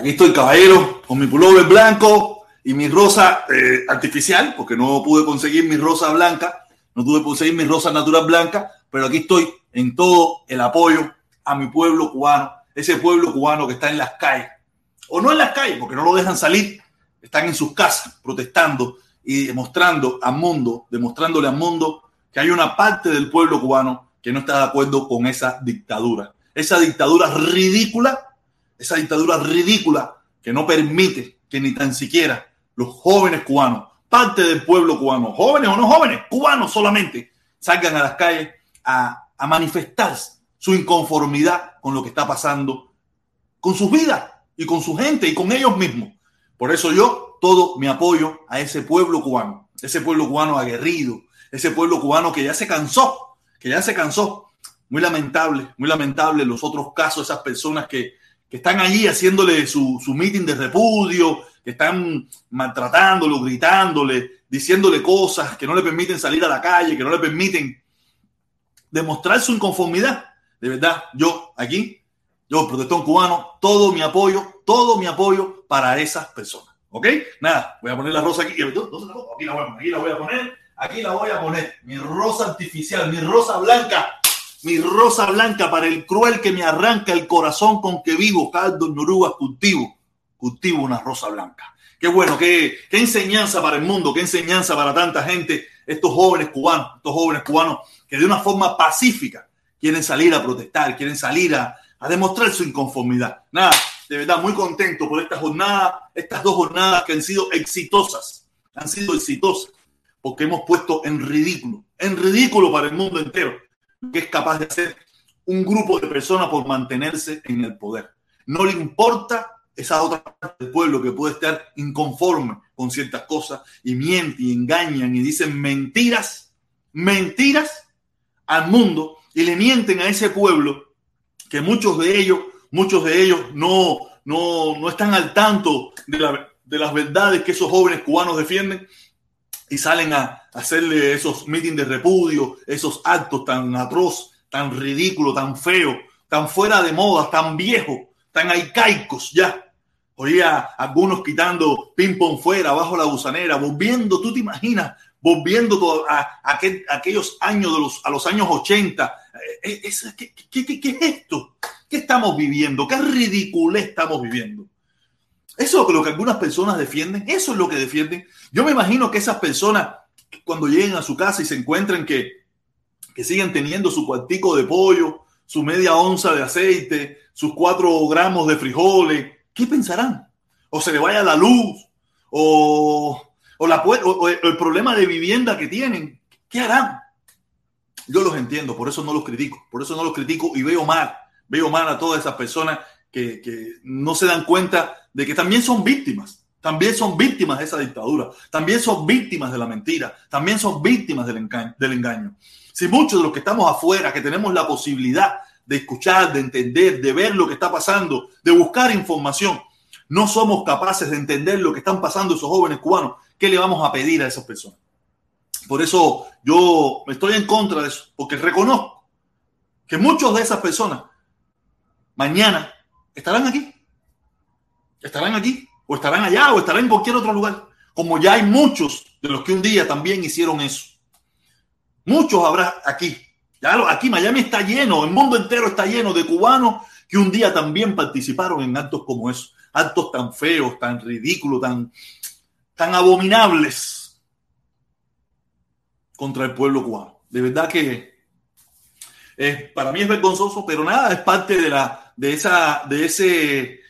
Aquí estoy, caballero, con mi pullover blanco y mi rosa eh, artificial, porque no pude conseguir mi rosa blanca, no pude conseguir mi rosa natural blanca, pero aquí estoy en todo el apoyo a mi pueblo cubano, ese pueblo cubano que está en las calles, o no en las calles, porque no lo dejan salir, están en sus casas protestando y demostrando al mundo, demostrándole al mundo que hay una parte del pueblo cubano que no está de acuerdo con esa dictadura, esa dictadura ridícula esa dictadura ridícula que no permite que ni tan siquiera los jóvenes cubanos, parte del pueblo cubano, jóvenes o no jóvenes, cubanos solamente, salgan a las calles a, a manifestar su inconformidad con lo que está pasando con sus vidas y con su gente y con ellos mismos. Por eso yo todo mi apoyo a ese pueblo cubano, ese pueblo cubano aguerrido, ese pueblo cubano que ya se cansó, que ya se cansó. Muy lamentable, muy lamentable los otros casos, esas personas que, que están allí haciéndole su, su meeting de repudio, que están maltratándolo, gritándole, diciéndole cosas que no le permiten salir a la calle, que no le permiten demostrar su inconformidad. De verdad, yo aquí, yo, protestón cubano, todo mi apoyo, todo mi apoyo para esas personas. ¿Ok? Nada, voy a poner la rosa aquí. Aquí la voy a poner, aquí la voy a poner. Mi rosa artificial, mi rosa blanca mi rosa blanca para el cruel que me arranca el corazón con que vivo, caldo norugas cultivo, cultivo una rosa blanca. Qué bueno, qué, qué enseñanza para el mundo, qué enseñanza para tanta gente, estos jóvenes cubanos, estos jóvenes cubanos que de una forma pacífica quieren salir a protestar, quieren salir a, a demostrar su inconformidad. Nada, de verdad, muy contento por esta jornada, estas dos jornadas que han sido exitosas, han sido exitosas, porque hemos puesto en ridículo, en ridículo para el mundo entero que es capaz de hacer un grupo de personas por mantenerse en el poder. No le importa esa otra parte del pueblo que puede estar inconforme con ciertas cosas y mienten y engañan y dicen mentiras, mentiras al mundo y le mienten a ese pueblo que muchos de ellos, muchos de ellos no, no, no están al tanto de las verdades que esos jóvenes cubanos defienden y salen a hacerle esos mítines de repudio, esos actos tan atroz, tan ridículos, tan feos, tan fuera de moda, tan viejos, tan arcaicos ya. Oía algunos quitando ping-pong fuera, bajo la gusanera, volviendo, tú te imaginas, volviendo a, aquellos años, de los, a los años 80. Eh, eh, ¿Qué, qué, qué es esto? ¿Qué estamos viviendo? ¿Qué ridiculez estamos viviendo? Eso es lo que algunas personas defienden, eso es lo que defienden. Yo me imagino que esas personas, cuando lleguen a su casa y se encuentren que, que siguen teniendo su cuartico de pollo, su media onza de aceite, sus cuatro gramos de frijoles, ¿qué pensarán? O se le vaya la luz, o, o, la, o el problema de vivienda que tienen, ¿qué harán? Yo los entiendo, por eso no los critico, por eso no los critico y veo mal, veo mal a todas esas personas que, no se dan cuenta de que también son víctimas, también son víctimas de esa dictadura, también son víctimas de la mentira, también son víctimas del engaño. Del engaño. Si muchos de los que estamos afuera, que tenemos la posibilidad de escuchar, de entender, de ver lo que está pasando, de buscar información, no somos capaces de entender lo que están pasando esos jóvenes cubanos, ¿qué le vamos a pedir a esas personas? Por eso yo estoy en contra de eso, porque reconozco que muchos de esas personas mañana estarán aquí estarán aquí, o estarán allá, o estarán en cualquier otro lugar. Como ya hay muchos de los que un día también hicieron eso. Muchos habrá aquí. Ya aquí Miami está lleno, el mundo entero está lleno de cubanos que un día también participaron en actos como esos. Actos tan feos, tan ridículos, tan, tan abominables contra el pueblo cubano. De verdad que es, para mí es vergonzoso, pero nada, es parte de, la, de, esa, de ese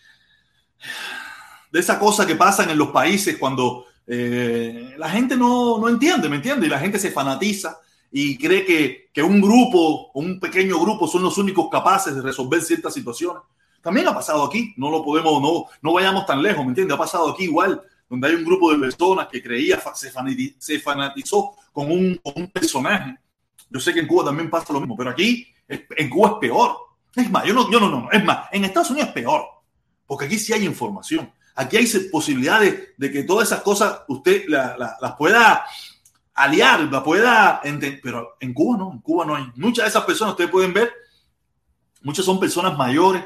de esa cosa que pasan en los países cuando eh, la gente no, no, entiende, ¿me entiende? Y la gente se fanatiza y cree que, que un grupo, un pequeño grupo son los únicos capaces de resolver ciertas situaciones. También ha pasado aquí, no lo podemos, no, no vayamos tan lejos, ¿me entiende? Ha pasado aquí igual, donde hay un grupo de personas que creía, se, fanatizó con un, con un personaje. Yo sé que en Cuba también pasa lo mismo, pero aquí en Cuba es peor. Es más, yo no, yo no, no, es más, en Estados Unidos es peor, porque aquí sí hay información. Aquí hay posibilidades de que todas esas cosas usted las pueda aliar, las pueda entender, pero en Cuba no, en Cuba no hay. Muchas de esas personas, ustedes pueden ver, muchas son personas mayores,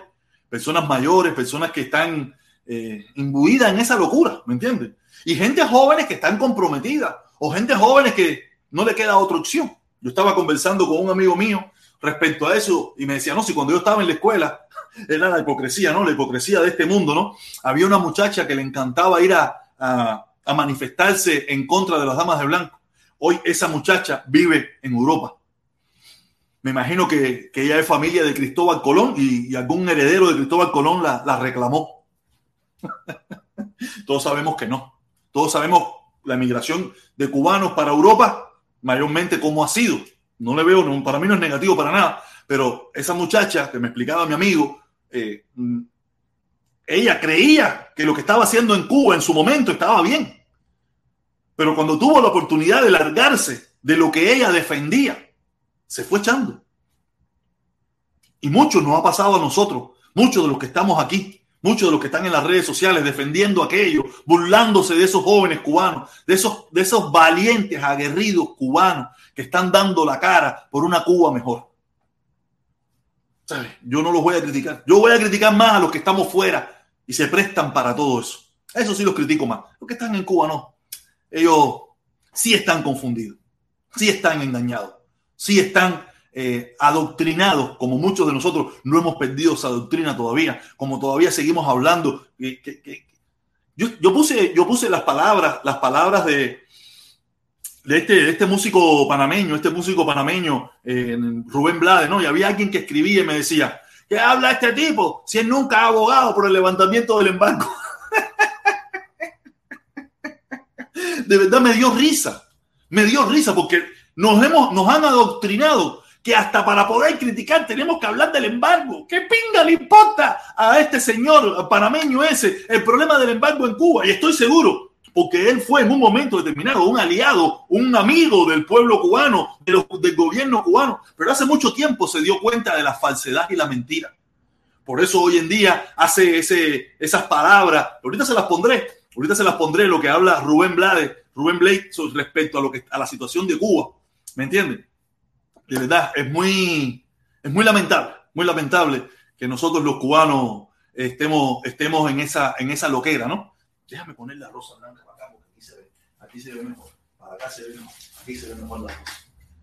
personas mayores, personas que están eh, imbuida en esa locura, ¿me entiendes? Y gente jóvenes que están comprometidas o gente jóvenes que no le queda otra opción. Yo estaba conversando con un amigo mío respecto a eso y me decía, no, si cuando yo estaba en la escuela era la hipocresía, ¿no? La hipocresía de este mundo, ¿no? Había una muchacha que le encantaba ir a, manifestarse en contra de las damas de blanco. Hoy esa muchacha vive en Europa. Me imagino que, que ella es familia de Cristóbal Colón y, algún heredero de Cristóbal Colón la, la reclamó. Todos sabemos que no. Todos sabemos la migración de cubanos para Europa, mayormente cómo ha sido. No le veo, para mí no es negativo para nada, pero esa muchacha que me explicaba mi amigo, eh, mm, ella creía que lo que estaba haciendo en Cuba en su momento estaba bien. Pero cuando tuvo la oportunidad de largarse de lo que ella defendía, se fue echando. Y mucho nos ha pasado a nosotros, muchos de los que estamos aquí, muchos de los que están en las redes sociales defendiendo aquello, burlándose de esos jóvenes cubanos, de esos valientes, aguerridos cubanos que están dando la cara por una Cuba mejor. Yo no los voy a criticar. Yo voy a criticar más a los que estamos fuera y se prestan para todo eso. Eso sí los critico más. Los que están en Cuba no. Ellos sí están confundidos, sí están engañados, sí están eh, adoctrinados, como muchos de nosotros no hemos perdido esa doctrina todavía, como todavía seguimos hablando. yo, puse, yo puse las palabras, las palabras de, de este, este músico panameño, este músico panameño, eh, Rubén Blades, ¿no? Y había alguien que escribía y me decía, ¿qué habla este tipo? Si él nunca abogado por el levantamiento del embargo. de verdad me dio risa, me dio risa porque nos, hemos, nos han adoctrinado que hasta para poder criticar tenemos que hablar del embargo. ¿Qué pinga le importa a este señor panameño ese el problema del embargo en Cuba? Y estoy seguro porque él fue en un momento determinado un aliado, un amigo del pueblo cubano, del gobierno cubano, pero hace mucho tiempo se dio cuenta de la falsedad y la mentira. Por eso hoy en día hace esas palabras, ahorita se las pondré, ahorita se las pondré lo que habla Rubén Blades, Rubén Blake respecto a, la situación de Cuba, ¿me entienden? De verdad, es muy, lamentable, muy lamentable que nosotros los cubanos estemos, estemos en, esa, en esa loquera, ¿no? Déjame poner la rosa blanca para acá porque aquí se ve. Aquí se ve mejor. Para acá se ve mejor. Aquí se ve mejor la.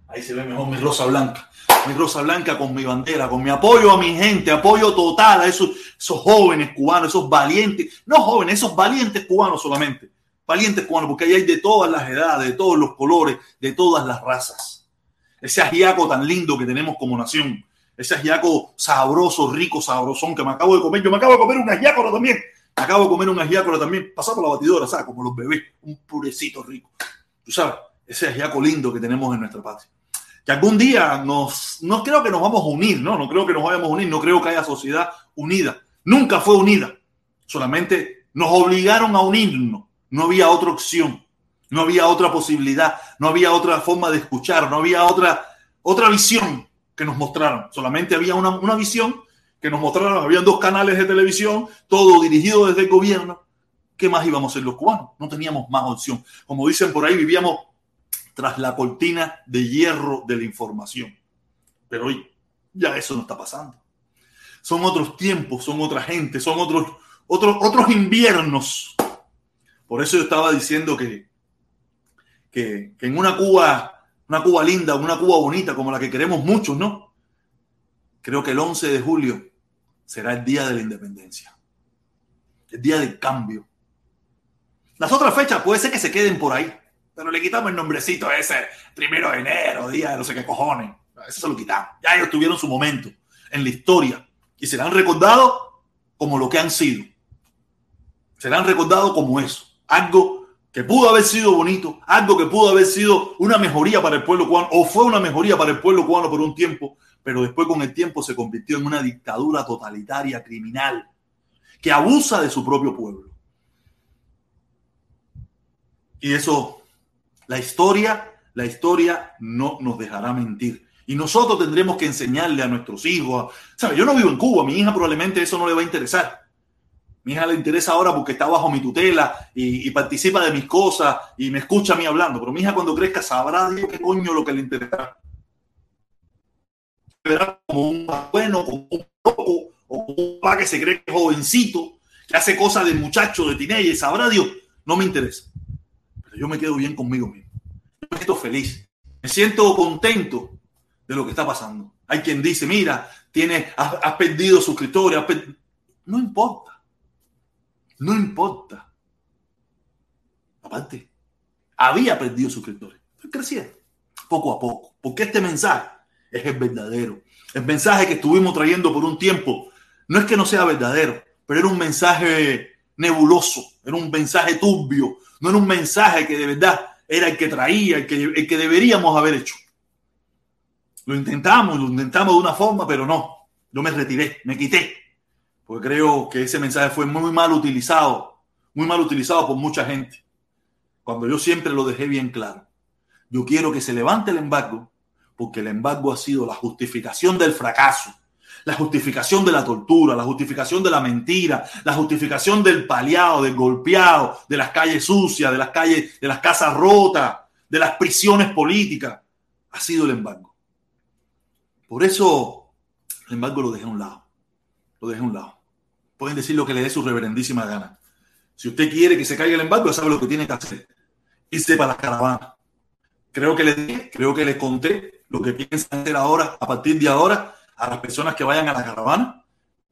Ahí se ve mejor mi rosa blanca. Mi rosa blanca con mi bandera, con mi apoyo a mi gente, apoyo total a esos, esos jóvenes cubanos, esos valientes, no jóvenes, esos valientes cubanos solamente. Valientes cubanos, porque ahí hay de todas las edades, de todos los colores, de todas las razas. Ese ajiaco tan lindo que tenemos como nación. Ese ajiaco sabroso, rico, sabrosón que me acabo de comer. Yo me acabo de comer un ajiaco también Acabo de comer un ajiaco también, pasado por la batidora, ¿sabes? Como los bebés, un purecito rico. Tú sabes, ese ajiaco lindo que tenemos en nuestra patria. Que algún día nos, no creo que nos vamos a unir, ¿no? No creo que nos vayamos a unir, no creo que haya sociedad unida. Nunca fue unida. Solamente nos obligaron a unirnos. No había otra opción. No había otra posibilidad. No había otra forma de escuchar. No había otra, otra visión que nos mostraron. Solamente había una, una visión que nos mostraron, habían dos canales de televisión, todo dirigido desde el gobierno. ¿Qué más íbamos a ser los cubanos? No teníamos más opción. Como dicen por ahí, vivíamos tras la cortina de hierro de la información. Pero hoy ya eso no está pasando. Son otros tiempos, son otra gente, son otros, otros, otros inviernos. Por eso yo estaba diciendo que, que, que en una Cuba, una Cuba linda, una Cuba bonita como la que queremos muchos, ¿no? Creo que el 11 de julio será el día de la independencia, el día del cambio. Las otras fechas puede ser que se queden por ahí, pero le quitamos el nombrecito ese, primero de enero, día de no sé qué cojones. Eso se lo quitamos. Ya ellos tuvieron su momento en la historia y serán recordados como lo que han sido. Serán recordados como eso. Algo que pudo haber sido bonito, algo que pudo haber sido una mejoría para el pueblo cubano, o fue una mejoría para el pueblo cubano por un tiempo, pero después con el tiempo se convirtió en una dictadura totalitaria, criminal, que abusa de su propio pueblo. Y eso, la historia, la historia no nos dejará mentir. Y nosotros tendremos que enseñarle a nuestros hijos. ¿Sabes? Yo no vivo en Cuba, mi hija probablemente eso no le va a interesar. Mi hija le interesa ahora porque está bajo mi tutela y, participa de mis cosas y me escucha a mí hablando. Pero mi hija cuando crezca sabrá Dios qué coño lo que le interesa como un bueno, como un loco, o como un papá que se cree jovencito, que hace cosas de muchacho, de teenager, sabrá Dios, no me interesa. Pero yo me quedo bien conmigo mismo. Me siento feliz. Me siento contento de lo que está pasando. Hay quien dice, mira, tiene, has, perdido suscriptores. No importa. No importa. Aparte, había perdido suscriptores. Crecía poco a poco. Porque este mensaje es el verdadero. El mensaje que estuvimos trayendo por un tiempo no es que no sea verdadero, pero era un mensaje nebuloso, era un mensaje turbio, no era un mensaje que de verdad era el que traía, el que, el que deberíamos haber hecho. Lo intentamos, lo intentamos de una forma, pero no. Yo me retiré, me quité, porque creo que ese mensaje fue muy mal utilizado, muy mal utilizado por mucha gente. Cuando yo siempre lo dejé bien claro. Yo quiero que se levante el embargo, porque el embargo ha sido la justificación del fracaso, la justificación de la tortura, la justificación de la mentira, la justificación del paliado, del golpeado, de las calles sucias, de las calles, de las casas rotas, de las prisiones políticas. Ha sido el embargo. Por eso el embargo lo dejé a un lado. Lo dejé a un lado. Pueden decir lo que le dé su reverendísima gana. Si usted quiere que se caiga el embargo, sabe lo que tiene que hacer. Irse para la caravana. Creo que le creo que le conté lo que piensan hacer ahora, a partir de ahora, a las personas que vayan a la caravana.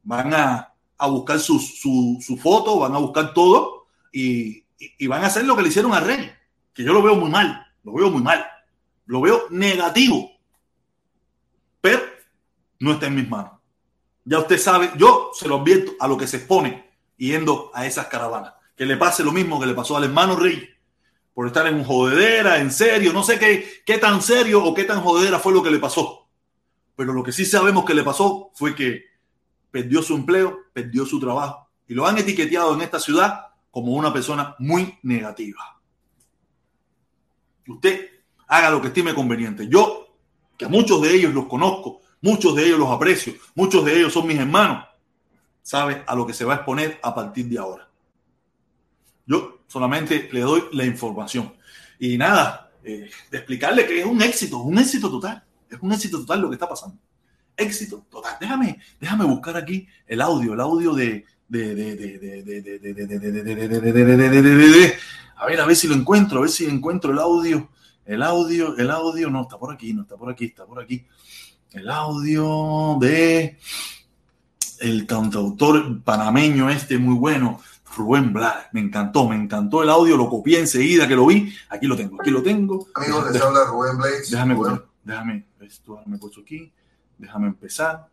Van a, buscar su, su, foto, van a buscar todo y, y, van a hacer lo que le hicieron a Rey, que yo lo veo muy mal, lo veo muy mal, lo veo negativo. Pero no está en mis manos. Ya usted sabe, yo se lo advierto a lo que se expone yendo a esas caravanas. Que le pase lo mismo que le pasó al hermano Rey por estar en jodedera, en serio, no sé qué, qué tan serio o qué tan jodedera fue lo que le pasó. Pero lo que sí sabemos que le pasó fue que perdió su empleo, perdió su trabajo y lo han etiqueteado en esta ciudad como una persona muy negativa. Usted haga lo que estime conveniente. Yo, que a muchos de ellos los conozco, muchos de ellos los aprecio, muchos de ellos son mis hermanos, sabe a lo que se va a exponer a partir de ahora. Yo solamente le doy la información. Y nada, eh, de explicarle que es un éxito, un éxito total. Es un éxito total lo que está pasando. Éxito total. Déjame, déjame buscar aquí el audio, el audio de, a ver, a ver si lo encuentro, a ver si encuentro el audio. El audio, el audio, no, está por aquí, no está por aquí, está por aquí. El audio de el cantautor panameño este muy bueno, Rubén Blades. Me encantó, me encantó el audio, lo copié enseguida que lo vi. Aquí lo tengo, aquí lo tengo. Amigos, les habla Rubén Blades. Déjame, poner, déjame, esto me puesto aquí. Déjame empezar.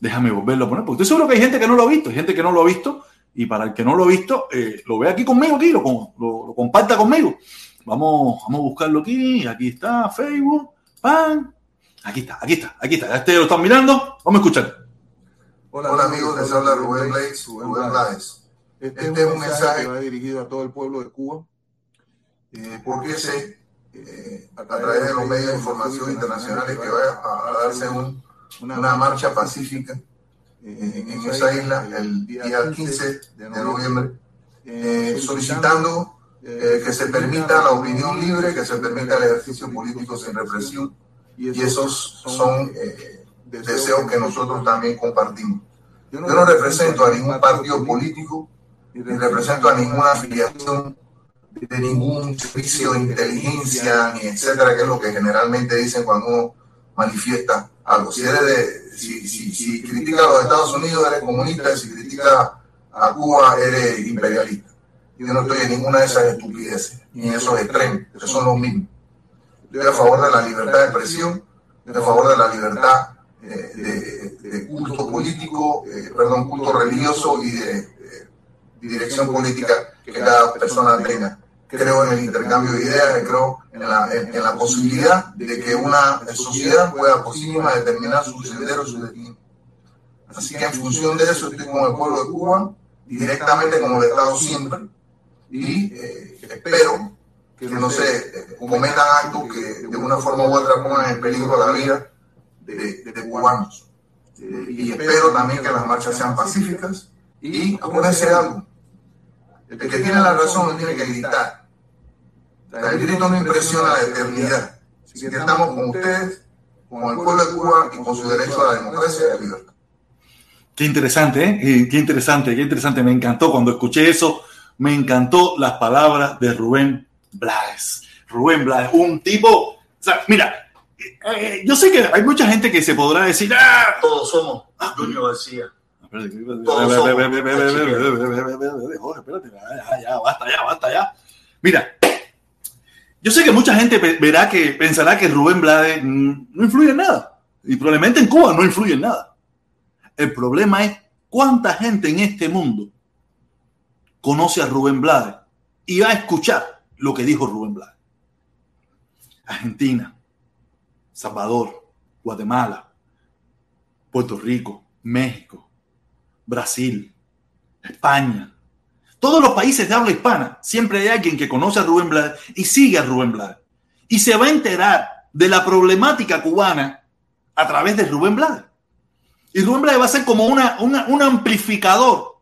Déjame volverlo a poner, porque estoy seguro que hay gente que no lo ha visto, hay gente que no lo ha visto. Y para el que no lo ha visto, eh, lo ve aquí conmigo, aquí, lo, lo, comparta conmigo. Vamos, vamos a buscarlo aquí. Aquí está, Facebook. ¡Pam! Aquí está, aquí está, aquí está. Este lo están mirando. Vamos a escuchar. Hola, amigos, les habla Rubén Blades. Rubén Blades. Este, este, es un mensaje que va dirigido a todo el pueblo de Cuba. Eh, porque sé, eh, a través de los medios de información internacionales, que va a, darse una, marcha pacífica en, esa isla el día 15 de noviembre, eh, solicitando que se permita la opinión libre, que se permita el ejercicio político sin represión. Y esos son deseos que nosotros también compartimos. Yo no represento a ningún partido político, ni represento a ninguna afiliación de ningún servicio de inteligencia, ni etcétera, que es lo que generalmente dicen cuando uno manifiesta algo. Si, eres de, si, si, si critica a los Estados Unidos, eres comunista, si critica a Cuba, eres imperialista. Yo no estoy en ninguna de esas estupideces, ni en esos extremos, que son los mismos. Estoy a favor de la libertad de expresión, estoy a favor de la libertad eh, de, culto político, eh, perdón, culto religioso y de dirección política que cada persona tenga. Creo en el intercambio de ideas, creo en la, en, la posibilidad de que una sociedad pueda por sí misma determinar su sendero, su destino. Así que en función de eso estoy con el pueblo de Cuba, directamente como he estado siempre, y eh, espero que no se cometan actos que de una forma u otra pongan en peligro la vida de, de, cubanos. y espero también que las marchas sean pacíficas y acuérdense algo, el que tiene la razón no tiene que gritar. el grito no impresiona la eternidad. Así que estamos con ustedes, con el pueblo de Cuba y con su derecho a la democracia y a la libertad. Qué interesante, ¿eh? Qué interesante, qué interesante. Me encantó cuando escuché eso. Me encantó las palabras de Rubén Blades. Rubén Blades, un tipo. O sea, mira, eh, yo sé que hay mucha gente que se podrá decir, ah, todos somos Junior García. Espérate, ya, ya, basta, ya, basta, ya. Mira, yo sé que mucha gente verá que pensará que Rubén Blades no influye en nada. Y probablemente en Cuba no influye en nada. El problema es cuánta gente en este mundo conoce a Rubén Blades y va a escuchar lo que dijo Rubén Blades. Argentina, Salvador, Guatemala, Puerto Rico, México, Brasil, España, todos los países de habla hispana, siempre hay alguien que conoce a Rubén Blades y sigue a Rubén Blades. Y se va a enterar de la problemática cubana a través de Rubén Blades. Y Rubén Blades va a ser como una, un amplificador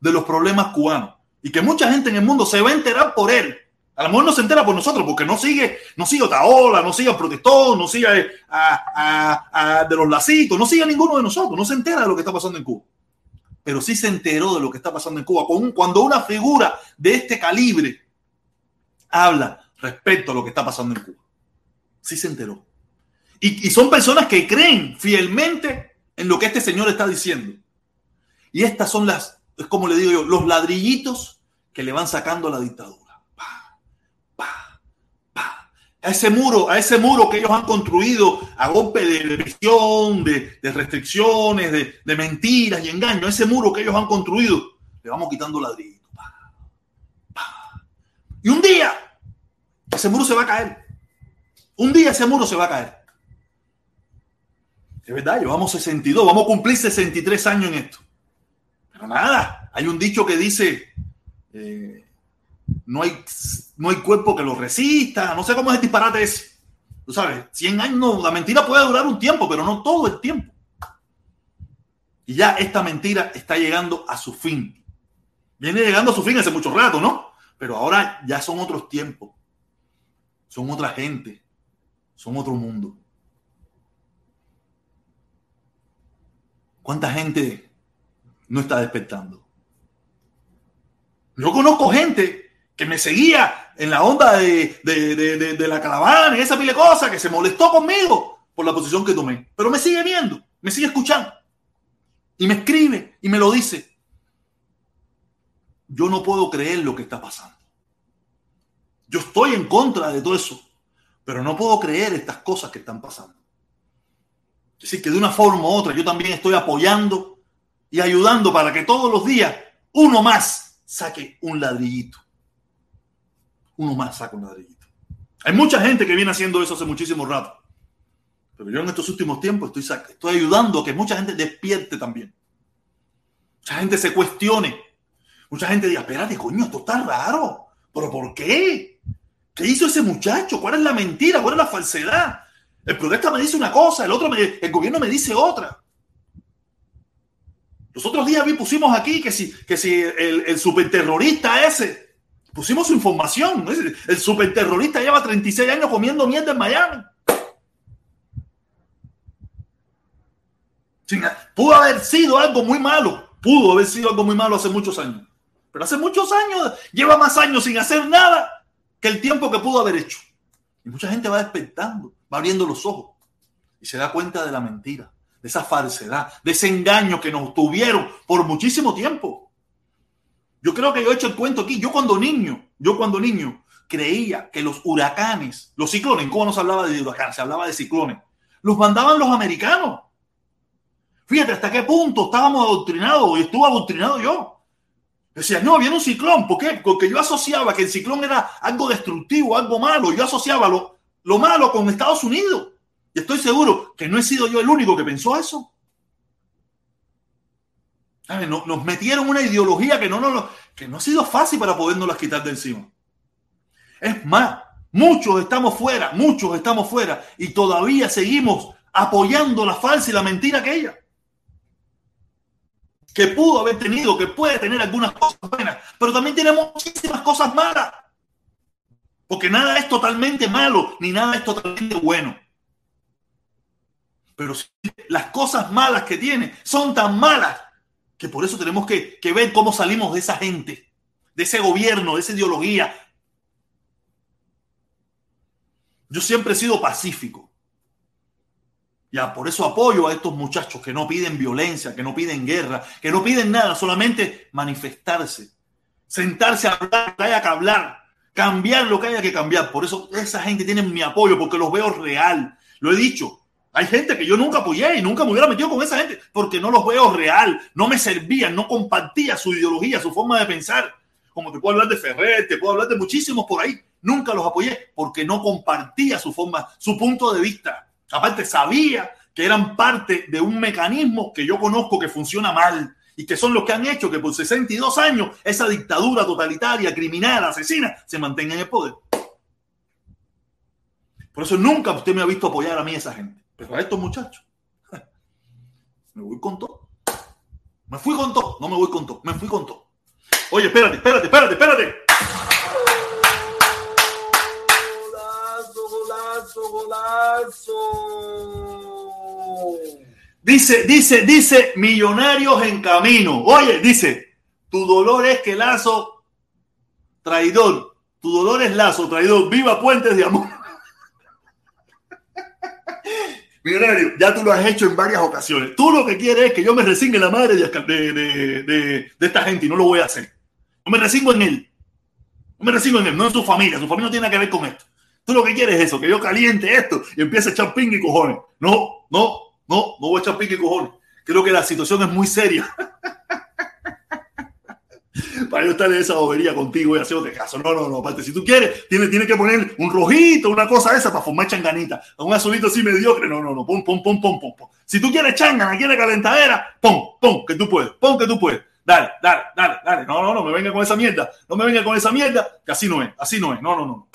de los problemas cubanos. Y que mucha gente en el mundo se va a enterar por él. A lo mejor no se entera por nosotros, porque no sigue, no sigue Otaola, no sigue a Protestón, no sigue a, de los lacitos, no sigue a ninguno de nosotros, no se entera de lo que está pasando en Cuba. Pero sí se enteró de lo que está pasando en Cuba. Cuando una figura de este calibre habla respecto a lo que está pasando en Cuba. Sí se enteró. Y, son personas que creen fielmente en lo que este señor está diciendo. Y estas son las, es como le digo yo, los ladrillitos que le van sacando a la dictadura. Pa, pa, pa. A ese muro, a ese muro que ellos han construido a golpe de represión, de, restricciones, de, mentiras y engaños, a ese muro que ellos han construido, le vamos quitando ladrillitos. Y un día, ese muro se va a caer. Un día ese muro se va a caer. Es verdad, llevamos 62, vamos a cumplir 63 años en esto. Pero nada, hay un dicho que dice, eh, no, hay, no hay cuerpo que lo resista, no sé cómo es el disparate ese. Tú sabes, 100 años, no, la mentira puede durar un tiempo, pero no todo el tiempo. Y ya esta mentira está llegando a su fin. Viene llegando a su fin hace mucho rato, ¿no? Pero ahora ya son otros tiempos. Son otra gente. Son otro mundo. ¿Cuánta gente no está despertando? Yo conozco gente que me seguía en la onda de, la caravana y esa pile de cosas, que se molestó conmigo por la posición que tomé. Pero me sigue viendo, me sigue escuchando. Y me escribe y me lo dice. Yo no puedo creer lo que está pasando. Yo estoy en contra de todo eso, pero no puedo creer estas cosas que están pasando. Es decir, que de una forma u otra yo también estoy apoyando y ayudando para que todos los días uno más saque un ladrillito. Uno más saque un ladrillito. Hay mucha gente que viene haciendo eso hace muchísimo rato. Pero yo en estos últimos tiempos estoy, estoy ayudando a que mucha gente despierte también. Mucha gente se cuestione. Mucha gente diga, espérate, coño, esto está raro. ¿Pero por qué? ¿Qué hizo ese muchacho? ¿Cuál es la mentira? ¿Cuál es la falsedad? El protesta me dice una cosa, el otro el gobierno me dice otra. Los otros días vi, pusimos aquí que si, que si el, el superterrorista ese, pusimos su información. El superterrorista lleva 36 años comiendo mierda en Miami. Pudo haber sido algo muy malo. Pudo haber sido algo muy malo hace muchos años. Pero hace muchos años, lleva más años sin hacer nada que el tiempo que pudo haber hecho. Y mucha gente va despertando abriendo los ojos y se da cuenta de la mentira, de esa falsedad, de ese engaño que nos tuvieron por muchísimo tiempo. Yo creo que yo he hecho el cuento aquí. Yo cuando niño, yo cuando niño creía que los huracanes, los ciclones, ¿cómo no se hablaba de huracanes? Se hablaba de ciclones. Los mandaban los americanos. Fíjate hasta qué punto estábamos adoctrinados y estuve adoctrinado yo. Decía, no, viene un ciclón. ¿Por qué? Porque yo asociaba que el ciclón era algo destructivo, algo malo. Yo asociaba lo, lo malo con Estados Unidos. Y estoy seguro que no he sido yo el único que pensó eso. Nos, metieron una ideología que no, no, que no ha sido fácil para podernos quitar de encima. Es más, muchos estamos fuera, muchos estamos fuera y todavía seguimos apoyando la falsa y la mentira aquella. Que pudo haber tenido, que puede tener algunas cosas buenas, pero también tiene muchísimas cosas malas. Porque nada es totalmente malo, ni nada es totalmente bueno. Pero las cosas malas que tiene son tan malas Por eso tenemos que, que ver cómo salimos de esa gente, de ese gobierno, de esa ideología. Yo siempre he sido pacífico. Ya, por eso apoyo a estos muchachos que no piden violencia, que no piden guerra, que no piden nada, solamente manifestarse, sentarse a hablar que haya que hablar, cambiar lo que haya que cambiar. Por eso esa gente tiene mi apoyo, porque los veo real. Lo he dicho. Hay gente que yo nunca apoyé y nunca me hubiera metido con esa gente porque no los veo real, no me servían, no compartía su ideología, su forma de pensar. Como te puedo hablar de Ferrer, te puedo hablar de muchísimos por ahí. Nunca los apoyé porque no compartía su forma, su punto de vista. Aparte, sabía que eran parte de un mecanismo que yo conozco que funciona mal y que son los que han hecho que por 62 años esa dictadura totalitaria, criminal, asesina, se mantenga en el poder. Por eso nunca usted me ha visto apoyar a mí esa gente. Estos muchachos, me voy con todo. Me fui con todo. No me voy con todo. Me fui con todo. Oye, espérate, espérate, espérate, espérate. Dice, dice, dice, millonarios en camino. Oye, dice, tu dolor es que Lazo, traidor. Tu dolor es Lazo, traidor. Viva Puentes de Amor. Millonario, ya tú lo has hecho en varias ocasiones. Tú lo que quieres es que yo me resigne la madre de, esta gente y no lo voy a hacer. No me resigno en él. No me resigno en él, no en su familia. Su familia no tiene nada que ver con esto. Tú lo que quieres es eso, que yo caliente esto y empiece a echar ping y cojones. No, no, no, no voy a echar ping y cojones. Creo que la situación es muy seria. para yo estar en esa bobería contigo y hacerte caso. No, no, no. Aparte, si tú quieres, tienes tiene que poner un rojito, una cosa esa para formar changanita. Un azulito así mediocre. No, no, no. Pon, pon, pon, pon, pon. Si tú quieres changana, quieres calentadera, pon, pon, que tú puedes. Pon que tú puedes. Dale, dale, dale, dale. No, no, no, me venga con esa mierda. No me venga con esa mierda, que así no es. Así no es. No, no, no.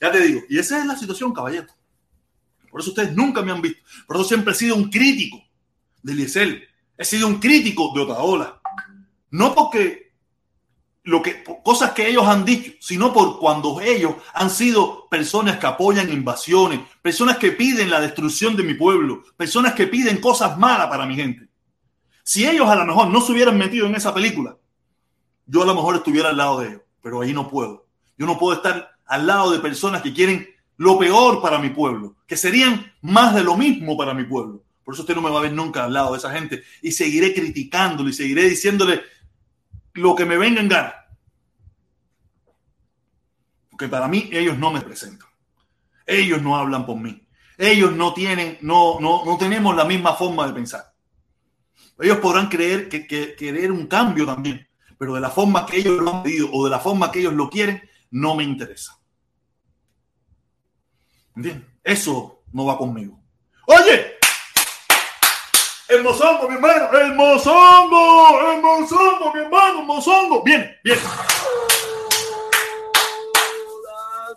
Ya te digo. Y esa es la situación, caballero. Por eso ustedes nunca me han visto. Por eso siempre he sido un crítico de Liesel. He sido un crítico de Otaola. No porque lo que cosas que ellos han dicho, sino por cuando ellos han sido personas que apoyan invasiones, personas que piden la destrucción de mi pueblo, personas que piden cosas malas para mi gente. Si ellos a lo mejor no se hubieran metido en esa película, yo a lo mejor estuviera al lado de ellos, pero ahí no puedo. Yo no puedo estar al lado de personas que quieren lo peor para mi pueblo, que serían más de lo mismo para mi pueblo. Por eso usted no me va a ver nunca al lado de esa gente y seguiré criticándolo y seguiré diciéndole lo que me venga en gana. Porque para mí ellos no me presentan. Ellos no hablan por mí. Ellos no tienen, no, no, no tenemos la misma forma de pensar. Ellos podrán creer que, que querer un cambio también, pero de la forma que ellos lo han pedido o de la forma que ellos lo quieren, no me interesa. ¿Entiendes? Eso no va conmigo. Oye, el mozongo, mi hermano, el mozongo, el mozongo, mi hermano, el mozongo. Bien, bien.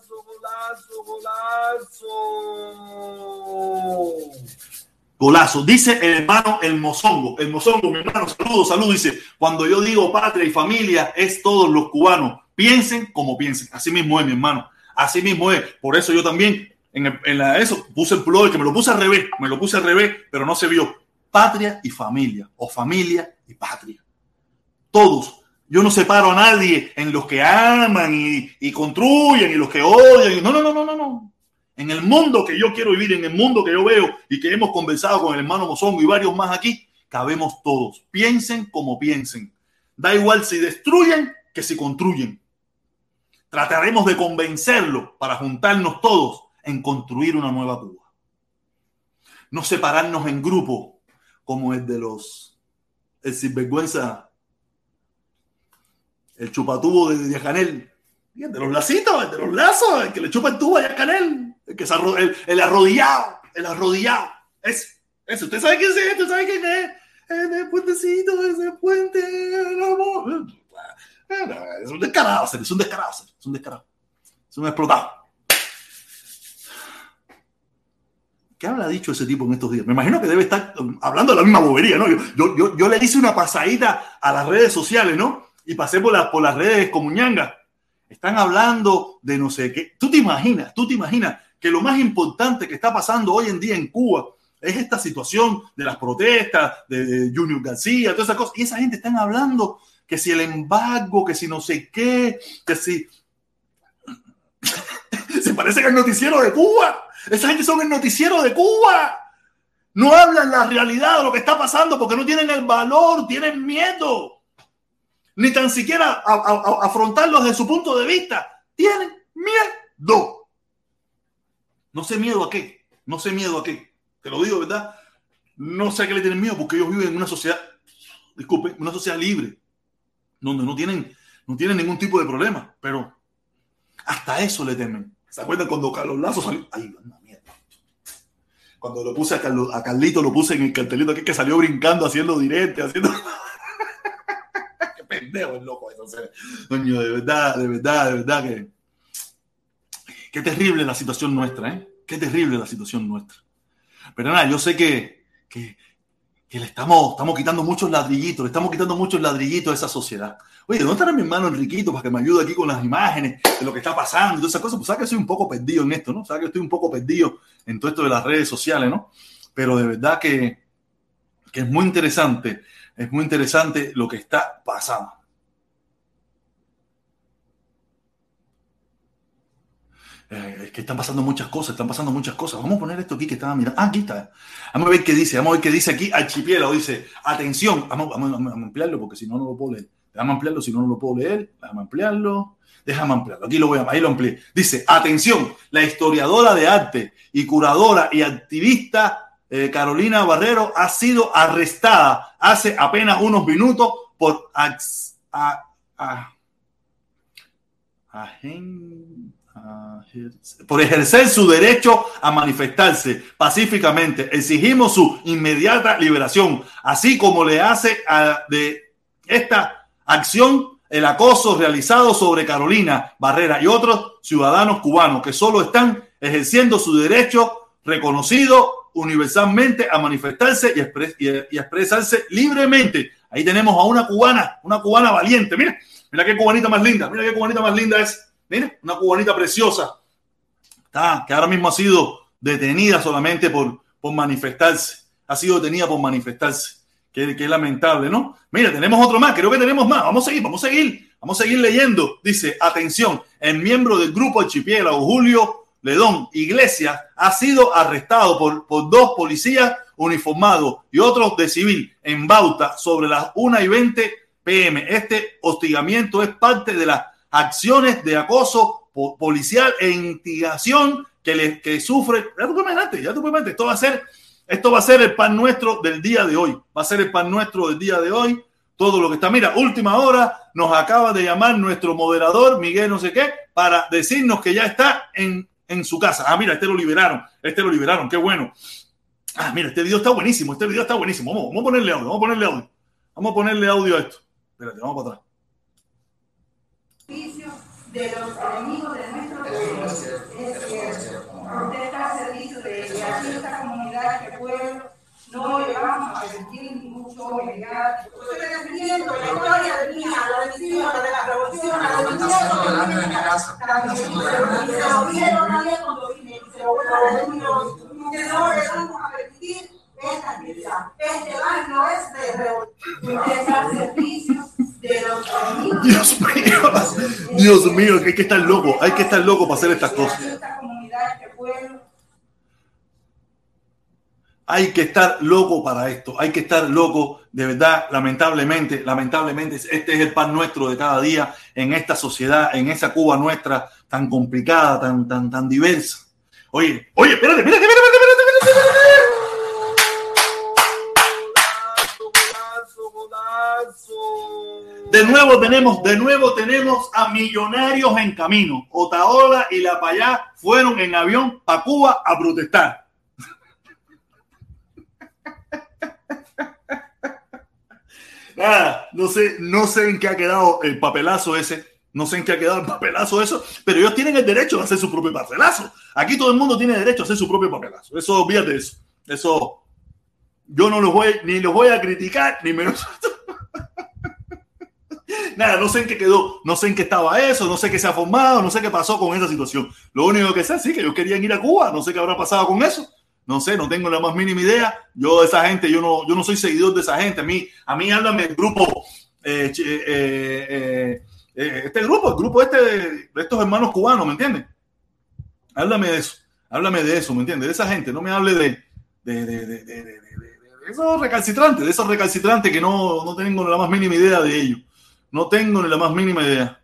Golazo, golazo, Golazo. Dice el hermano el mozongo. El mozongo, mi hermano, saludos, saludos. Dice, cuando yo digo patria y familia, es todos los cubanos. Piensen como piensen. Así mismo es, mi hermano. Así mismo es. Por eso yo también en, la, eso puse el plural, que me lo puse al revés. Me lo puse al revés, pero no se vio. Patria y familia. O familia y patria. Todos. Yo no separo a nadie en los que aman y, construyen y los que odian. No, no, no, no, no, no. En el mundo que yo quiero vivir, en el mundo que yo veo y que hemos conversado con el hermano Mozongo y varios más aquí, cabemos todos. Piensen como piensen. Da igual si destruyen que si construyen. Trataremos de convencerlo para juntarnos todos en construir una nueva Cuba. No separarnos en grupos como el de los, el sinvergüenza, el chupatubo de, de Canel, el de los lacitos, el de los lazos, el que le chupa el tubo a Canel, el que se el, el, arrodillado, el arrodillado, ese, ese, usted sabe quién es, usted sabe quién es, el puentecito, ese puente, el amor. Es un descarado, es un descarado, es un descarado, es un explotado. ¿Qué habrá dicho ese tipo en estos días? Me imagino que debe estar hablando de la misma bobería, ¿no? Yo, le hice una pasadita a las redes sociales, ¿no? Y pasé por, la, por las redes como ñanga. Están hablando de no sé qué. Tú te imaginas, tú te imaginas que lo más importante que está pasando hoy en día en Cuba es esta situación de las protestas, de, Junior García, todas esas cosas. Y esa gente están hablando que si el embargo, que si no sé qué, que si... Se parece que el noticiero de Cuba. Esa gente son el noticiero de Cuba. No hablan la realidad de lo que está pasando porque no tienen el valor, tienen miedo. Ni tan siquiera afrontarlo desde su punto de vista. Tienen miedo. No sé miedo a qué. No sé miedo a qué. Te lo digo, ¿verdad? No sé a qué le tienen miedo porque ellos viven en una sociedad, disculpe, una sociedad libre, donde no tienen, no tienen ningún tipo de problema. Pero hasta eso le temen. ¿Se acuerdan cuando Carlos Lazo salió? Ay, cuando lo puse a, a Carlito, lo puse en el cartelito aquí que salió brincando, haciendo directo, haciendo. Qué pendejo el loco eso. Coño, de verdad, de verdad, de verdad que. Qué terrible la situación nuestra, ¿eh? Qué terrible la situación nuestra. Pero nada, yo sé que, que, que le estamos, estamos quitando muchos ladrillitos, le estamos quitando muchos ladrillitos a esa sociedad. Oye, ¿dónde estará mi hermano Enriquito para que me ayude aquí con las imágenes de lo que está pasando y todas esas cosas? Pues sabes que soy un poco perdido en esto, ¿no? Sabes que estoy un poco perdido en todo esto de las redes sociales, ¿no? Pero de verdad que, que es muy interesante, es muy interesante lo que está pasando. Eh, que están pasando muchas cosas, están pasando muchas cosas. Vamos a poner esto aquí que estaba mirando. Ah, aquí está. Vamos a ver qué dice, vamos a ver qué dice aquí. Archipiélago dice, atención, vamos, a ampliarlo porque si no, no lo puedo leer. Déjame ampliarlo si no, no lo puedo leer. Déjame ampliarlo. Déjame ampliarlo. Aquí lo voy a, ahí lo amplié. Dice, atención, la historiadora de arte y curadora y activista eh, Carolina Barrero ha sido arrestada hace apenas unos minutos por a, a, por ejercer su derecho a manifestarse pacíficamente. Exigimos su inmediata liberación, así como le hace de esta acción el acoso realizado sobre Carolina Barrera y otros ciudadanos cubanos que solo están ejerciendo su derecho reconocido universalmente a manifestarse y, y, expresarse libremente. Ahí tenemos a una cubana, una cubana valiente. Mira, mira qué cubanita más linda, mira qué cubanita más linda es. Mira, una cubanita preciosa. Está, que ahora mismo ha sido detenida solamente por, por manifestarse. Ha sido detenida por manifestarse. Qué, qué, lamentable, ¿no? Mira, tenemos otro más, creo que tenemos más. Vamos a seguir, vamos a seguir, vamos a seguir leyendo. Dice, atención, el miembro del grupo Archipiélago, Julio Ledón Iglesias, ha sido arrestado por, por dos policías uniformados y otros de civil en Bauta sobre las 1 y 20 pm. Este hostigamiento es parte de la acciones de acoso policial e intimidación que, le, que sufre. Ya tú ya tú esto va a ser, esto va a ser el pan nuestro del día de hoy. Va a ser el pan nuestro del día de hoy. Todo lo que está. Mira, última hora nos acaba de llamar nuestro moderador, Miguel no sé qué, para decirnos que ya está en, en su casa. Ah, mira, este lo liberaron. Este lo liberaron. Qué bueno. Ah, mira, este video está buenísimo. Este video está buenísimo. Vamos, vamos a ponerle audio. Vamos a ponerle audio. Vamos a ponerle audio a esto. Espérate, vamos para atrás de los enemigos de nuestro pueblo. Es cierto. Usted está al servicio de, de aquí esta comunidad, este pueblo. No le vamos a permitir mucho negar. Usted está defendiendo la historia de la de mi la de la revolución, la de mi tierra. de mi casa. Se lo vieron nadie cuando vine, se lo a decir. Que no le vamos a permitir esta actividad. Este baño es de revolución. Usted está al servicio Dios mío, Dios mío, hay que estar loco, hay que estar loco para hacer estas cosas. Hay que estar loco para esto, hay que estar loco, de verdad, lamentablemente, lamentablemente, este es el pan nuestro de cada día en esta sociedad, en esa Cuba nuestra tan complicada, tan, tan, tan diversa. Oye, oye, espérate, espérate, espérate, espérate, espérate. De nuevo tenemos, de nuevo tenemos a millonarios en camino. Otaola y La Payá fueron en avión para Cuba a protestar. No sé, no sé en qué ha quedado el papelazo ese. No sé en qué ha quedado el papelazo eso, pero ellos tienen el derecho a hacer su propio papelazo. Aquí todo el mundo tiene derecho a hacer su propio papelazo. Eso, olvídate eso. Eso, yo no los voy, ni los voy a criticar, ni menos. Nada, no sé en qué quedó, no sé en qué estaba eso, no sé qué se ha formado, no sé qué pasó con esa situación. Lo único que sé, sí, que ellos querían ir a Cuba, no sé qué habrá pasado con eso, no sé, no tengo la más mínima idea. Yo de esa gente, yo no, yo no soy seguidor de esa gente. A mí, a mí háblame el grupo, eh, eh, eh, este grupo, el grupo este de, estos hermanos cubanos, ¿me entiendes? Háblame de eso, háblame de eso, ¿me entiendes? De esa gente, no me hable de, de, de, esos recalcitrantes, de esos recalcitrantes que no, no tengo la más mínima idea de ellos. No tengo ni la más mínima idea.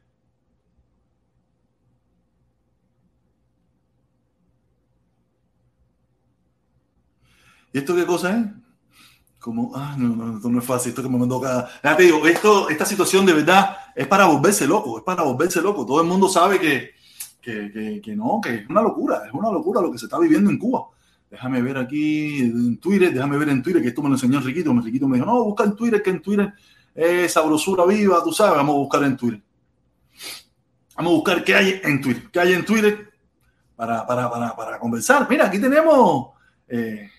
¿Y esto qué cosa es? Como, ah, no, no, esto no es fácil, esto que me mandó cada. Ya te digo, esto, esta situación de verdad es para volverse loco, es para volverse loco. Todo el mundo sabe que, que, que, que no, que es una locura, es una locura lo que se está viviendo en Cuba. Déjame ver aquí en Twitter, déjame ver en Twitter, que esto me lo enseñó Enriquito. Enriquito me dijo, no, busca en Twitter, que en Twitter es sabrosura viva, tú sabes, vamos a buscar en Twitter. Vamos a buscar qué hay en Twitter, qué hay en Twitter para, para, para, para conversar. Mira, aquí tenemos, eh,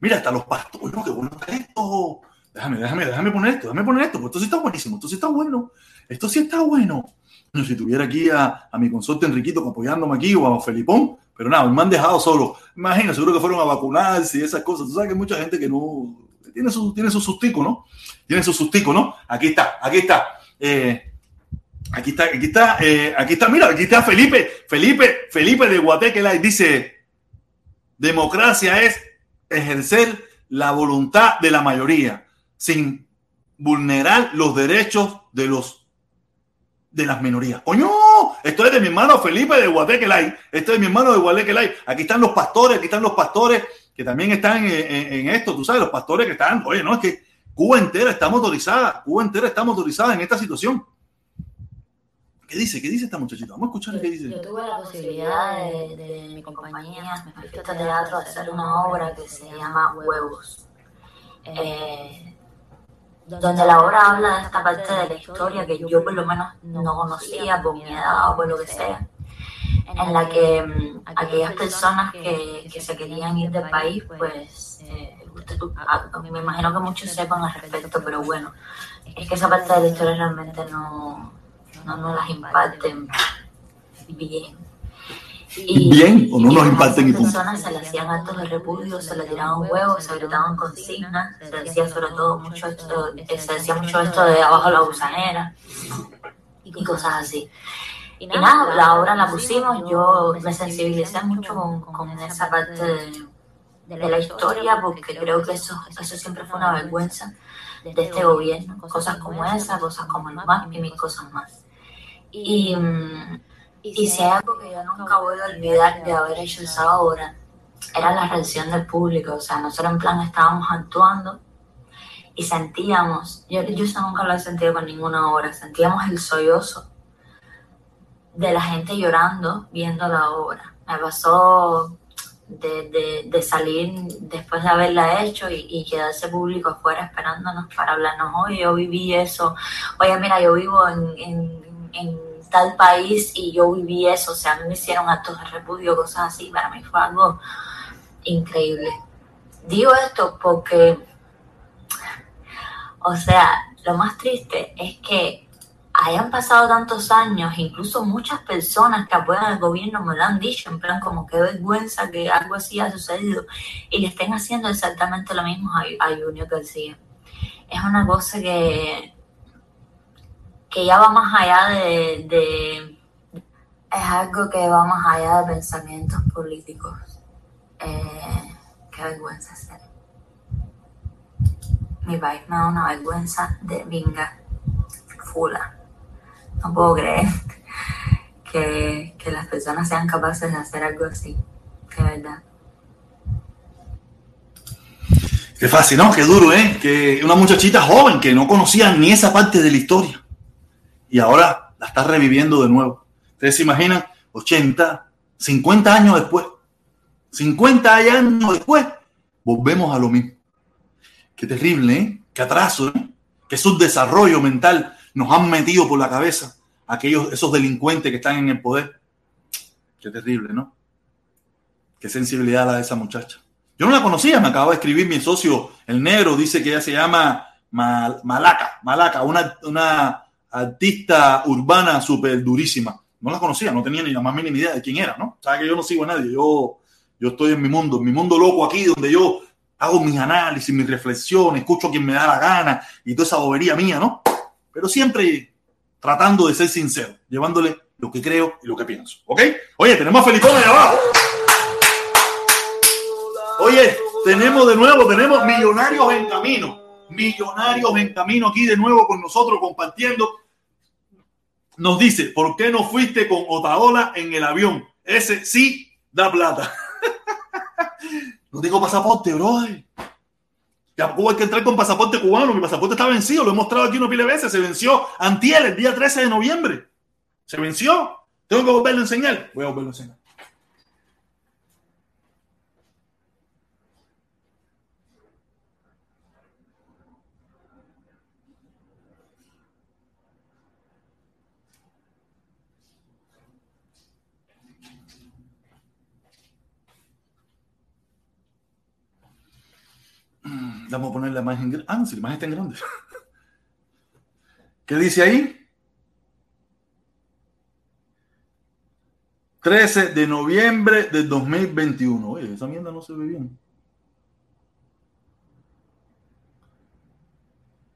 mira, hasta los pastores, qué bueno está esto. Déjame, déjame, déjame poner esto, déjame poner esto, pues esto sí está buenísimo, esto sí está bueno, esto sí está bueno. Si tuviera aquí a, a mi consorte Enriquito apoyándome aquí o a Felipón, pero nada, me han dejado solo. Imagina, seguro que fueron a vacunarse y esas cosas. Tú sabes que hay mucha gente que no tiene su, tiene su sustico, ¿no? Tiene su sustico, ¿no? Aquí está, aquí está. Eh, aquí está, aquí está, eh, aquí está, mira, aquí está Felipe, Felipe, Felipe de Guatequela dice, democracia es ejercer la voluntad de la mayoría sin vulnerar los derechos de los de las minorías. ¡Coño! Esto es de mi hermano Felipe de Guatequelay. Esto es de mi hermano de Guatequelay. Aquí están los pastores, aquí están los pastores que también están en, esto. Tú sabes, los pastores que están. Oye, no, es que Cuba entera está motorizada. Cuba entera está motorizada en esta situación. ¿Qué dice? ¿Qué dice esta muchachita? Vamos a escuchar qué dice. Yo tuve la posibilidad de, de mi compañía, me fui a este teatro hacer una obra que se llama Huevos. Eh, donde la obra habla de esta parte de la historia que yo por lo menos no conocía por mi edad o por lo que sea, en la que mm, aquellas personas que, que se querían ir del país, pues eh, me imagino que muchos sepan al respecto, pero bueno, es que esa parte de la historia realmente no, no, no las imparten bien. bien o no nos imparten y personas se le hacían actos de repudio, se le tiraban huevos, se gritaban consignas, se decía sobre todo mucho esto, eh, se decía mucho esto de abajo la gusanera y cosas así. Y nada, la obra la pusimos, yo me sensibilicé mucho con, con esa parte de, de, la historia porque creo que eso, eso siempre fue una vergüenza de este gobierno, cosas como esa, cosas como el MAP y mil cosas más. Y... Mm, y si hay algo que yo nunca voy a olvidar de haber hecho esa obra, era la reacción del público. O sea, nosotros en plan estábamos actuando y sentíamos, yo, yo eso nunca lo he sentido con ninguna obra, sentíamos el sollozo de la gente llorando viendo la obra. Me pasó de, de, de salir después de haberla hecho y, y, quedarse público afuera esperándonos para hablarnos, oye, yo viví eso, oye, mira, yo vivo en, en, en tal país y yo viví eso, o sea, a mí me hicieron actos de repudio, cosas así, para mí fue algo increíble. Digo esto porque, o sea, lo más triste es que hayan pasado tantos años, incluso muchas personas que apoyan al gobierno me lo han dicho, en plan como qué vergüenza que algo así ha sucedido y le estén haciendo exactamente lo mismo a, a Junior García. Es una cosa que que ya va más allá de, de, es algo que va más allá de pensamientos políticos. Eh, qué vergüenza ser. Mi país me da una vergüenza de vinga, fula. No puedo que las personas sean capaces de hacer algo así. De verdad. Qué fácil, ¿no? Qué duro, ¿eh? Que una muchachita joven que no conocía ni esa parte de la historia y ahora la está reviviendo de nuevo. Ustedes se imaginan 80, 50 años después, 50 años después, volvemos a lo mismo. Qué terrible, ¿eh? Qué atraso, ¿eh? Qué subdesarrollo mental nos han metido por la cabeza aquellos, esos delincuentes que están en el poder. Qué terrible, ¿no? Qué sensibilidad la de esa muchacha. Yo no la conocía, me acaba de escribir mi socio, el negro, dice que ella se llama Malaca, Malaca, una, una artista urbana súper durísima. No la conocía, no tenía ni la más mínima idea de quién era, ¿no? Sabes que yo no sigo a nadie, yo Yo estoy en mi mundo, en mi mundo loco aquí, donde yo hago mis análisis, mis reflexiones, escucho a quien me da la gana y toda esa bobería mía, ¿no? Pero siempre tratando de ser sincero, llevándole lo que creo y lo que pienso. ¿Ok? Oye, tenemos a Felipón allá abajo. Oye, tenemos de nuevo, tenemos millonarios en camino. Millonarios en camino aquí de nuevo con nosotros compartiendo. Nos dice, ¿por qué no fuiste con Otaola en el avión? Ese sí da plata. no tengo pasaporte, bro. Ya hay que entrar con pasaporte cubano. Mi pasaporte está vencido. Lo he mostrado aquí pila de veces. Se venció antier, el día 13 de noviembre. Se venció. Tengo que volverlo a enseñar. Voy a volverlo a enseñar. Vamos a poner la imagen grande. Ah, no, si la imagen está en grande. ¿Qué dice ahí? 13 de noviembre del 2021. Oye, esa mierda no se ve bien.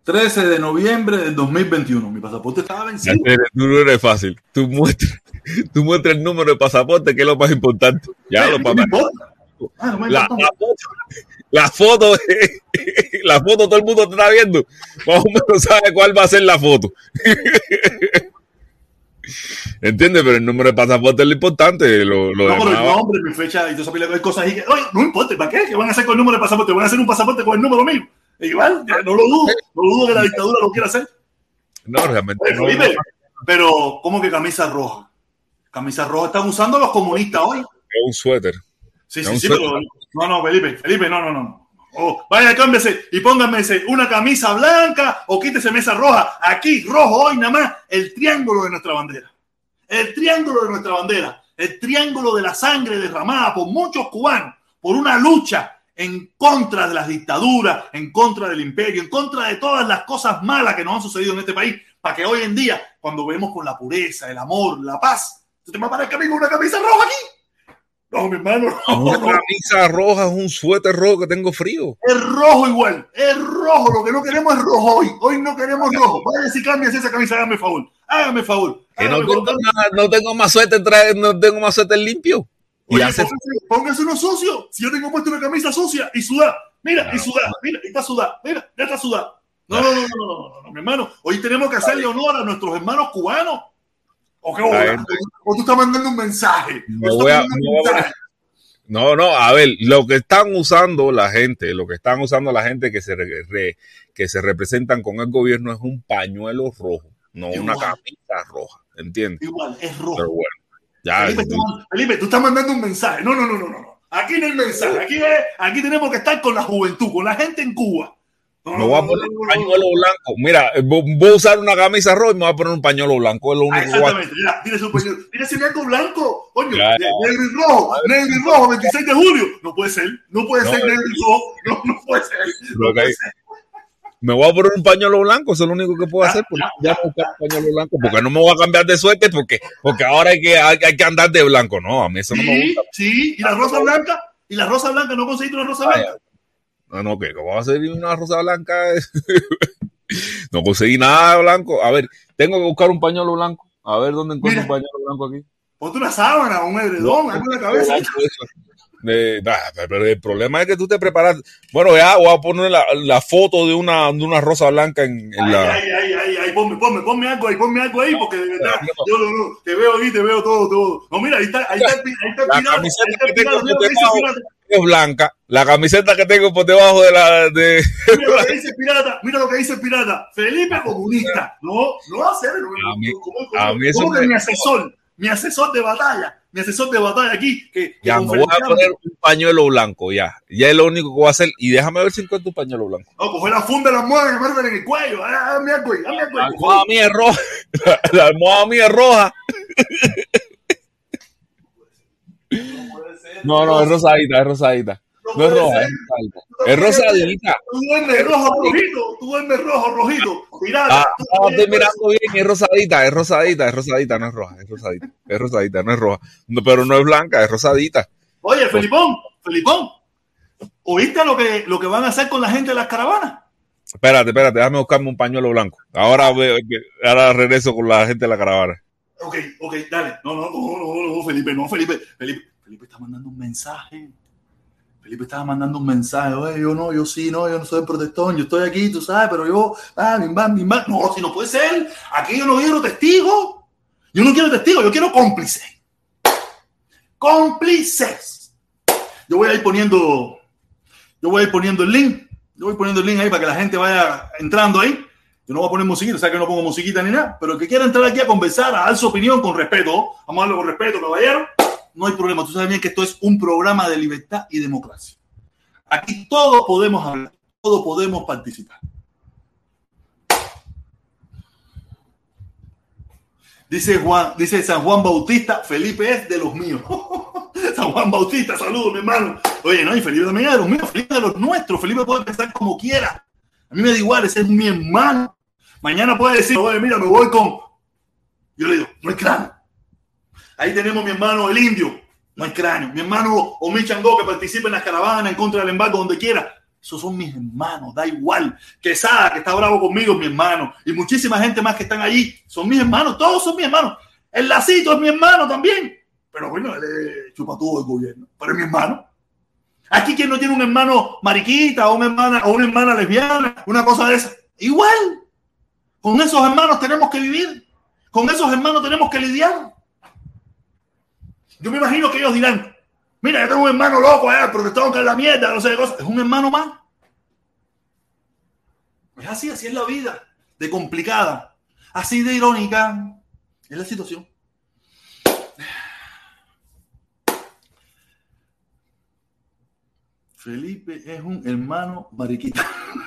13 de noviembre del 2021. Mi pasaporte estaba vencido. Tú no eres fácil. Tú muestras, tú muestras el número de pasaporte, que es lo más importante. Ya lo. Ah, no la, la foto, la foto todo el mundo te está viendo. Más o menos sabe cuál va a ser la foto. ¿Entiendes? Pero el número de pasaporte es lo importante. Lo, lo No, pero el nombre, mi fecha y sabía que hay cosas ahí que, oye, no importa, ¿para qué? ¿Qué van a hacer con el número de pasaporte? ¿Van a hacer un pasaporte con el número mío? Igual, no lo dudo, no dudo que la dictadura lo quiera hacer. no, realmente Oye, no. Pero, ¿cómo que camisa roja? Camisa roja están usando los comunistas hoy. Es un suéter. Sí, sí, pero no, no, Felipe, Felipe, no, no, no. Oh, vaya, cámbiese y póngame ese, una camisa blanca o quítese esa roja. Aquí, rojo hoy nada más, el triángulo de nuestra bandera. El triángulo de nuestra bandera. El triángulo de la sangre derramada por muchos cubanos por una lucha en contra de las dictaduras, en contra del imperio, en contra de todas las cosas malas que nos han sucedido en este país, para que hoy en día, cuando vemos con la pureza, el amor, la paz, ¿tú te aparezca a mí con una camisa roja aquí? No, mi hermano, no. Una camisa roja es un suéter rojo que tengo frío. Es rojo igual, es rojo. Lo que no queremos es rojo hoy. Hoy no queremos rojo. Vaya si cambias esa camisa, hágame favor. Hágame favor. Que no tengo, no más suéter, trae- no tengo más suéter limpio. Y Oye, hace póngase, póngase uno sucio. Si yo tengo puesto una camisa sucia y sudada, mira, y sudada, mira, y está sudada, mira, ya está no, no, no, no, no, no, mi hermano. Hoy tenemos que hacerle honor a nuestros hermanos cubanos. ¿O qué. O tú estás mandando un mensaje. Me O tú voy a- mensaje. No, no, a ver, lo que están usando la gente, lo que están usando la gente que se, re- que se representan con el gobierno es un pañuelo rojo, no una camisa roja, ¿entiendes? Igual, es rojo. Pero bueno, ya. Felipe, tú, Felipe, tú estás mandando un mensaje. No, no, no, no, no. no. Aquí no hay mensaje. Aquí, aquí tenemos que estar con la juventud, con la gente en Cuba. Me voy a poner un pañuelo blanco. Mira, eh, vo- voy a usar una camisa roja y me voy a poner un pañuelo blanco. Es lo Ah, único que voy a hacer. exactamente, ya, tienes un pañuelo. Tienes ese blanco blanco, coño, negro y rojo, negro y rojo, 26 de julio. No puede ser, no puede No, ser es- negro y rojo, no, no puede ser. No puede ser. Me voy a poner un pañuelo blanco, eso es lo único que puedo hacer. Porque ya no buscar un pañuelo blanco, porque no me voy a cambiar de suerte, porque, porque ahora hay que, hay, hay que andar de blanco. No, a mí eso no me gusta. sí, y la rosa blanca, y la rosa blanca, no conseguiste una rosa Vaya. blanca. No, no, que ¿cómo va a ser una rosa blanca? no conseguí nada blanco. A ver, tengo que buscar un pañuelo blanco. A ver dónde encuentro Mira. un pañuelo blanco aquí. Ponte una sábana, un edredón, algo en la cabeza. De- nah, pero el problema es que tú te preparas. Bueno, ya voy a poner la, la foto de una, de una rosa blanca en, en Ay, la. ay, ay, ay, ay, ponme, ponme, ponme algo ahí, ponme algo ahí, porque de verdad, No. yo no, no, te veo aquí, te veo todo, todo. No, mira, ahí está, ahí está, ahí está el La pirata, ahí está pirata, que el Es blanca. La camiseta que tengo por debajo de la. De, mira lo que dice el pirata, mira lo que dice el pirata. Felipe comunista, no, no va a ser, A mí- como, a mí eso como que me- mi asesor, mi asesor de batalla, mi asesor de batalla aquí, que, que ya me voy a poner un pañuelo blanco, ya. Ya es lo único que voy a hacer. Y déjame ver si encuentro un pañuelo blanco. No, coger la funda de la almohada me en el cuello, dame algo ahí, dame algo La ahí. almohada mía es roja. La almohada mía es roja. No, no, es rosadita, es rosadita. No es roja, es rosadita. Es rosadita. Tú duermes rojo, rojito, tú duermes rojo, rojito, pirata. Ah, no, estoy mirando bien, es rosadita, es rosadita, es rosadita, no es roja, es rosadita, es rosadita, no es roja. No, pero no es blanca, es rosadita. Oye, Felipón, Felipón, ¿oíste lo que, lo que van a hacer con la gente de las caravanas? Espérate, espérate, déjame buscarme un pañuelo blanco. Ahora ahora regreso con la gente de la caravana. Ok, ok, dale. No, no, no, no, no, Felipe, no, Felipe. Felipe, Felipe está mandando un mensaje. Felipe estaba mandando un mensaje. Oye, yo no, yo sí, no, yo no soy protestón, yo estoy aquí, tú sabes, pero yo, ah, mi man, mi man. No, si no puede ser. Aquí yo no quiero testigos. Yo no quiero testigos, yo quiero cómplices. Cómplices. Yo voy a ir poniendo, yo voy a ir poniendo el link. Yo voy poniendo el link ahí para que la gente vaya entrando ahí. Yo no voy a poner musiquita, o sea que no pongo musiquita ni nada, pero el que quiera entrar aquí a conversar, a dar su opinión con respeto, vamos a darlo con respeto, caballero, no hay problema. Tú sabes bien que esto es un programa de libertad y democracia. Aquí todos podemos hablar, todos podemos participar. Dice Juan, dice San Juan Bautista, Felipe es de los míos. San Juan Bautista, saludos, mi hermano. Oye, no, y Felipe también es de los míos, Felipe es de los nuestros. Felipe puede pensar como quiera. A mí me da igual, ese es mi hermano. Mañana puede decir, oye, mira, me voy con. Yo le digo, no hay cráneo. Ahí tenemos mi hermano el indio, no hay cráneo. Mi hermano Omi Changó, que participa en las caravanas, en contra del embargo, donde quiera. Esos son mis hermanos, da igual. Quesada, que está bravo conmigo, mi hermano. Y muchísima gente más que están allí, son mis hermanos, todos son mis hermanos. El lacito es mi hermano también. Pero bueno, él chupa todo el gobierno. Pero es mi hermano. Aquí quien no tiene un hermano mariquita o una hermana o una hermana lesbiana, una cosa de esa. Igual. Con esos hermanos tenemos que vivir. Con esos hermanos tenemos que lidiar. Yo me imagino que ellos dirán, mira, yo tengo un hermano loco allá, protestón que es la mierda, no sé qué cosa. Es un hermano más. Es así, así es la vida. De complicada. Así de irónica. Es la situación. Felipe es un hermano mariquita.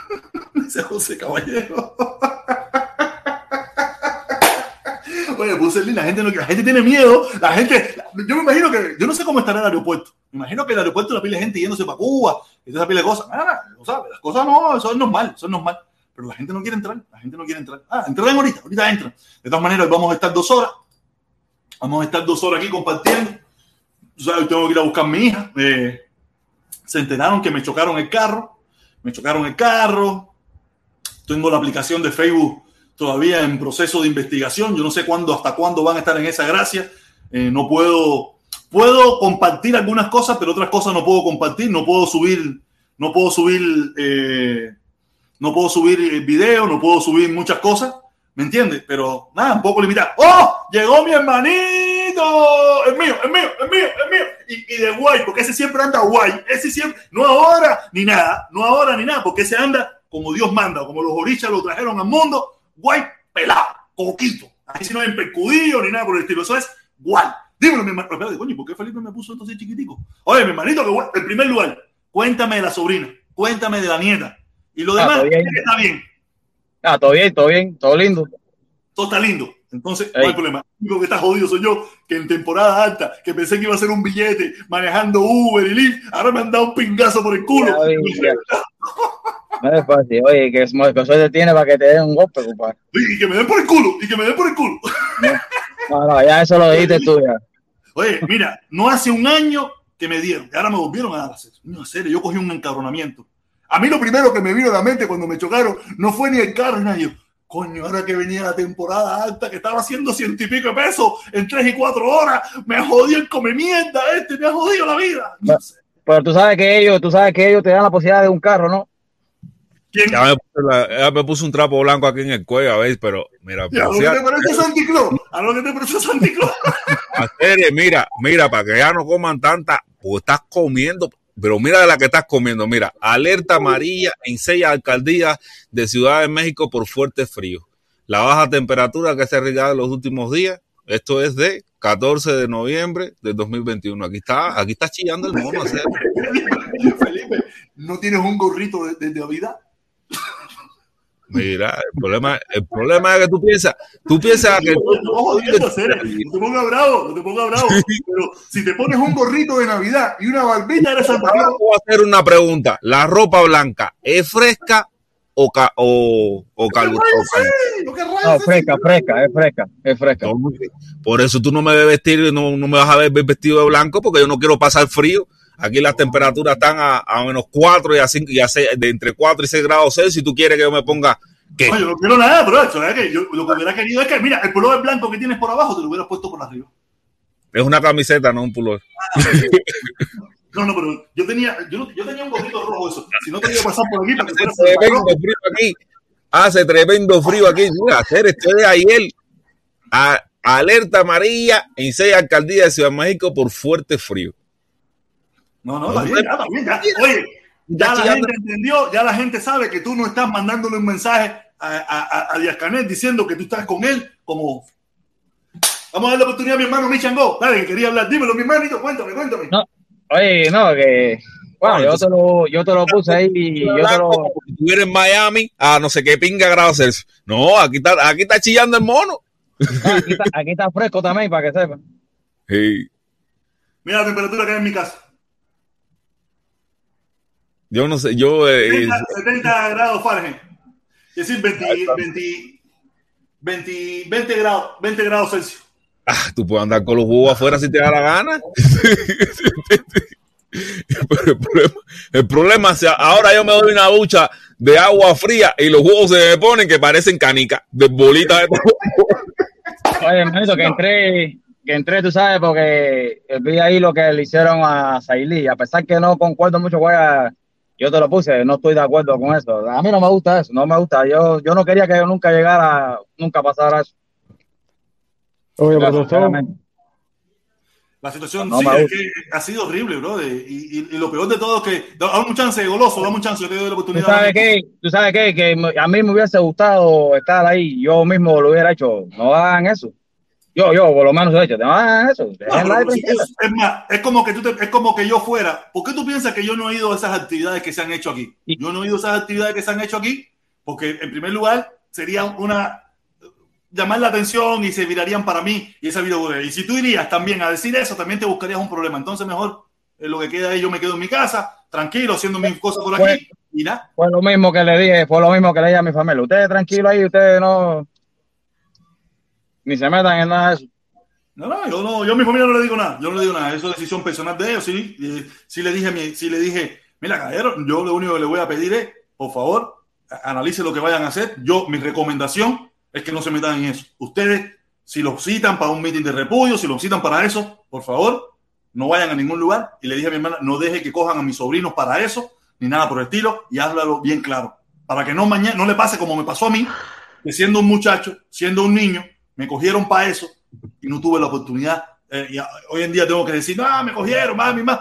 Dice José Caballero. Link, la gente, la gente tiene miedo. La gente, yo me imagino que, yo no sé cómo estará el aeropuerto. Me imagino que el aeropuerto la pila de gente yéndose para Cuba esa pila de cosas. Ah, no sabes, las cosas no, eso es normal, eso es normal. Pero la gente no quiere entrar, la gente no quiere entrar. Ah, entran ahorita, ahorita entran. De todas maneras, vamos a estar dos horas. Vamos a estar dos horas aquí compartiendo. Tú sabes, tengo que ir a buscar a mi hija. Eh, se enteraron que me chocaron el carro, me chocaron el carro, tengo la aplicación de Facebook todavía en proceso de investigación, yo no sé cuándo, hasta cuándo van a estar en esa gracia, eh, no puedo, puedo compartir algunas cosas, pero otras cosas no puedo compartir, no puedo subir, no puedo subir, eh, no puedo subir video, no puedo subir muchas cosas, ¿me entiendes? Pero nada, un poco limitado. ¡Oh! Llegó mi hermanito, es mío, es mío, es mío, es mío. Y, y, de guay, porque ese siempre anda guay. Ese siempre, no ahora ni nada, no ahora ni nada, porque ese anda como Dios manda, como los orichas lo trajeron al mundo, guay, pelado, coquito. Ahí si no hay percudido ni nada por el estilo. Eso es guay. Dímelo, mi hermano. Espérate, coño, ¿por qué Felipe me puso así chiquitico? Oye, mi hermanito, que guay. En primer lugar, cuéntame de la sobrina, cuéntame de la nieta. Y lo demás, Ah, todo bien. está bien. Ah, todo bien, todo bien, todo lindo. Todo está lindo. Entonces, no hay problema. Lo único que está jodido soy yo, que en temporada alta, que pensé que iba a ser un billete manejando Uber y Lyft, ahora me han dado un pingazo por el culo. No es fácil. Oye, que, suerte tiene para que te den un golpe, compadre. Y que me den por el culo, y que me den por el culo. No, no, ya eso lo dijiste tú ya. Oye, mira, no hace un año que me dieron, y ahora me volvieron a dar acceso. No, en serio, yo cogí un encabronamiento. A mí lo primero que me vino a la mente cuando me chocaron no fue ni el carro, ni nada. Yo, coño, ahora que venía la temporada alta, que estaba haciendo ciento y pico de pesos en tres y cuatro horas, me jodió el come mierda este, me ha jodido la vida. No sé. Pero tú sabes que ellos, tú sabes que ellos te dan la posibilidad de un carro, ¿no? ¿Quién? Ya me, puse la- ya me puse un trapo blanco aquí en el cuello, a ver, pero mira, ¿A lo que te parece Santi Claus? ¿A lo que te parece Santi Claus? Mira, mira, para que ya no coman tanta, pues estás comiendo, pero mira de la que estás comiendo, mira, alerta amarilla en seis alcaldías de Ciudad de México por fuerte frío. La baja temperatura que se ha regado en los últimos días, esto es de 14 de noviembre del 2021. Aquí está, aquí está chillando el mono. Felipe, ¿no tienes un gorrito de, de Navidad? Mira, el problema, el problema es que tú piensas, tú piensas que No te pongas jodiendo, Cere, no te pongas bravo, no te pongas bravo. Pero si te pones un gorrito de Navidad y una barbita, eres Santa Ahora Claus. voy a hacer una pregunta. ¿La ropa blanca es fresca o, ca- o, o ¿Qué carbu- rayos o cal- es? ¿Lo que rayos No, es? fresca, fresca, es fresca, es fresca. Por eso tú no me ves vestir, no, no me vas a ver vestido de blanco porque yo no quiero pasar frío. Aquí las temperaturas están a, a menos 4 y a 5 y a 6, de entre 4 y 6 grados Celsius. Si tú quieres que yo me ponga, ¿qué? No, yo no quiero nada, bro. Eso es que yo lo que hubiera querido es que, mira, el pullover blanco que tienes por abajo te lo hubieras puesto por arriba. Es una camiseta, no un pullover. No, no, pero yo tenía, yo, yo tenía un gorrito rojo eso. Si no te iba a pasar por aquí para que Hace tremendo frío aquí. Hace tremendo frío aquí. Mira, hacer esto de ayer. A- alerta amarilla en seis alcaldías de Ciudad de México por fuerte frío. No, no, está bien, ya, está bien, ya. Oye, ya la gente entendió, ya la gente sabe que tú no estás mandándole un mensaje a, a, a- a Díaz Canel diciendo que tú estás con él como... Vamos a darle la oportunidad a mi hermano Michango. Dale, que quería hablar. Dímelo, mi hermanito, cuéntame, cuéntame. No. Oye, no, que. Bueno, yo te lo, yo te lo puse ahí y yo te lo. Si estuviera en Miami a no sé qué pinga grados Celsius. No, aquí está, aquí está chillando el mono. no, aquí, está, aquí está fresco también, para que sepan. Sí. Mira la temperatura que hay en mi casa. Yo no sé, yo eh, 70, 70 grados Fahrenheit. Es decir, 20, 20, 20, 20 grados, 20 grados Celsius. ah, tú puedes andar con los huevos afuera si te da la gana. Pero el problema, el problema es que ahora yo me doy una ducha de agua fría y los huevos se me ponen que parecen canicas de bolitas de Oye, hermanito, que entré, que entré, tú sabes, porque vi ahí lo que le hicieron a Sailí. A pesar que no concuerdo mucho con ella, yo te lo puse, no estoy de acuerdo con eso. A mí no me gusta eso, no me gusta. Yo, yo no quería que yo nunca llegara, nunca pasara eso. Oye, profesor, Sinceramente. La situación No sí, me es gusta. que ha sido horrible, bro. Y, y, y lo peor de todo es que. Dame un chance, goloso, dame un chance, yo te doy la ¿Tú oportunidad. sabes qué? ¿Tú sabes qué? Que me- a mí me hubiese gustado estar ahí, yo mismo lo hubiera hecho. No hagan eso. Yo, yo, por lo menos he hecho. Hagan eso. No, tranquila. es, es más, es como que tú te- es como que yo fuera. ¿Por qué tú piensas que yo no he ido a esas actividades que se han hecho aquí? Yo no he ido a esas actividades que se han hecho aquí porque, en primer lugar, sería una llamar la atención y se virarían para mí y esa video Y si tú irías también a decir eso, también te buscarías un problema. Entonces, mejor eh, lo que queda ahí, yo me quedo en mi casa, tranquilo, haciendo mis cosas por aquí y nada. Fue lo mismo que le dije, fue lo mismo que le dije a mi familia. Ustedes tranquilos ahí, ustedes no. Ni se metan en nada de eso. No, no, yo no, yo a mi familia no le digo nada, yo no le digo nada, eso es decisión personal de ellos, sí, sí le dije sí le dije, mira, caballero, yo lo único que le voy a pedir es, por favor, analice lo que vayan a hacer, yo, mi recomendación es que no se metan en eso, ustedes, si los citan para un meeting de repudio, si los citan para eso, por favor, no vayan a ningún lugar, y le dije a mi hermana, no deje que cojan a mis sobrinos para eso, ni nada por el estilo, y háblalo bien claro, para que no mañana, no le pase como me pasó a mí, que siendo un muchacho, siendo un niño, me cogieron para eso, y no tuve la oportunidad. eh, y hoy en día tengo que decir, no, me cogieron, mami, más.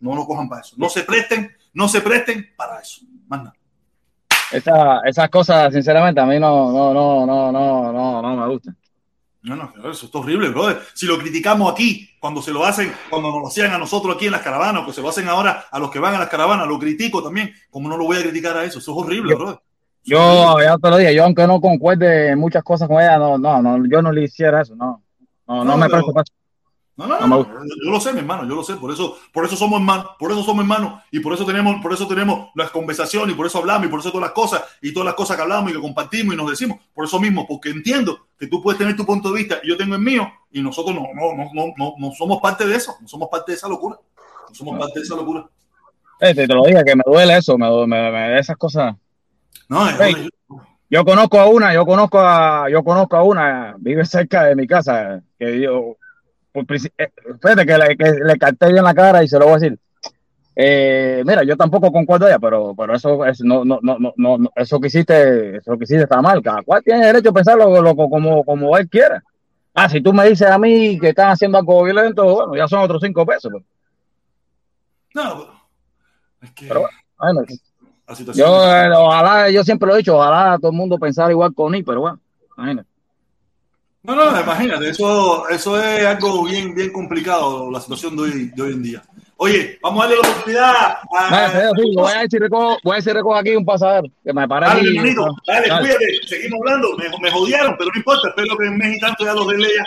No lo cojan para eso. No se presten, no se presten para eso. Más nada. Esa- esas cosas, sinceramente, a mí no, no, no, no, no, no, no me gustan. No, no, eso es horrible, brother. Si lo criticamos aquí, cuando se lo hacen, cuando nos lo hacían a nosotros aquí en las caravanas, o que se lo hacen ahora a los que van a las caravanas, lo critico también. como no lo voy a criticar a eso? Eso es horrible, Yo- brother. Yo, ya te lo dije, yo aunque no concuerde en muchas cosas con ella, no, no, no, yo no le hiciera eso, no. No, no, No, me pero- eso. No, no, No yo, lo sé, mi hermano, yo lo sé, por eso, por eso somos hermanos, por eso somos hermanos, y por eso tenemos, por eso tenemos las conversaciones, y por eso hablamos, y por eso todas las cosas, y todas las cosas que hablamos y que compartimos y nos decimos, por eso mismo, porque entiendo que tú puedes tener tu punto de vista y yo tengo el mío, y nosotros no, no, no, no, no, no somos parte de eso, no somos parte de esa locura, no somos parte de esa locura. Eh, te, lo dije, que me duele eso, me, du- me, me- esas cosas. No, Hey. Yo conozco a una, yo conozco a, yo conozco a una, vive cerca de mi casa, que yo, eh, espérate que le, que le capté bien la cara y se lo voy a decir. Eh, mira, yo tampoco concuerdo ella, pero, pero eso es, no, no, no, no, eso que hiciste, eso que hiciste está mal. Cada cual tiene derecho a pensar lo, como, como él quiera. Ah, si tú me dices a mí que están haciendo algo violento, bueno, ya son otros cinco pesos. pues. no, pero- es que Pero Bueno, la situación yo, eh, ojalá, yo siempre lo he dicho, ojalá todo el mundo pensara igual con mí, pero bueno, imagínate. No, no, imagínate, eso, eso es algo bien, bien complicado, la situación de hoy, de hoy en día. Oye, vamos a darle la oportunidad a, sí, voy a si recojo, voy a si recojo aquí un pasadero, que me paré Dale, hermanito, dale, Dale. cuídate, seguimos hablando, me, me jodieron, pero no importa, espero que en México tanto ya los arregle ya.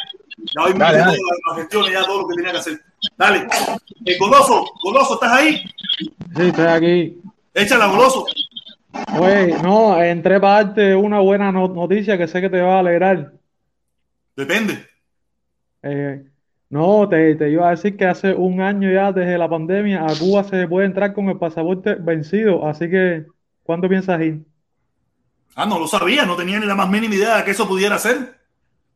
Ya hoy me las gestiones, ya todo lo que tenía que hacer. Dale, eh, Goloso, Goloso, ¿estás ahí? Sí, estoy aquí. Échala, Goloso. Oye, no, entré para darte una buena no- noticia que sé que te va a alegrar. Depende. Eh, no, te, te iba a decir que hace un año ya desde la pandemia a Cuba se puede entrar con el pasaporte vencido, así que ¿cuándo piensas ir? Ah, no lo sabía, no tenía ni la más mínima idea de que eso pudiera ser.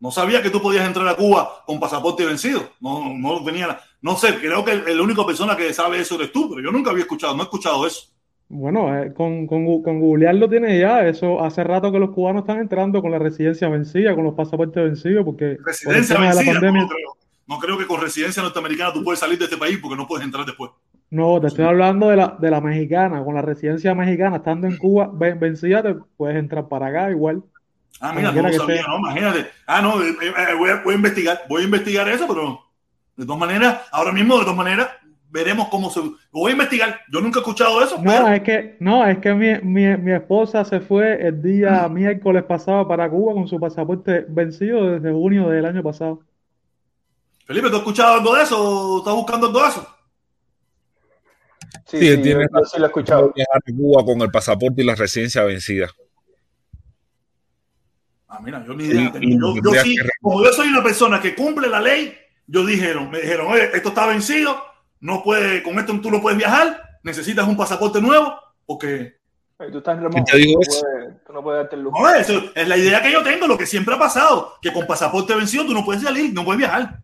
No sabía que tú podías entrar a Cuba con pasaporte vencido. No, no tenía, la- no sé, creo que el- la única persona que sabe eso eres tú, pero yo nunca había escuchado, no he escuchado eso. Bueno, eh, con, con, con googlear lo tienes ya, eso hace rato que los cubanos están entrando con la residencia vencida, con los pasaportes vencidos, porque por Residencia de la no, pandemia. lo creo. No creo que con residencia norteamericana tú puedes salir de este país porque no puedes entrar después. No, te estoy hablando de la, de la mexicana, con la residencia mexicana, estando en Cuba ven- vencida, te puedes entrar para acá igual. Ah, mira, no sabía. ¿no? Imagínate. Ah, no, eh, eh, voy, a, voy a investigar, voy a investigar eso, pero de todas maneras, ahora mismo, de todas maneras, veremos cómo se. Lo voy a investigar. Yo nunca he escuchado eso, pero No, es que, no, es que mi, mi, mi esposa se fue el día miércoles pasado para Cuba con su pasaporte vencido desde junio del año pasado. Felipe, ¿tú has escuchado algo de eso? ¿Estás buscando algo de eso? Sí, Sí, sí, yo, tiene yo sí lo he escuchado. viajar a Cuba con el pasaporte y la residencia vencida. Ah, mira, yo ni idea. Yo, yo sí, como yo soy una persona que cumple la ley, yo dijeron, me dijeron, oye, esto está vencido, no puede, con esto tú no puedes viajar, necesitas un pasaporte nuevo, porque Tú estás en ¿Quién te dijo tú, eso? puedes- tú no puedes darte el lujo. no, eso es la idea que yo tengo, lo que siempre ha pasado, que con pasaporte vencido tú no puedes salir, no puedes viajar.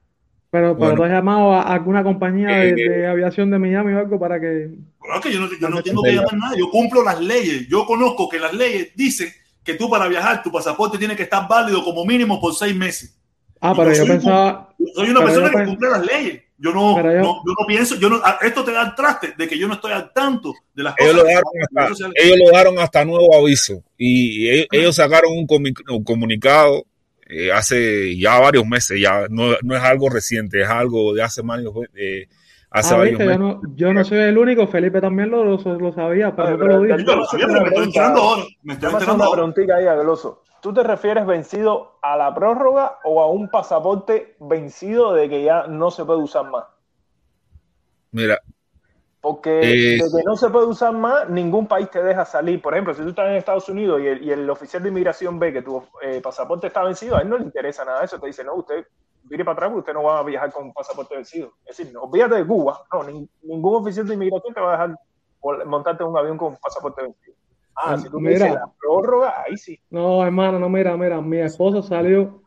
Pero, pero Bueno. tú has llamado a alguna compañía de, Eh, de aviación de Miami o algo para que... Es que yo no, yo no tengo te que llamar nada, yo cumplo las leyes, yo conozco que las leyes dicen que tú para viajar tu pasaporte tiene que estar válido como mínimo por seis meses. Ah, Y pero yo yo soy un- pensaba... Yo soy una persona yo que cumple las leyes. Yo no, yo- no, yo no pienso, yo no, a- esto te da el traste de que yo no estoy al tanto de las Ellos cosas. lo, hasta, sociales. ellos lo dejaron hasta nuevo aviso y ellos, ellos sacaron un, un comunicado eh, hace ya varios meses, ya no, no es algo reciente, es algo de hace varios, eh, hace Ah, varios viste, yo meses. no, yo no soy el único, Felipe también lo, lo, lo sabía, pero te lo dije. Yo lo sabía, pero me estoy enterando ahora. Me estoy enterando una ahora. preguntita ahí a Veloso. ¿Tú te refieres vencido a la prórroga o a un pasaporte vencido de que ya no se puede usar más? Mira, Porque Eh, de que no se puede usar más, ningún país te deja salir. Por ejemplo, si tú estás en Estados Unidos y el, y el oficial de inmigración ve que tu eh, pasaporte está vencido, a él no le interesa nada de eso. Te dice, no, usted mire para atrás porque usted no va a viajar con un pasaporte vencido. Es decir, no, olvídate de Cuba. No, nin- ningún oficial de inmigración te va a dejar montarte en un avión con un pasaporte vencido. Ah, Ah, si tú me mira. dices la prórroga, ahí sí. No, hermano, no, mira, mira, mi esposa salió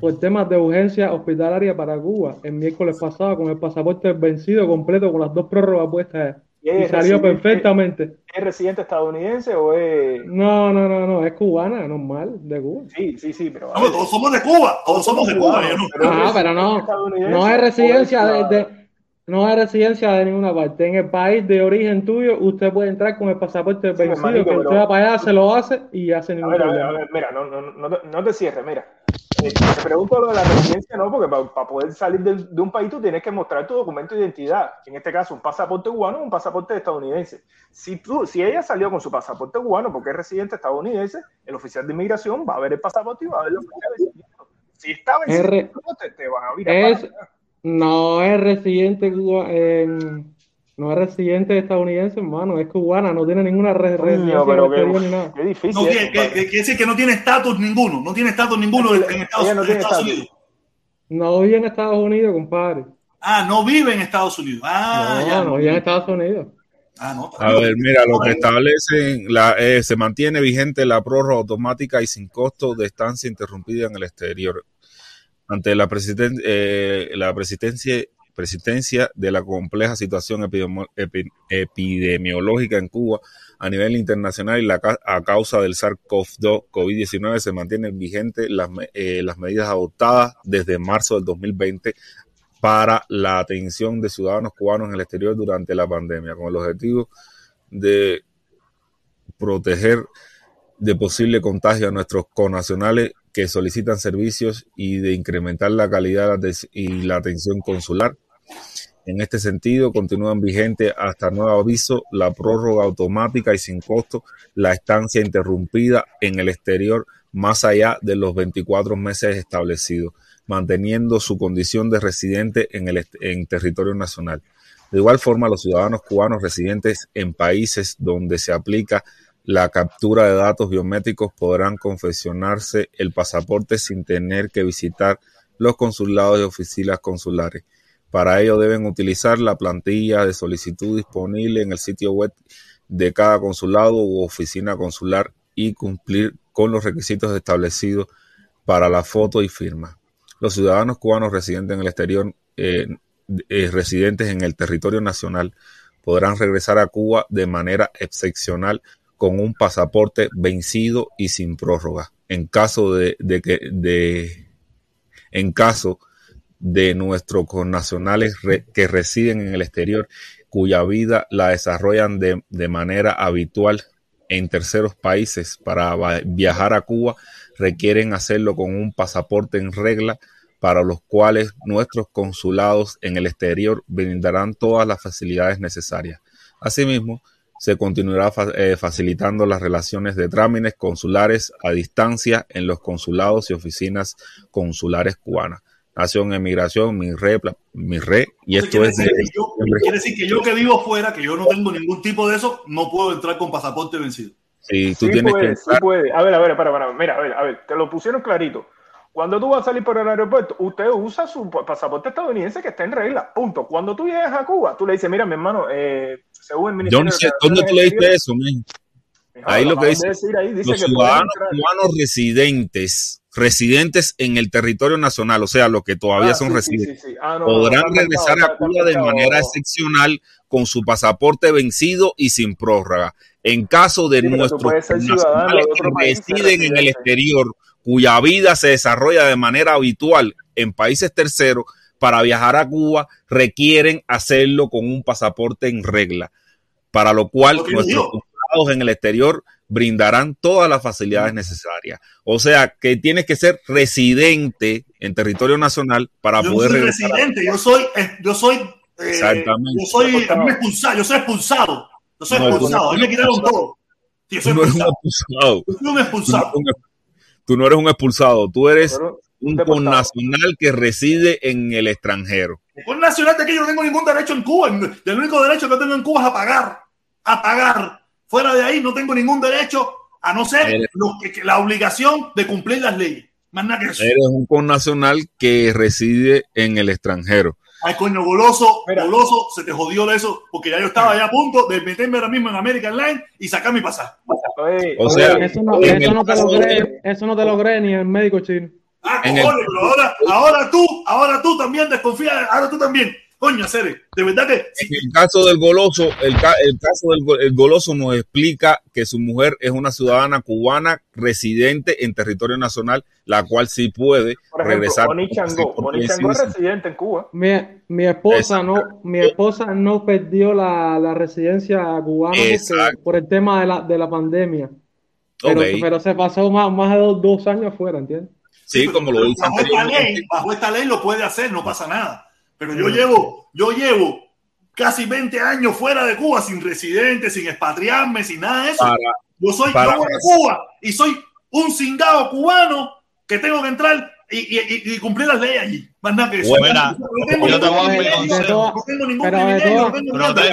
por temas de urgencia hospitalaria para Cuba el miércoles pasado con el pasaporte vencido completo con las dos prórrogas puestas ¿Y salió perfectamente. ¿Es residente estadounidense o es.? No, no, no, no, es cubana, normal, de Cuba. Sí, sí, sí, pero. No, todos somos de Cuba, todos somos de Cuba. yo no- pero Ah, es pero no, no es residencia de, de- no es residencia de ninguna parte. En el país de origen tuyo, usted puede entrar con el pasaporte Sí, vencido, que usted pero- va para allá, se lo hace y hace A ningún ver, a ver, problema. a ver, mira, no, no, no, te- no te cierres, mira. Eh, te pregunto lo de la residencia, no, porque para poder salir de, de un país tú tienes que mostrar tu documento de identidad. En este caso, un pasaporte cubano o un pasaporte estadounidense. Si, tú, si ella salió con su pasaporte cubano porque es residente estadounidense, el oficial de inmigración va a ver el pasaporte y va a ver lo que está vencido. Si está vencido, te, te van a virar Es, para atrás. No es residente cuba- eh, no es residente estadounidense, hermano, es cubana, no tiene ninguna re- residencia Coño, pero en el exterior qué, ni nada. qué difícil. No, es, que, que, compadre. que- quiere decir que no tiene estatus ninguno, no tiene estatus ninguno en, en Estados, no en. Unidos. No vive en Estados Unidos, compadre. Ah, no vive en Estados Unidos. Ah, No, ya. no vive en Estados Unidos. Ah, no. A ver, mira, lo que establecen, la, eh, se mantiene vigente la prórroga automática y sin costo de estancia interrumpida en el exterior. Ante la, presiden- eh, la presidencia, presidencia de la compleja situación epidemiológica en Cuba a nivel internacional y la, ca- a causa del SARS-CoV-2 COVID-19 se mantienen vigentes las, eh, las medidas adoptadas desde marzo del 2020 para la atención de ciudadanos cubanos en el exterior durante la pandemia, con el objetivo de proteger de posible contagio a nuestros connacionales que solicitan servicios y de incrementar la calidad y la atención consular. En este sentido, continúan vigentes hasta nuevo aviso la prórroga automática y sin costo, la estancia interrumpida en el exterior más allá de los 24 meses establecidos, manteniendo su condición de residente en el en territorio nacional. De igual forma, los ciudadanos cubanos residentes en países donde se aplica la captura de datos biométricos podrán confeccionarse el pasaporte sin tener que visitar los consulados y oficinas consulares. Para ello deben utilizar la plantilla de solicitud disponible en el sitio web de cada consulado u oficina consular y cumplir con los requisitos establecidos para la foto y firma. Los ciudadanos cubanos residentes en el exterior, eh, eh, residentes en el territorio nacional, podrán regresar a Cuba de manera excepcional con un pasaporte vencido y sin prórroga. En caso de, que de en caso de nuestros connacionales re- que residen en el exterior, cuya vida la desarrollan de, de manera habitual en terceros países para viajar a Cuba, requieren hacerlo con un pasaporte en regla para los cuales nuestros consulados en el exterior brindarán todas las facilidades necesarias. Asimismo, se continuará fa- eh, facilitando las relaciones de trámites consulares a distancia en los consulados y oficinas consulares cubanas. Nación Emigración, mi re, mi re, y esto quiere, es de decir que yo, quiere decir que yo que vivo fuera, que yo no tengo ningún tipo de eso, no puedo entrar con pasaporte vencido. Si tú Sí tienes puede, que sí entrar, puede. A ver, a ver, espera, espera. Mira, a ver, a ver, te lo pusieron clarito. Cuando tú vas a salir por el aeropuerto, usted usa su pa- pasaporte estadounidense que está en regla. Punto. Cuando tú llegas a Cuba, tú le dices, mira, mi hermano, eh, según el yo Ministerio no de sé dónde tú leíste eso, men? Mijo, Ahí lo que dice, ahí, dice los que ciudadanos cubanos residentes, residentes en el territorio nacional, o sea, los que todavía Ah, son sí, residentes, sí, sí. Ah, no, no, podrán marcado, regresar a Cuba de manera excepcional con su pasaporte vencido y sin prórroga. En caso de nuestros nacionales que residen en el exterior, cuya vida se desarrolla de manera habitual en países terceros, para viajar a Cuba requieren hacerlo con un pasaporte en regla, para lo cual nuestros consulados en el exterior brindarán todas las facilidades necesarias. O sea, que tienes que ser residente en territorio nacional para Yo no poder soy regresar. a- residente, yo soy, eh, yo soy, eh, Exactamente. yo soy, expulsaron, yo soy expulsado, yo soy No, no- expulsado, a mí me quitaron todo. Sí, yo soy no expulsado, expulsado. yo soy un no expulsado. Un- Tú no eres un expulsado, tú eres Pero un connacional que reside en el extranjero. Con nacional de aquí yo no tengo ningún derecho en Cuba. El único derecho que tengo en Cuba es a pagar. A pagar. Fuera de ahí no tengo ningún derecho a no ser Eres- lo que, que la obligación de cumplir las leyes. Más nada que eso. Eres un connacional que reside en el extranjero. Ay, coño, goloso, Mira. goloso, se te jodió de eso, porque ya yo estaba ya a punto de meterme ahora mismo en American Line y sacar mi pasaje. O sea, Eso no, eso te lo cree, eso no te lo cree ni el médico chino. Ah, el- cojones, pero ahora, ahora tú, ahora tú también desconfías, ahora tú también. Coño, Cere, de verdad que sí, En el caso del goloso, el, ca- el caso del el goloso nos explica que su mujer es una ciudadana cubana residente en territorio nacional, la cual sí puede por ejemplo, regresar. Con Changó. Oni Changó es residente en Cuba. Mi, mi esposa no, mi esposa no perdió la, la residencia cubana por el tema de la, de la pandemia. Pero, pero se pasó más, más de dos, dos años afuera, ¿entiendes? Sí, como lo dice bajo esta ley, anteriormente. bajo esta ley lo puede hacer, no pasa nada. Pero yo llevo, yo llevo casi 20 años fuera de Cuba sin residente, sin expatriarme, sin nada de eso. Para, Yo soy para- yo a Cuba y soy un cingado cubano que tengo que entrar y, y- y- y cumplir las leyes allí. Más nada que eso. Bueno, no tengo yo te ningún voy a dar mi privilegio, consejo. no tengo ningún de privilegio, no tengo nada, a ver,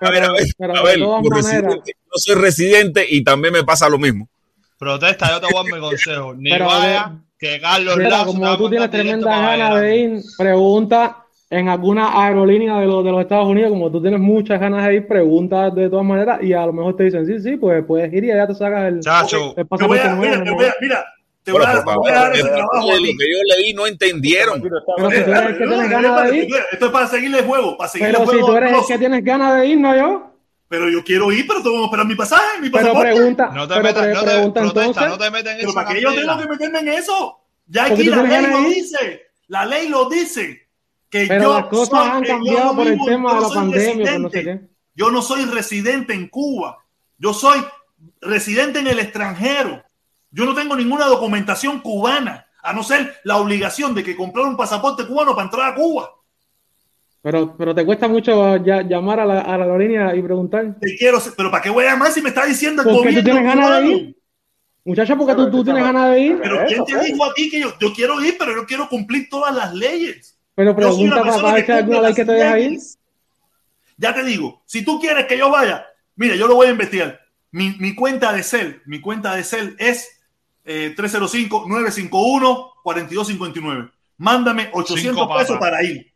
a ver, a de ver, yo soy residente y también me pasa lo mismo. Protesta, yo te voy a dar mi consejo. Ni Pero vaya, que Carlos Mira, Lazo como tú tienes tremenda ganas de ir, pregunta en alguna aerolínea de los, de los Estados Unidos, como tú tienes muchas ganas de ir, pregunta de todas maneras y a lo mejor te dicen, sí, sí, pues puedes ir y allá te sacas el, Chacho, el Te voy pasaporte a, mira, te voy a, mira, te voy Pero, a, voy dar ese de trabajo que yo leí no entendieron. Pero si tú Espérate, eres el que espérate, tienes ganas de ir, espérate, Esto es para seguirle el juego, para seguirle pero el si juego. tú eres el que tienes ganas de ir, no yo. Pero yo quiero ir, pero tengo que esperar mi pasaje, mi Pero pasaporte. pregunta, no te pero metas, no te, pregunta protesta, entonces. no te metas en Pero esa ¿para qué yo tengo que meterme en eso? Ya aquí la ley lo dice. La ley lo dice. Que Pero yo las cosas soy- han cambiado no por el tema de la soy pandemia, no sé qué. Yo no soy residente en Cuba. Yo soy residente en el extranjero. Yo no tengo ninguna documentación cubana, a no ser la obligación de que comprar un pasaporte cubano para entrar a Cuba. Pero, pero te cuesta mucho ya- llamar a la, a la aerolínea y preguntar. Te quiero, pero ¿para qué voy a llamar si me está diciendo el ¿Por qué gobierno tú tienes ganas de ir? Muchacha, porque Pero tú, tienes ganas de ir. Pero ¿quién te pues. dijo a ti que yo, yo quiero ir, pero yo quiero cumplir todas las leyes? Pero pregunta para, ver que si hay alguna cumple ley que te deja ir. Ya te digo, si tú quieres que yo vaya, mira, yo lo voy a investigar. Mi, mi cuenta de Cel, mi cuenta de Cel es eh, 305-951-4259. Mándame 800 Cinco pesos para ir.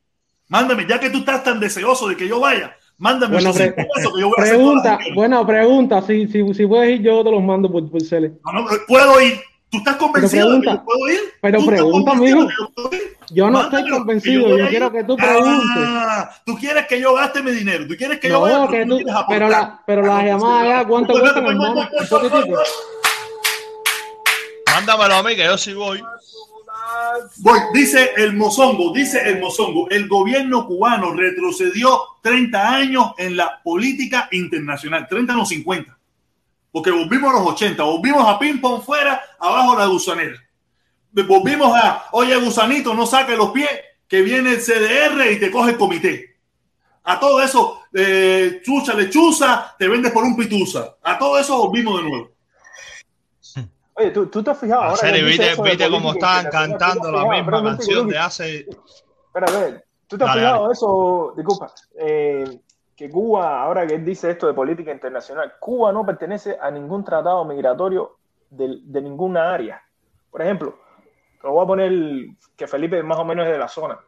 Mándame, ya que tú estás tan deseoso de que yo vaya, mándame Bueno, 800 pre- pesos que yo voy a pregunta, gestiones. buena pregunta. Si, si, si puedes ir, yo te los mando por, por Cele. No, no, puedo ir. ¿Tú estás convencido de que pregunta, yo puedo ir? pero ¿Tú estás pregunta, que yo no estoy convencido. Yo a quiero que tú preguntes. Ah, tú quieres que yo gaste mi dinero. Tú quieres que yo vaya. Que tú pero la, pero las llamadas ya, ¿cuánto cuestan, hermano? Mándamelo a mí, que yo sí voy. Dice el Mozongo, dice el Mozongo, el gobierno cubano retrocedió 30 años en la política internacional, 30 no 50, porque volvimos a los 80, volvimos a ping pong fuera, abajo la gusanera, volvimos a, oye gusanito, no saque los pies, que viene el CDR y te coge el comité. A todo eso, eh, chucha lechuza, te vendes por un pituza. A todo eso volvimos de nuevo. Oye, ¿tú, tú te has fijado ahora dice viste, viste cómo internacional, cantando ¿tú te la fijado? misma canción de hace. Espera, a ver, ¿tú te has Dale, fijado dale. eso? Disculpa, eh, que Cuba, ahora que él dice esto de política internacional, Cuba no pertenece a ningún tratado migratorio de, de ninguna área. Por ejemplo, lo voy a poner que Felipe más o menos es de la zona.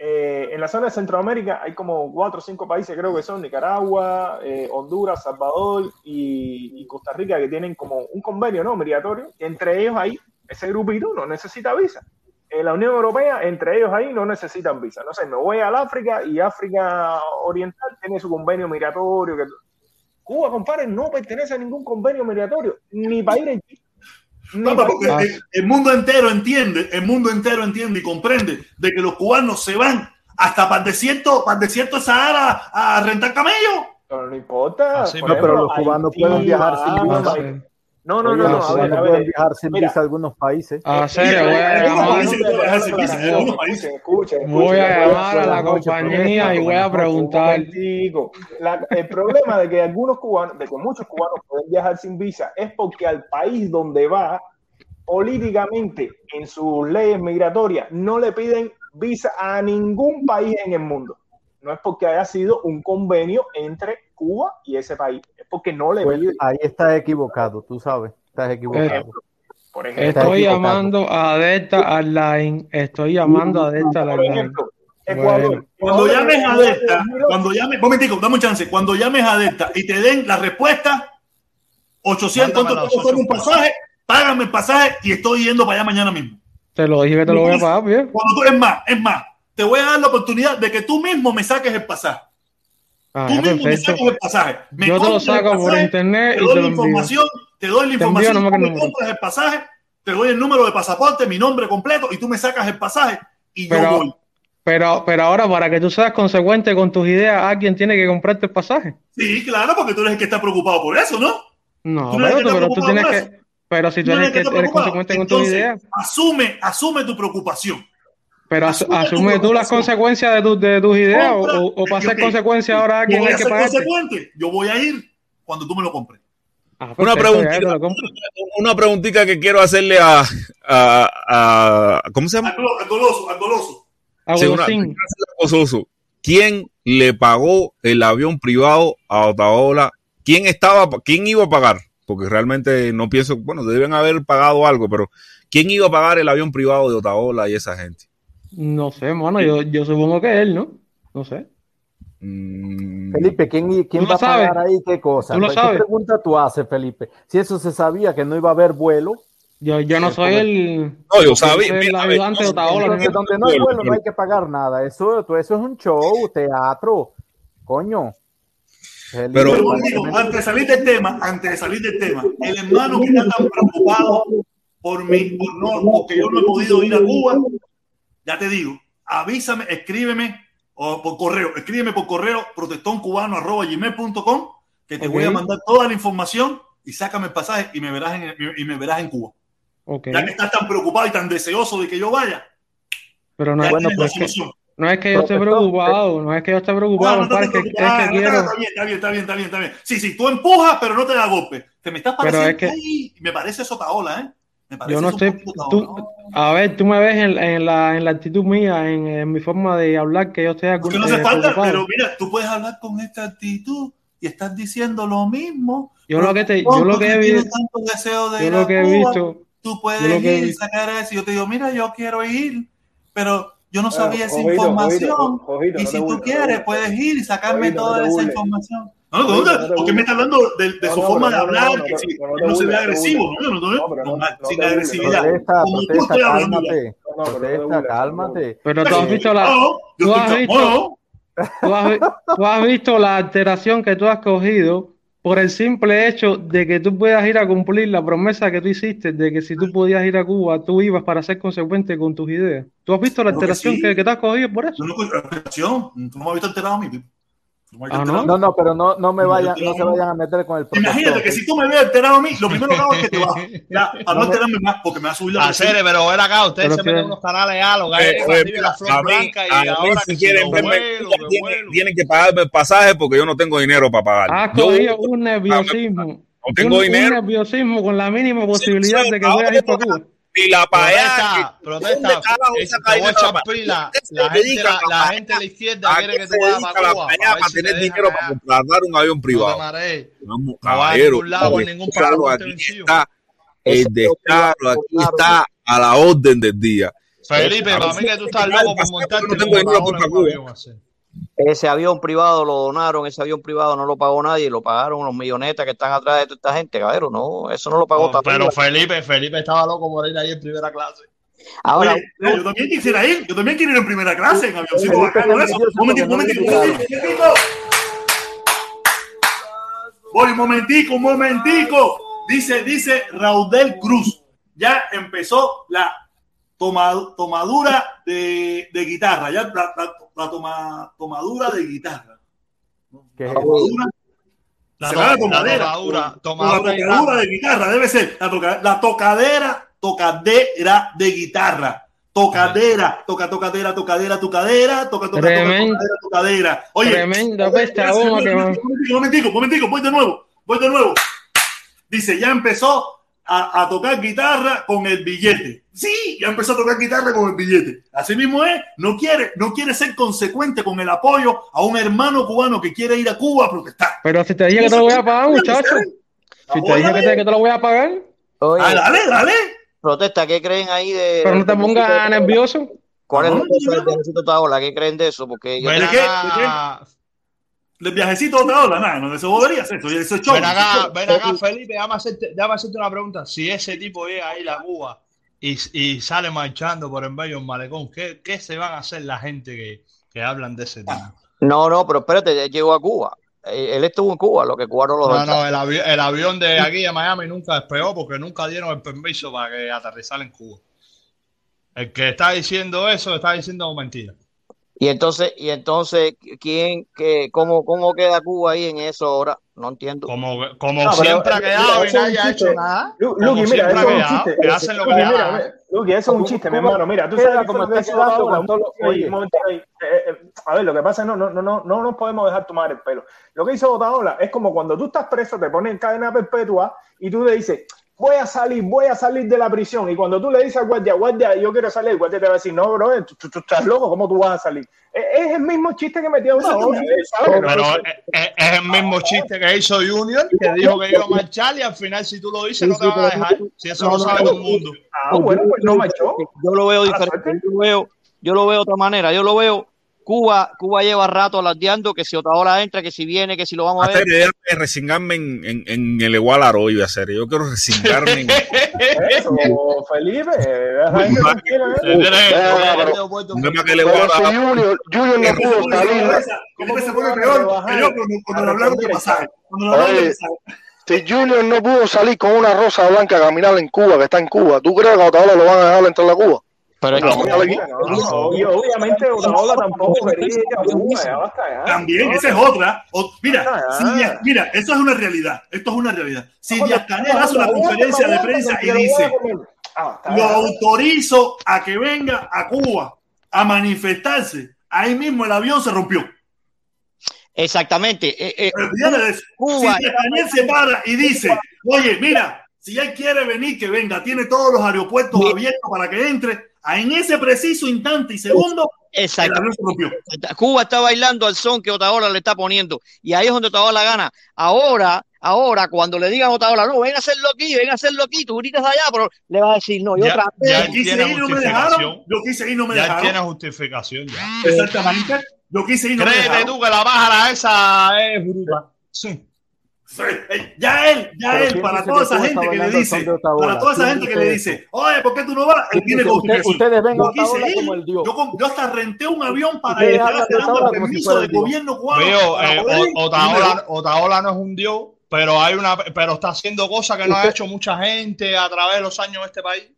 Eh, en la zona de Centroamérica hay como cuatro o cinco países, creo que son Nicaragua, eh, Honduras, Salvador y, y Costa Rica, que tienen como un convenio ¿no? migratorio. Entre ellos ahí, ese grupito no necesita visa. En la Unión Europea, entre ellos ahí no necesitan visa. No sé, me voy al África y África Oriental tiene su convenio migratorio. Que... Cuba, compadre, no pertenece a ningún convenio migratorio, ni para ir allí. No, porque el, el mundo entero entiende, el mundo entero entiende y comprende de que los cubanos se van hasta para el desierto, para el desierto de Sahara a rentar camellos. Pero no importa. No, pero los cubanos Haití, pueden viajar sin visa. No, no, Oye, no, no. A ver, a ver. viajar sin Mira, visa a algunos países. A Sí, serio, voy a llamar, voy a llamar a la compañía y voy a Un preguntar. La- el problema de que algunos cubanos, de que muchos cubanos pueden viajar sin visa, es porque al país donde va, políticamente, en sus leyes migratorias, no le piden visa a ningún país en el mundo. No es porque haya sido un convenio entre Cuba y ese país, es porque no le Pues ahí estás equivocado, tú sabes, estás equivocado. Por ejemplo, Está Estoy equivocado. llamando a Delta Airline. Estoy llamando a Delta por Airline. ejemplo, Ecuador. Bueno. Cuando llames a Delta, 2008, cuando llames, momentico, dame un chance, cuando llames a Delta y te den la respuesta, 800, ¿cuánto te costó un 800 pasaje? Págame el pasaje y estoy yendo para allá mañana mismo. Te lo dije que te lo voy a pagar, bien. Cuando tú, es más, es más, te voy a dar la oportunidad de que tú mismo me saques el pasaje. Ah, Tú mismo me perfecto. saques el pasaje. Me Yo te lo saco por pasaje, internet te y doy te la envío. información, te doy la envío información, que me compras el pasaje, te doy el número de pasaporte, mi nombre completo y tú me sacas el pasaje y yo Pero, voy. pero, pero ahora, para que tú seas consecuente con tus ideas, alguien tiene que comprarte el pasaje. Sí, claro, porque tú eres el que está preocupado por eso, ¿no? No, Tú pero tú, pero tienes por que. Pero si tú eres eres que eres consecuente con tus ideas, Asume, asume tu preocupación. Pero as- asume tú las consecuencias de, tu- de tus ideas o, Compra- o, o para ser consecuencia ahora alguien hay que consecuente. Yo voy a ir cuando tú me lo compres. Ah, Una preguntita, una preguntita que quiero hacerle a, a, a- ¿cómo se llama? Al golo- al goloso, al goloso. Sí, una-. ¿Quién le pagó el avión privado a Otaola? ¿Quién estaba, quién iba a pagar? Porque realmente no pienso, bueno, deben haber pagado algo, pero ¿quién iba a pagar el avión privado de Otaola y esa gente? No sé, mano, yo, yo supongo que él, ¿no? No sé. Mm, Felipe, ¿quién, quién ¿Tú lo va a pagar sabes? ahí qué cosa? ¿Tú lo ¿Qué sabes? pregunta tú haces, Felipe? Si eso se sabía que no iba a haber vuelo, Yo, yo no soy el, No, yo sabía. el mira, ayudante de Otaola. donde no hay vuelo no hay que pagar nada. Eso, eso es un show, teatro, coño. Felipe, Pero- digo, antes de salir del tema, antes de salir del tema, el hermano que está tan preocupado por mí, por no, porque yo no he podido ir a Cuba, ya te digo, avísame, escríbeme o por correo, escríbeme por correo protestoncubano@gmail.com que te voy a mandar toda la información y sácame el pasaje y me verás en, y me verás en Cuba. Ya que estás tan preocupado y tan deseoso de que yo vaya, Pero no, bueno, pues que- solución. no es que yo esté preocupado, no es que yo esté preocupado, No, no es que, es Ah, que quiero. Está bien, está bien, está bien, está bien, está bien. Sí, sí, tú empujas, pero no te da golpe. Te me estás pareciendo es que- ahí, me parece eso Taola, ¿eh? Me parece Yo no estoy. Tú, a ver, tú me ves en, en la, en la actitud mía, en, en mi forma de hablar, que yo estoy Porque no hace eh, falta, preocupado. pero mira, tú puedes hablar con esta actitud, y estás diciendo lo mismo. Yo lo que te, No, yo lo que he visto, tanto deseo de yo lo que he Cuba, visto, tú puedes que ir y sacar eso. Yo te digo, mira, yo quiero ir, pero yo no sabía esa información. Y no si tú no quieres, puedes ir y sacarme no toda esa burles. información. No, no, porque me está hablando de, de No, su no, forma de hablar, no, no que te- si no te no se ve agresivo. No, no, no, No, pero no- con- no sin agresividad. Protesta, Como tú estoy hablando cálmate. Pero Protesta, cálmate. tú has visto la, tú has estoy visto, tú has, vi- tú has visto la alteración que tú has cogido por el simple hecho de que tú puedas ir a cumplir la promesa que tú hiciste de que si tú podías ir a Cuba, tú ibas para ser consecuente con tus ideas. ¿Tú has visto la que alteración sí. que, que te has cogido por eso? Yo no alteración. Tú no me has visto alterado a mí, No Ah, a mí. No, no, pero no, no me No, vayan, no se no. vayan a meter con el Imagínate protector. que si tú me ves alterado a mí, lo primero que hago es que te bajo. Ya, para no No me- alterarme más, porque me va a subir la A presión. pero ven acá, ustedes Pero se meten en unos canales A, los Eh, eh, la a flor mí, blanca y a mí ahora si que quieren verme, tienen, tienen que pagarme el pasaje porque yo no tengo dinero para pagar. Yo cogido un nerviosismo. no tengo un, dinero. un nerviosismo con la mínima posibilidad de que ahora puedas ir para Cuba. Ni la para allá. Protesta, protesta. carajo Es- esa Te voy a caída echar pa- pila. ¿Qué se La gente, la, la la gente de la izquierda ¿A quiere que tú vayas para la Cuba. para tener dinero para contratar un avión privado? Vamos, caballero, aquí vencido. está el descaro, aquí está a la orden del día. Felipe, para mí que tú estás loco por montarte no en tengo dinero para Cuba. Ese avión privado lo donaron, ese avión privado no lo pagó nadie, lo pagaron los millonetas que están atrás de toda esta gente, cabrero, no, eso no lo pagó No, pero Felipe, Felipe estaba loco por ir ahí en primera clase. Ahora, Oye, yo también quisiera ir, yo también quiero ir en primera clase, en avioncito bacano eso. momentico, momentico. Voy, un momentico, un momentico. Dice, dice Raudel Cruz. Ya empezó la toma- tomadura de, de guitarra. Ya la, la- la toma- tomadura de guitarra. ¿Qué es La tomadura. La, la tomadera. tomadura, La tomadura tocadura de guitarra, debe ser. La, toca- la tocadera, tocadera de guitarra. Tocadera, toca, tocadera, tocadera, tocadera, toca, toca, Tremendo. tocadera, tocadera. Oye, Tremenda peste a gracias, goma que momentico, momentico, momentico, momentico, voy de nuevo, voy de nuevo. Dice, ya empezó a, a tocar guitarra con el billete. Sí, ya empezó a tocar guitarra con el billete. Así mismo es, no quiere, no quiere ser consecuente con el apoyo a un hermano cubano que quiere ir a Cuba a protestar. Pero si te dije que te lo voy a pagar, muchacho. Si te dije que te, que te lo voy a pagar, oye, Ah, dale, dale. protesta, ¿qué creen ahí de... pero no te pongas nervioso. ¿Cuál es la No, cosa del no. viajecito Taola? ¿Qué creen de eso? Porque yo ¿De qué? El viajecito de otra hora, nada, no, eso bobería, eso, eso es show. ven acá, ven acá, Felipe, déjame hacerte, déjame hacerte una pregunta. Si ese tipo llega a ir a Cuba y, y sale marchando por en medio del malecón, ¿qué, qué se van a hacer la gente que, que hablan de ese tema? No, no, pero espérate, él llegó a Cuba. Eh, Él estuvo en Cuba, lo que Cuba no lo No, no, el, avi- el avión de aquí de Miami nunca despegó porque nunca dieron el permiso para que aterrizara en Cuba. El que está diciendo eso está diciendo mentira. Y entonces, y entonces, ¿quién, qué, cómo, cómo queda Cuba ahí en eso ahora? No entiendo. Como, como No, pero, siempre ha eh, quedado y nadie ha hecho nada. Lu- Como Luqui, mira, siempre eso ha es un quedado, chiste. que hacen lo que le mira, Luqui, eso es un chiste, mi hermano. Mira, tú sabes que está Paula, con todo oye. Eh, eh, a ver, lo que pasa es no, no, no, no, no nos podemos dejar tomar el pelo. Lo que hizo Otaola es como cuando tú estás preso, te ponen en cadena perpetua y tú le dices, voy a salir, voy a salir de la prisión. Y cuando tú le dices al guardia, guardia, yo quiero salir, el guardia te va a decir, no, bro, tú, tú- tú estás loco, ¿cómo tú vas a salir? Es, es el mismo chiste que sabe que no- Pero es, el mismo chiste que hizo Junior, que dijo que iba a marchar y al final si tú lo dices no te van a dejar. Si eso lo sabe todo el mundo. Ah, bueno, pues no marchó. Yo lo veo Ah, diferente. Yo lo veo, yo lo veo de otra manera. Yo lo veo. Cuba, Cuba lleva rato alardeando que si otra hora entra, que si viene, que si lo vamos a ver. Hacer, resingarme en, en, en el igual Aroyo, hacer. Yo quiero resingarme en, Eso, Felipe, Junior, Junior no pudo salir. Felipe se pone peor yo cuando, hablaron de pasaje. Si Junior no pudo salir con una rosa blanca a caminar en Cuba, que está en Cuba, ¿tú crees que a Otaola lo van a dejar entrar a Cuba? Pero es No, que- obviamente no, y obviamente Otaola tampoco quería. También, esa es otra. O- mira, si mira, esto es una realidad. Esto es una realidad. Si Díaz Canel hace una conferencia de prensa y dice, lo autorizo a que venga a Cuba a manifestarse, ahí mismo el avión se rompió. Exactamente. eh, eh, Olvídate de eso. Cuba. Si Díaz Canel se para y dice, oye, mira, si él quiere venir, que venga, tiene todos los aeropuertos abiertos para que entre, en ese preciso instante y segundo, Exacto. El avión se rompió. Cuba está bailando al son que Otaola le está poniendo. Y ahí es donde Otaola gana. Ahora, ahora, cuando le digan a Otaola, no, ven a hacerlo aquí, ven a hacerlo aquí, tú gritas allá, pero le va a decir, no, yo Ya, otra ya él tiene ir, no me justificación. dejaron. Yo quise ir, no me Ya dejaron. tiene justificación ya. Exactamente. Yo quise ir, no me Créete dejaron. tú que la pájara esa es bruta. Sí. Eh, Ya él, ya él, ¿quién para toda esa gente que le dice, de para toda esa ¿Quién gente que le dice, oye, ¿por qué tú no vas? Él ¿Quién tiene confirmación. ustedes ven a como el Dios. Yo, hasta renté un avión para Ustedes ir de esperando Otaola el permiso del gobierno cubano. Eh, Otaola, Otaola no es un dios, pero hay una, pero está haciendo cosas que no ha hecho mucha gente a través de los años en este país.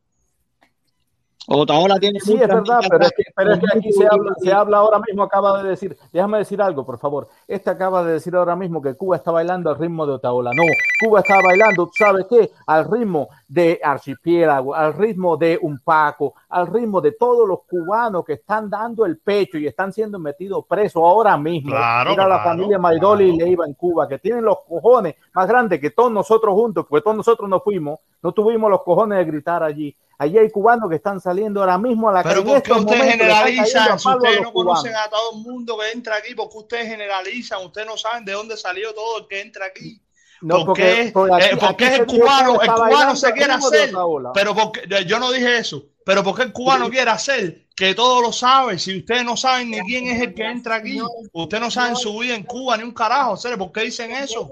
Otaola tiene Sí, es verdad, pero es que, pero es que aquí se habla, se habla ahora mismo, acaba de decir, déjame decir algo, por favor. Este acaba de decir ahora mismo que Cuba está bailando al ritmo de Otaola. No, Cuba está bailando, ¿tú ¿sabes qué? Al ritmo de Archipiélago, al ritmo de Un Paco, al ritmo de todos los cubanos que están dando el pecho y están siendo metidos presos ahora mismo. Claro, Mira la claro, familia Maidoli y Leiva en Cuba, que tienen los cojones más grandes que todos nosotros juntos, porque todos nosotros nos fuimos, no tuvimos los cojones de gritar allí. Allí hay cubanos que están saliendo ahora mismo a la Pero calle. En ¿por qué ustedes generalizan? Si ustedes no conocen a todo el mundo que entra aquí, ¿por qué ustedes generalizan? Ustedes no saben de dónde salió todo el que entra aquí. No, ¿Por porque- porque aquí- eh, por aquí qué se el cubano, el cubano se quiere hacer? Pero porque, yo no dije eso, pero porque el cubano quiere hacer que todo lo sabe. Si ustedes no saben ni quién es el que entra aquí, ustedes no saben su vida en Cuba ni un carajo. ¿sabes? ¿Por qué dicen eso?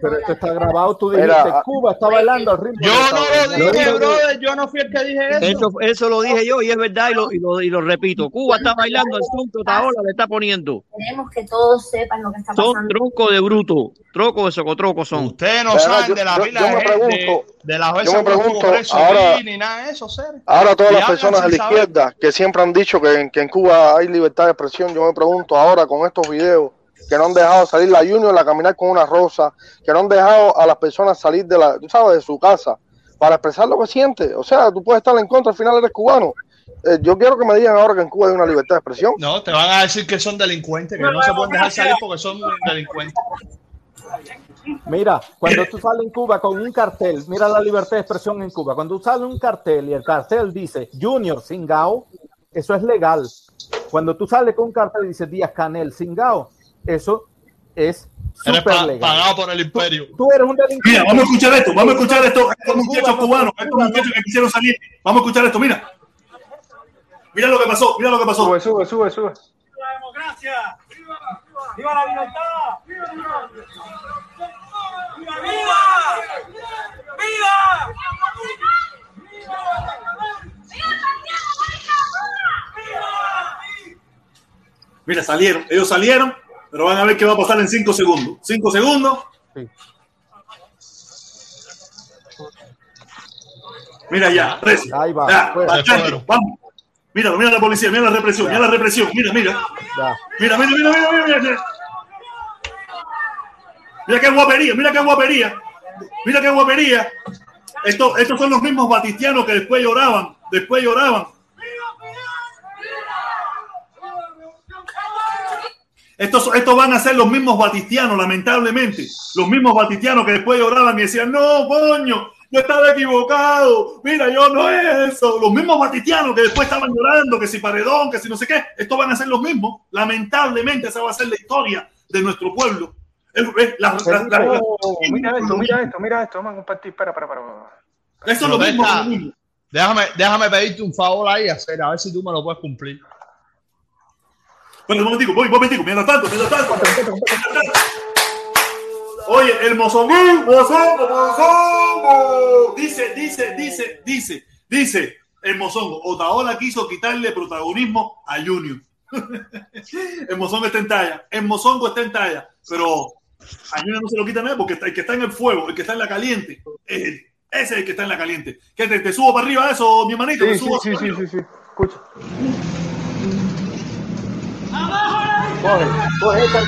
Pero esto está grabado, tú Mira, dijiste, Cuba está bailando al ritmo Yo no lo dije, brother. Yo no fui el que dije eso. Eso, eso lo dije yo y es verdad y lo, y lo, y lo repito. Cuba está bailando al son que Otaola le está poniendo. Queremos que todos sepan lo que está Son pasando. tronco de bruto, troco de socotroco son. Ustedes no Pero saben yo- de la yo de, me gente- pregunto- de las yo veces me pregunto, ahora- aquí, ni nada de eso, ser. Ahora todas las personas de la izquierda que siempre han dicho que, que en Cuba hay libertad de expresión, yo me pregunto ahora con estos videos que no han dejado salir la Junior a caminar con una rosa, que no han dejado a las personas salir de la, tú sabes, de su casa para expresar lo que siente. O sea, tú puedes estar en contra, al final eres cubano. Eh, yo quiero que me digan ahora que en Cuba hay una libertad de expresión. No, te van a decir que son delincuentes, que no se pueden dejar salir porque son delincuentes. Mira, cuando tú sales en Cuba con un cartel, mira la libertad de expresión en Cuba. Cuando tú sales un cartel y el cartel dice Junior Singao, eso es legal. Cuando tú sales con un cartel y dice Díaz Canel Singao, eso es Eres pa- legal. pagado por el imperio. Tú eres un delincuente. Mira, vamos a escuchar esto, vamos a escuchar esto, estos muchachos Cuba no- cubanos, estos muchachos que quisieron salir. Vamos a escuchar esto, mira. Mira lo que pasó, mira lo que pasó. Sube, sube, sube, sube. ¡Viva la libertad! ¡Viva! ¡Viva! ¡Viva! Mira, salieron, ellos salieron, pero van a ver qué va a pasar en cinco segundos. Cinco segundos. Sí. Mira ya, preso. Ahí va, Ya, pues. bastante, vamos. Mira, mira la policía, mira la represión, mira la represión, mira, mira. Ya. Mira, mira, mira, mira, mira, mira. Mira qué guapería, mira qué guapería. Mira qué guapería. Esto- estos son los mismos batistianos que después lloraban, después lloraban. Estos, estos van a ser los mismos batistianos, lamentablemente. Los mismos batistianos que después lloraban y decían, no, coño, yo estaba equivocado. Mira, yo no es eso. Los mismos batistianos que después estaban llorando, que si paredón, que si no sé qué. Estos van a ser los mismos. Lamentablemente, esa va a ser la historia de nuestro pueblo. Es- es- la- la- la- la- mira esto, mira esto, mira esto. Vamos a compartir. Espera, espera, espera. eso es lo mismo. Roberta, lo mismo. Déjame, déjame pedirte un favor ahí, hacer, a ver si tú me lo puedes cumplir. Bueno, un momentico, voy, un momentico, mientras tanto, mientras tanto. mientras tanto. Oye, el mozongo, mozongo, mozongo. Dice, dice, dice, dice, dice el mozongo. Otaola quiso quitarle protagonismo a Junior. el mozongo está en talla, el mozongo está en talla, pero a Junior no se lo quita nada porque el que está en el fuego, el que está en la caliente, es él. ese es el que está en la caliente. ¿Qué te, te subo para arriba eso, mi hermanito? Sí, ¿Te sí, subo sí, sí, sí, sí. Escucha. Coge, coge esta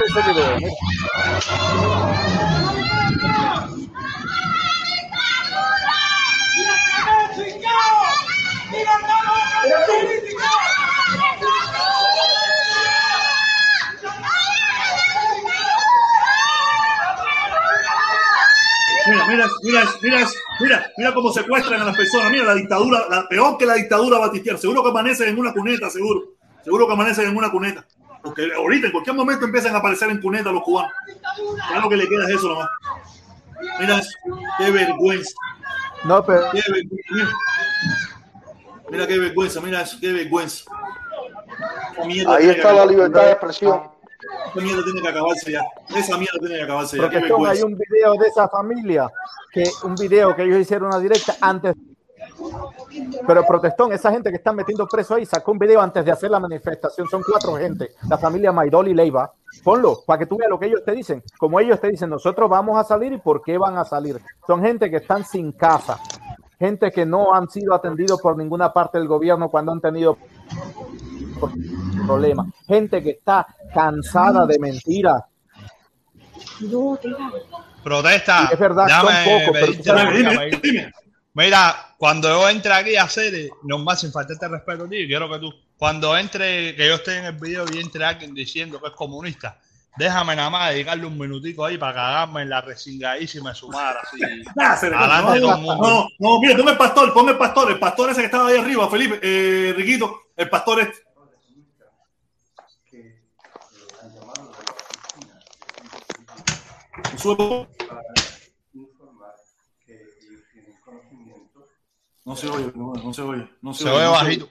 mira. Mira, mira, mira, mira, mira, cómo secuestran a las personas. Mira la dictadura, la peor que la dictadura batistiana. Seguro que amanecen en una cuneta, seguro. Seguro que amanecen en una cuneta. Porque ahorita, en cualquier momento, empiezan a aparecer en cuneta los cubanos. Ya lo que le queda es eso nomás. Mira. Qué vergüenza. No, pero Qué vergüenza. Mira. Qué vergüenza, mira eso, qué vergüenza. Mierda Ahí está la libertad de expresión. Esa mierda tiene que acabarse ya. Esa mierda tiene que acabarse ya. Hay un video de esa familia, que un video que ellos hicieron una directa antes. Pero Protestón, esa gente que están metiendo preso ahí, sacó un video antes de hacer la manifestación. Son cuatro gente, la familia Maidol y Leiva. Ponlo para que tú veas lo que ellos te dicen. Como ellos te dicen, nosotros vamos a salir y por qué van a salir. Son gente que están sin casa, gente que no han sido atendidos por ninguna parte del gobierno cuando han tenido problemas, gente que está cansada de mentiras. Protesta. Y es verdad, son pocos, pero Dime, dime. Mira, cuando yo entre aquí a hacer, no más sin faltarte respeto a ti, quiero que tú, cuando entre, que yo esté en el video y entre alguien diciendo que es comunista, déjame nada más dedicarle un minutico ahí para cagarme en la resingadísima de su madre, así, adelante de todo el no, mundo. no, no, mira, ponme el pastor, ponme el pastor, el pastor ese que estaba ahí arriba, Felipe, eh, Riquito, el pastor este. Sube- No se oye, no, se oye, no se, Se oye no bajito.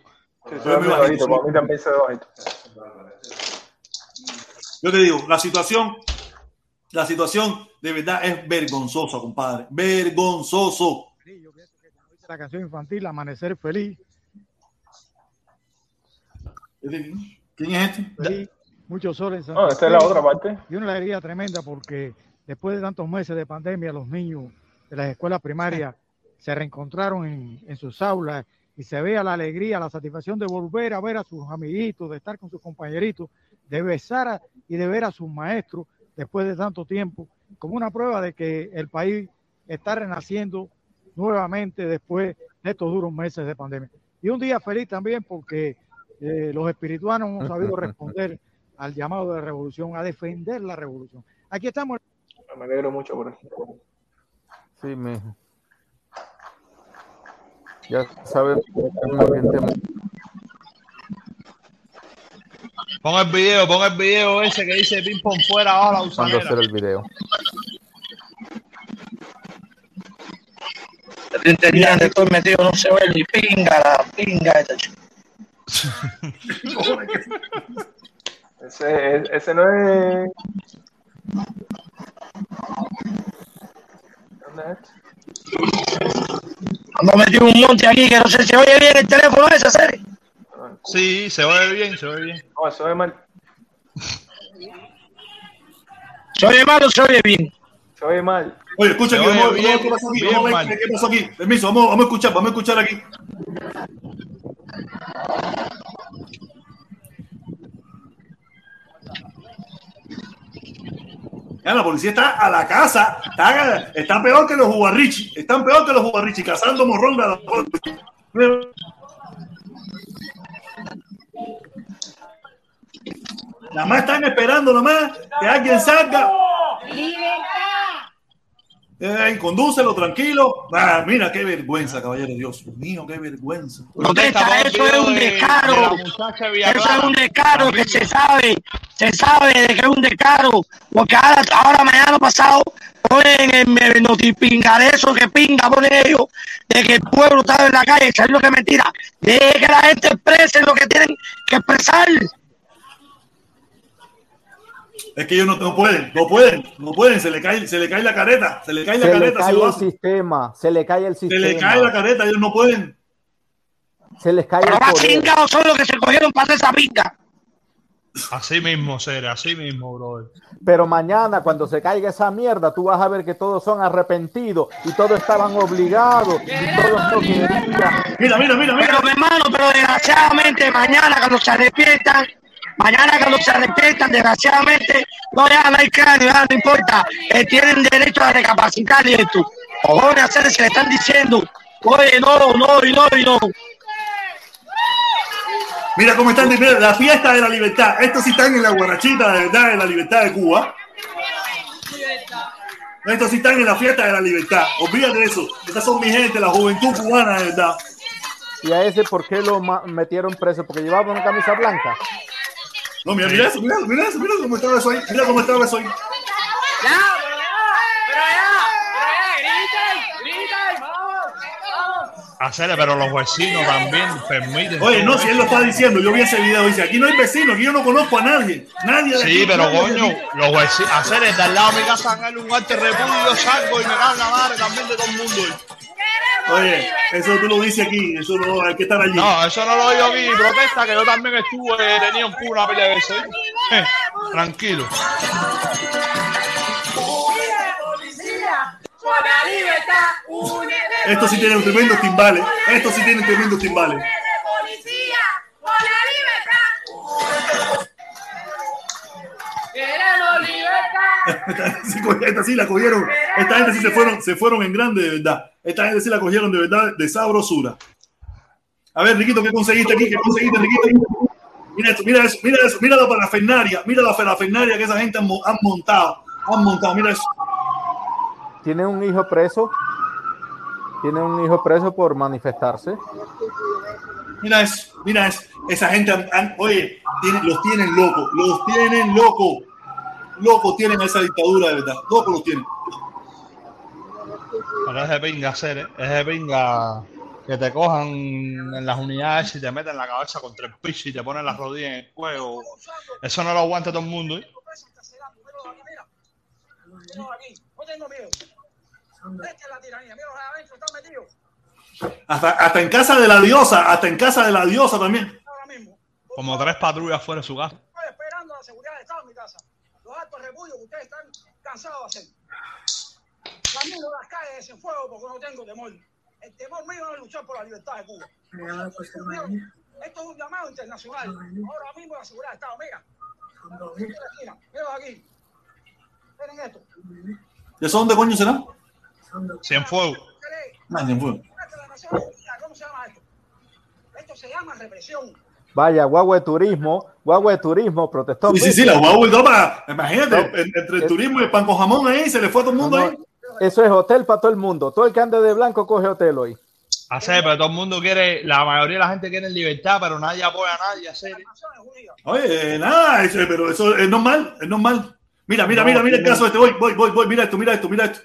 Se se oye muy bajito, bajito, para sí. mí también se ve bajito. Yo te digo, la situación, la situación de verdad es vergonzosa, compadre, vergonzoso. La canción infantil Amanecer Feliz. ¿Quién es este? Feliz, mucho sol en Santa No, esta es la otra parte. Y una alegría tremenda porque después de tantos meses de pandemia, los niños de las escuelas primarias se reencontraron en, en sus aulas y se vea la alegría, la satisfacción de volver a ver a sus amiguitos, de estar con sus compañeritos, de besar a- y de ver a sus maestros después de tanto tiempo, como una prueba de que el país está renaciendo nuevamente después de estos duros meses de pandemia. Y un día feliz también porque eh, los espirituanos hemos sabido responder al llamado de revolución, a defender la revolución. Aquí estamos. Me alegro mucho por eso. Sí, mijo. Ya orientemos. Pon el video, pon el video ese que dice ping pong fuera ahora la cuando usanera. hacer el video. De todo metido, no se ve ni pinga, la pinga chica. Ese, ese no es. ¿Dónde es? Ando metido un monte aquí que no sé si se oye bien el teléfono ese, serie. Sí, se oye bien, se oye bien. No, eso es mal. ¿Se oye mal o se oye bien? Se oye mal. Oye, escucha Se aquí, oye vamos, vamos a ver bien, qué pasó aquí, bien vamos a ver qué pasó aquí. Permiso, vamos, vamos a escuchar, vamos a escuchar aquí. La policía está a la casa, está, peor que los jugarrichi, están peor que los jugarrichi, cazando morrón a la Nada más están esperando nomás que alguien salga. Eh, condúcelo tranquilo. Ah, mira qué vergüenza, caballero. Dios mío, qué vergüenza. Protesta, eso es un descaro. Eso es un descaro que se sabe, se sabe de que es un descaro. Porque ahora, ahora mañana pasado ponen en el notipinga de eso que pinga ponen ellos, de que el pueblo está en la calle, ¿sabes lo que es mentira? De que la gente exprese lo que tienen que expresar. Es que ellos no, no pueden, no pueden, no pueden. Se le cae, se le cae la careta, se le cae la Se le careta. cae si lo el sistema, se le cae el Se sistema. le cae la careta, ellos no pueden. Se les cae el Pero más poder. chingados son los que se cogieron para hacer esa pinga. Así mismo, Sere, así mismo, brother. Pero mañana, cuando se caiga esa mierda, tú vas a ver que todos son arrepentidos y todos estaban obligados y todos no querían. Mira, mira, mira, Pero mi hermano, pero desgraciadamente mañana cuando se despiertan, mañana cuando se despiertan, desgraciadamente, no ya no hay cráneo, ya no importa, eh, tienen derecho a recapacitar y esto. Cojones, hacer se le están diciendo, oye, no, no, y no, y no. Mira cómo están. La fiesta de la libertad. Estos sí están en la guarachita de verdad de la libertad de Cuba. Estos sí están en la fiesta de la libertad. Olvídate de eso. Estas son mi gente, la juventud cubana de verdad. y a ese por qué lo metieron preso, porque llevaba una camisa blanca. No, mira, mira eso, mira, mira eso, mira cómo estaba eso ahí. Mira cómo estaba eso ahí. Ya, pero ya, pero ya, griten, griten, vamos, vamos. Hacer, pero los vecinos también permiten. Oye, no, si él lo está diciendo, yo vi ese video, dice, aquí no hay vecinos, aquí yo no conozco a nadie. Nadie de Sí, aquí, pero nadie coño, los vecinos, hacer el de al lado de mi casa en el lugar de repudio, salgo y me en la madre también de todo el mundo. Oye, eso tú lo dices aquí, eso no, hay que estar allí. No, eso no lo digo aquí, protesta que yo también estuve, tenía un culo una pelea de veces. Eh, tranquilo. Por la libertad, únete. Esto sí tiene tremendos timbales, esto sí tiene tremendos timbales. Policía, por la libertad. Queremos libertad. Sí, co- Esta sí la cogieron, esta gente sí se fueron, se fueron en grande de verdad. Esta gente sí la cogieron de verdad, de sabrosura. A ver, Riquito, ¿qué conseguiste aquí? ¿Qué conseguiste, Riquito? Mira esto, mira eso, mira eso, mira la parafernaria, mira la parafernaria que esa gente han, han montado, han montado, mira eso. Tiene un hijo preso. Tiene un hijo preso por manifestarse. Mira eso, mira eso. Esa gente, han- oye, tienen- los tienen locos, los tienen locos. Locos tienen esa dictadura de verdad, locos los tienen. Pero es de pinga hacer, ¿eh? es de pinga que te cojan en las unidades y te meten la cabeza contra el piso y te ponen las rodillas en el cuello. Eso no lo aguanta todo el mundo. ¿eh? No, aquí, no tengo miedo. Hasta, hasta en casa de la diosa, hasta en casa de la diosa también. Como tres patrullas fuera de su casa. Estoy esperando la seguridad del Estado en mi casa. Los actos de repudio que ustedes están cansados de hacer. Camino las calles en fuego porque no tengo temor. El temor mío no es luchar por la libertad de Cuba. Esto es un llamado internacional. Ahora mismo la seguridad del Estado, mira. Mira, mira aquí. Miren esto. ¿De eso dónde coño será? Cienfuegos. Ah, de fuego. ¿Cómo se llama esto? Esto se llama represión. Vaya, guagua de turismo, guagua de turismo, protestó. Sí, sí, sí, la Huawei toma. Imagínate, en- entre el turismo y el pan con jamón ahí, se le fue a todo el mundo ahí. Eso es hotel para todo el mundo. Todo el que ande de blanco coge hotel hoy. Hacer, pero todo el mundo quiere, la mayoría de la gente quiere libertad, pero nadie apoya a nadie. Hacer. Oye, nada, eso- pero eso es normal, es normal. Mira, mira, No, mira, mira el caso este. Voy, voy, voy, voy, mira esto, mira esto, mira esto.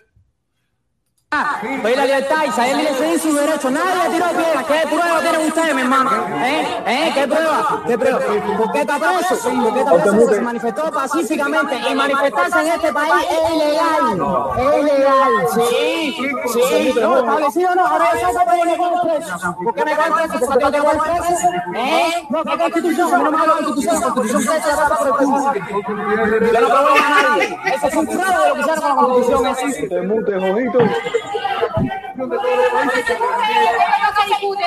Ve la libertad y saber elegir su derecho. Nadie le tiró piedra. ¿Qué prueba tienen ustedes, mi hermano? ¿Eh? ¿Eh? ¿Qué prueba? ¿Qué prueba? ¿Por qué está preso? ¿Por qué está preso? Se manifestó pacíficamente. Y manifestarse en este país es ilegal. Es ilegal. Sí, sí. No, establecido no. Ahora yo saco por me cojo preso. ¿Por qué me cojo preso? Porque tengo que coger preso. ¿Eh? No, ¿qué constitución? A mí no me da la constitución. La constitución se hace por el Cuba. Yo no provoco a nadie. Eso es un fraude de lo que hicieron con la constitución. Te mute,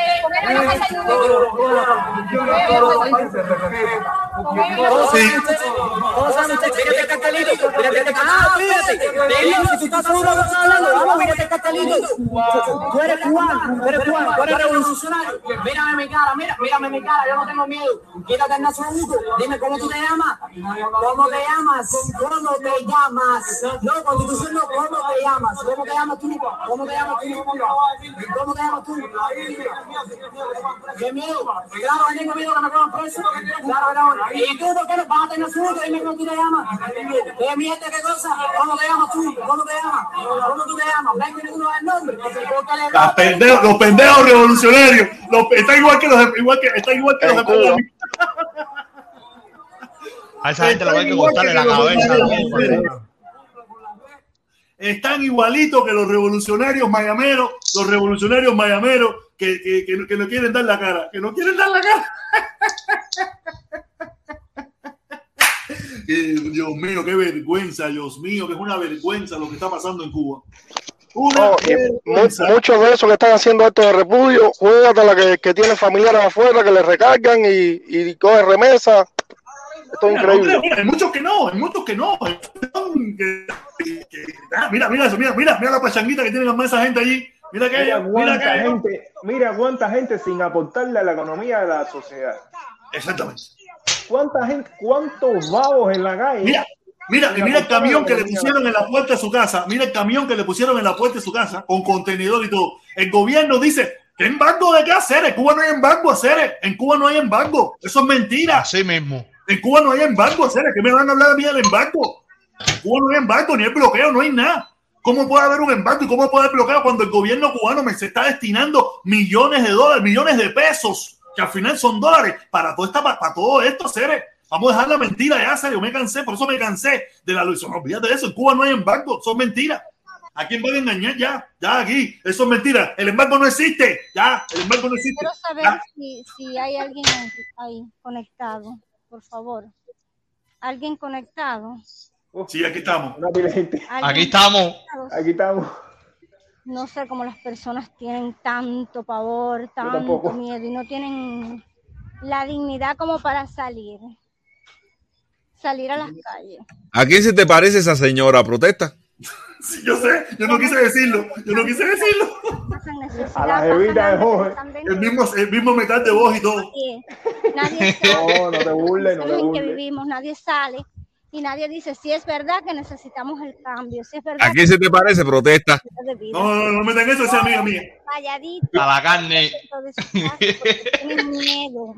Jojito. Todos saben ustedes, mírate. Ah, tú estás seguro que estás vamos, eres cubano, tú eres cubano, tú eres revolucionario. Mírame mi cara, mira, mírame mi cara, yo no tengo miedo. Quítate el nacionalismo, dime cómo tú te llamas. ¿Cómo te llamas? ¿Cómo te llamas? No, constitución no, ¿cómo te llamas? ¿Cómo te llamas tú? ¿Cómo te llamas tú? ¿Cómo te llamas tú? ¿Qué miedo? Claro, tengo miedo que me cojan preso. Claro, claro. ¿Y tú por qué no vas a tener suerte? Dime cómo tú te llamas. ¿Qué mierda, qué cosa? ¿Cómo te llamas tú? ¿Cómo te llamas? ¿Cómo tú te llamas? Vengo y ninguno da el nombre. Porque le Los pendejos, los pendejos revolucionarios. Los, está igual que los, igual que, está igual que los de. A esa gente le hay que Igual cortarle la cabeza. Están igualitos que los revolucionarios mayameros, los revolucionarios mayameros que, que, que, que no quieren dar la cara, que no quieren dar la cara. Dios mío, qué vergüenza, Dios mío, que es una vergüenza lo que está pasando en Cuba. No, muchos de esos que están haciendo actos de repudio, juegatela que, que tienen familiares afuera que les recargan y, y cogen remesa. Esto es Mira, increíble. hay muchos que no, hay muchos que no. ah, mira, mira eso, mira, mira, mira la pachanguita que tienen más esa gente allí. Mira que Mira mira cuánta que gente, mira cuánta gente sin aportarle a la economía de la sociedad. Exactamente. ¿Cuánta gente, cuántos babos en la calle? Mira, mira, mira, el camión que le pusieron en la puerta de su casa. Mira el camión que le pusieron en la puerta de su casa con contenedor y todo. El gobierno dice, ¿qué embargo de qué hacer? En Cuba no hay embargo hacer. En Cuba no hay embargo. Eso es mentira. Así mismo. En Cuba no hay embargo hacer. ¿Qué me van a hablar a mí del embargo? En Cuba no hay embargo, ni hay bloqueo, no hay nada. ¿Cómo puede haber un embargo y cómo puede haber bloqueo cuando el gobierno cubano me se está destinando millones de dólares, millones de pesos que al final son dólares para, todo esta, para todo esto, seres. Vamos a dejar la mentira ya, serio. Me cansé, por eso me cansé de la Luis. No olvídate de eso. En Cuba no hay embargo, son mentiras. ¿A quién van a engañar ya? Ya aquí, eso es mentira. El embargo no existe. Ya, el embargo no existe. Quiero saber si, si, hay alguien ahí conectado, por favor. ¿Alguien conectado? Sí, aquí estamos. Aquí estamos. Aquí estamos. Aquí estamos no sé cómo las personas tienen tanto pavor, tanto miedo y no tienen la dignidad como para salir, salir a las calles. ¿A quién se te parece esa señora? ¿Protesta? Sí, yo sé, yo no quise decirlo, yo no quise decirlo. A la jevita de Jorge. El mismo, el mismo metal de voz y todo. Nadie, sale. No, no te burles, no te que vivimos, nadie sale y nadie dice si es verdad que necesitamos el cambio, si es verdad. Aquí se te parece protesta. No, no, no, me den eso, esa amiga mía. Calladito. La carne. Tienen miedo.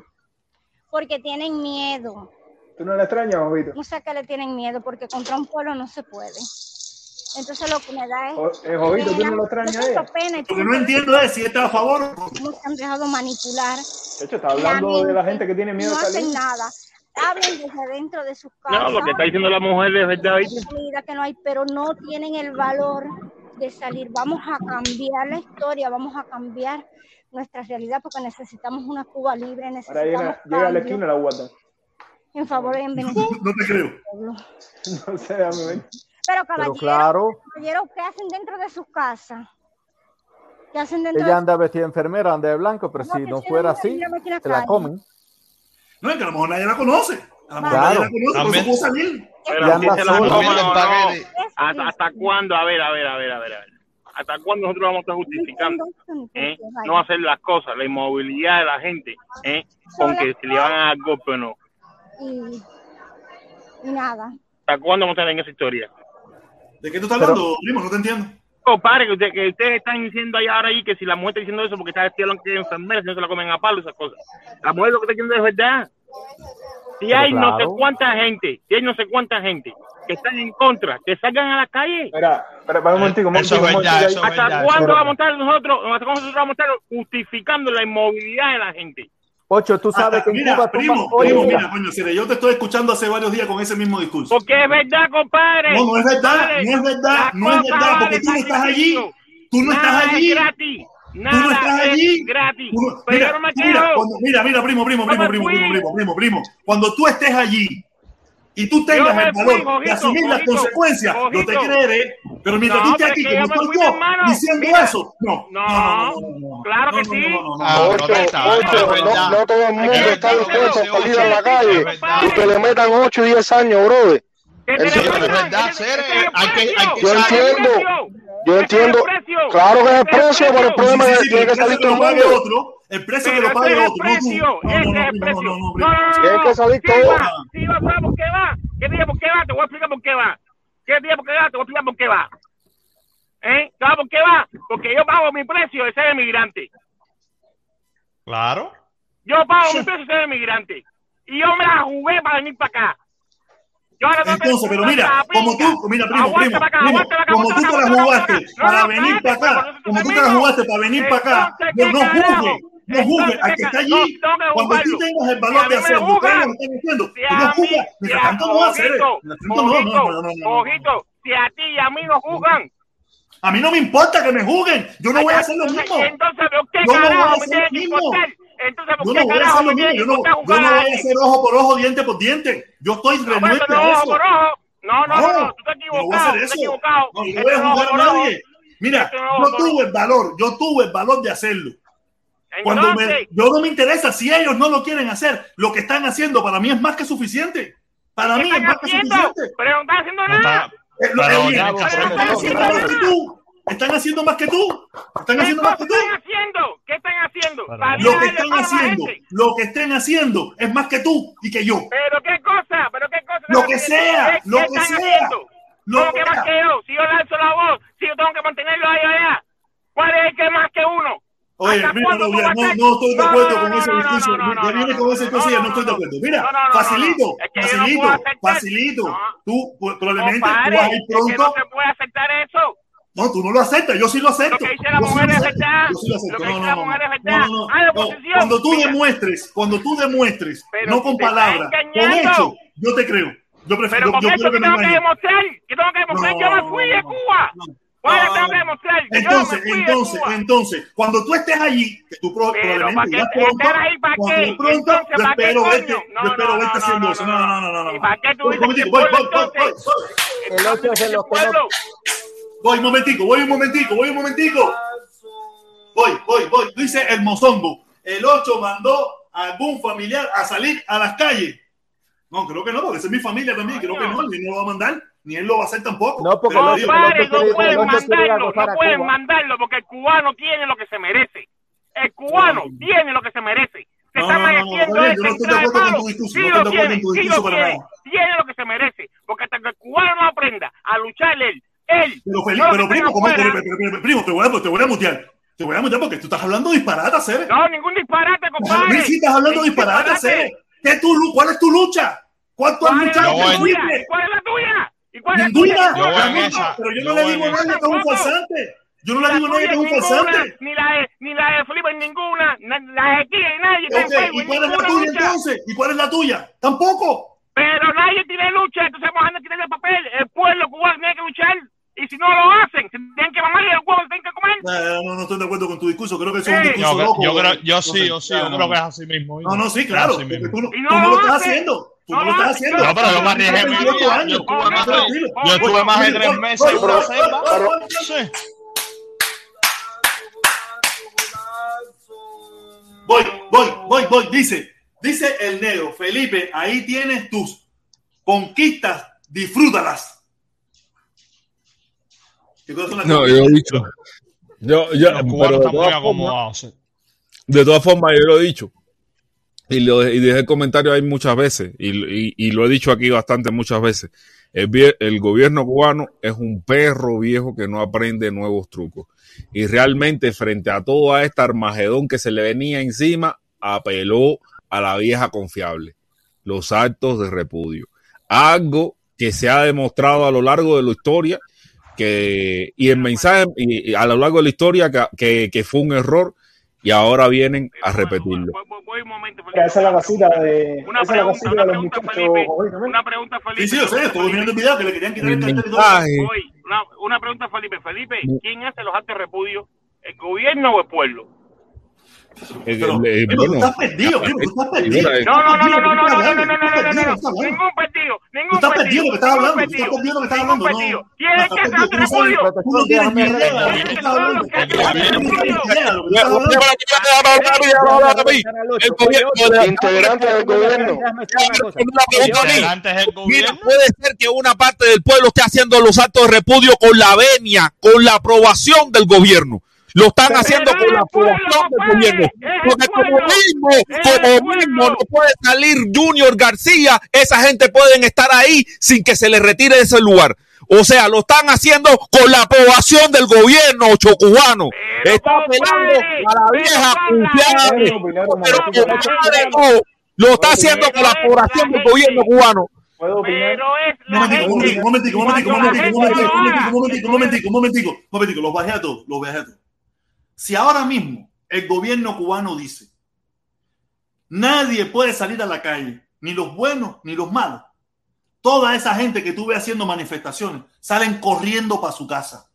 Porque tienen miedo. ¿Tú no la extrañas, Bobito? No sé que le tienen miedo porque contra un pueblo no se puede. Entonces lo que me da es. Eh, Jovito, tú no lo extrañas a no entiendo es si está a favor. No se han dejado manipular. De hecho, está hablando de la gente que tiene miedo. No hacen nada hablen desde adentro de sus casas. No, lo que está diciendo la mujer es verdad. Que no hay, pero no tienen el valor de salir. Vamos a cambiar la historia, vamos a cambiar nuestra realidad porque necesitamos una Cuba libre, necesitamos Ahora llega, la esquina la guata. En favor de en No, te creo. No sé, a mí. Pero caballeros, claro. caballero, ¿qué hacen dentro de sus casas? ¿Qué hacen dentro Ella anda vestida de enfermera, anda de blanco, pero si no fuera así, se la comen. No, es que a lo mejor nadie la conoce. A lo mejor nadie la conoce, por eso pudo salir. Pero así se la toma, eh, ¿Hasta cuándo? A ver, a ver, a ver, a ver. ¿Hasta cuándo nosotros vamos a estar justificando ¿eh? no hacer las cosas, la inmovilidad de la gente, ¿eh? con que si le van a dar golpe o no? Y, nada. ¿Hasta cuándo vamos a estar en esa historia? ¿De qué tú estás hablando, primo? No te entiendo compadre, que, usted, que ustedes están diciendo ahí ahora ahí que si la mujer está diciendo eso porque está vestida que es enfermera, si no se la comen a palo, esas cosas. La mujer lo que está diciendo es verdad. Si hay no sé cuánta gente, si hay no sé cuánta gente que están en contra, que salgan a la calle. Espera, espera, un momentico. ¿Hasta cuándo vamos a estar nosotros, hasta nosotros vamos a estar justificando la inmovilidad de la gente? ocho tú sabes que en mira, primo, primo, mira, coño, Cire, yo te estoy escuchando hace varios días con ese mismo discurso. Porque es verdad, compadre. No, no es verdad, no es verdad, no es verdad, porque tú no estás allí. Tú no estás allí. Tú no estás allí. Gratis. No, mira, mira, mira, mira, primo, primo, primo, primo, primo, primo, primo, primo. Cuando tú estés allí, y tú tengas el valor de asumir las consecuencias, no te creeré, pero mientras no, tú estés aquí como yo, diciendo eso, no. No, claro que sí. No todo el mundo está dispuesto a salir a la calle y que le metan 8 o 10 años, brother. Yo entiendo, yo entiendo, claro que es el precio, pero el problema es que tiene que salir todo el mundo. El precio que lo pague el. Precio, no, ese es el precio. No, no, no, que salir. Sí, va, vamos, ¿qué va? ¿Qué día por qué va? Te voy a explicar por qué va. ¿Qué día por qué va? Te voy a explicar por qué va. ¿Eh? ¿Sabes por qué va? Porque yo pago mi precio de ser emigrante. Claro. Yo pago mi precio de ser emigrante. Y yo me la jugué para venir para acá. Entonces, pero mira, como tú, mira, primo, primo, como tú te la jugaste para venir para acá, como tú te la jugaste para venir para acá, no, no no juzgues al que está allí. Cuando tú tengas el valor de hacerlo, ustedes lo están diciendo, no juzgas. Mira, tanto no va a hacer. Ojito, si a ti y a mí no juzgan. A mí no me importa que me juzguen, yo no voy a hacer lo mismo. Entonces, ¿de qué carajo me tiene que? Entonces, ¿por qué no, yo, no, yo no voy a hacer ojo por ojo, diente por diente. Yo estoy no, no, No, no, no, no, tú estás equivocado. No, tú estás equivocado. no, no jugar nadie. Mira, yo tuve el valor, yo tuve el valor de hacerlo. Yo no me interesa si ellos no lo quieren hacer, lo que están haciendo para mí es más que suficiente. Para mí es más que suficiente. Pero no están haciendo nada. Eh, pero no están haciendo nada. Están haciendo más que tú. Están haciendo más que tú. ¿Qué Están haciendo? ¿Qué están haciendo? Lo que están haciendo, lo que estén haciendo es más que tú y que yo. Pero qué cosa, pero qué cosa. Lo que sea, lo que sea. Lo que más que yo, si yo lanzo la voz, si yo tengo que mantenerlo ahí allá. ¿Cuál es el que más que uno? Oye, mira, no, no, no estoy de acuerdo no, con ese discurso. Ya viene con ese discurso no estoy de acuerdo. Mira, facilito, es que facilito, facilito. Tú pues, probablemente tú vas a ir pronto. no se puede aceptar eso. No, tú no lo aceptas, yo sí lo acepto. Lo que dice la Yo sí mujer lo es verdad. Yo sí lo acepto. Lo que No, dice no, la no, mujer es verdad. Ah. Cuando tú Mira, demuestres, cuando tú demuestres, Pero no con palabras, con hechos, yo te creo. Yo prefiero, Pero yo, con yo eso que que me tengo que demostrar. ¿Qué tengo que demostrar? Yo me fui de Cuba. ¿Cuál es tengo que? Yo Entonces, entonces, entonces, cuando tú estés allí, que tú probablemente ¿para qué irás estar pronto, pronto, yo ¿para qué, espero verte, yo espero verte haciendo eso. no, No, no, no. ¿Y para qué tú dices que el voy, pueblo voy, voy, voy, entonces? voy. El hecho es que los que. Voy un momentico, voy un momentico, voy un momentico. Voy, voy, voy. Dice el mozongo. El 8 mandó a algún familiar a salir a las calles. No, creo que no, porque esa es mi familia también. Creo que no, ni no lo va a mandar, ni él lo va a hacer tampoco. No, porque digo, pueden mandarlo, no pueden porque el cubano tiene lo que se merece. El cubano tiene lo que se merece. Se No, está no, no, no, mereciendo está bien, ese yo no estoy de traje acuerdo con malo. tu discurso, Sí no lo tiene, sí lo tiene. Tiene lo que se merece. Porque hasta que el cubano no aprenda a luchar él, él. Pero, Felipe, primo, tenga ¿cómo? afuera, Pero, pero, pero, primo, te voy, a, te voy a mutear. Te voy a mutear porque tú estás hablando disparate, Cere. No, ningún disparate, compadre. Sí, estás hablando disparate, Cere. ¿Qué tu, ¿Cuál es tu lucha? ¿Cuánto has ¿Cuál es la luchado ¿Cuál es la tuya? ¿Y cuál es Ninguna. La Pero yo yo no le digo a nadie que es un farsante. Yo no le La digo a nadie que es un farsante. Ni la de, ni la de Felipe, ninguna. Na- La de aquí, nadie. ¿y cuál es la tuya entonces? ¿Y cuál es la tuya? Tampoco. Pero nadie tiene lucha, entonces vamos a tirar el papel. El pueblo cubano tiene que luchar. Y si no lo hacen, se tienen que mamar y el huevo se tienen que comer. Eh, No, no estoy de acuerdo con tu discurso. Creo que eso es un discurso Yo, loco. yo creo, yo sí, yo sí, Ah, yo creo que es así mismo. No, no, sí, claro. tú no, lo estás haciendo. Tú No no lo estás haciendo. No, pero yo me arriesgué Tienes mi 28 vida. años. Yo estuve más, de tres meses voy, en una voy, selva. voy, voy, voy. Sí. Voy, voy, voy, voy. Dice, dice el negro, Felipe, ahí tienes tus conquistas, disfrútalas. ¿Qué cosas son las No, yo he dicho. Yo, yo, Los pero cubanos de están muy todas formas, acomodados. sí. de todas formas, yo lo he dicho. Y, lo, y dejé el comentario ahí muchas veces. Y, y- y lo he dicho aquí bastante muchas veces. El, el gobierno cubano es un perro viejo que no aprende nuevos trucos. Y realmente, frente a todo este armagedón que se le venía encima, apeló a la vieja confiable. Los actos de repudio. Algo que se ha demostrado a lo largo de la historia que, y el mensaje y, y a lo largo de la historia que, que, que fue un error y ahora vienen a repetirlo. Voy un momento, Felipe. Mira, esa es la casita de, Una esa es la pregunta, casita una de los pregunta, muchachos. Felipe. Jovito, ¿no? Una pregunta, Felipe. Sí, sí, yo sé, estuve viendo el video que le querían quitar el El cartel y todo. mensaje, Voy. Una, una pregunta, Felipe. Felipe, ¿quién hace los actos de repudio? ¿El gobierno o el pueblo? Pero, tú estás perdido, primo, tú estás perdido. bueno, No, no, no, no, no, no, no, no, no, no, no, no, no, perdido, ningún Tú estás perdido lo que estás ningún hablando. Tú estás partido, perdido gobierno. puede ser que una parte del pueblo esté haciendo los actos de repudio con la venia, con la aprobación del gobierno. Lo están haciendo con la aprobación del gobierno. Porque como mismo, como mismo no puede salir Junior García, esa gente pueden estar ahí sin que se les retire de ese lugar. O sea, lo están haciendo con la aprobación del gobierno cubano. Pero, Está apelando a la vieja con la confiable. gente. opinar un Pero lo está haciendo con la aprobación del gobierno cubano. Un momentico, un momentico, un momentico, un momentico, un momentico, un momentico, un momentico, un momentico, un momentico, los bajé a todos, los bajé a todos. Si ahora mismo el gobierno cubano dice, nadie puede salir a la calle, ni los buenos ni los malos, toda esa gente que tuve haciendo manifestaciones salen corriendo para su casa.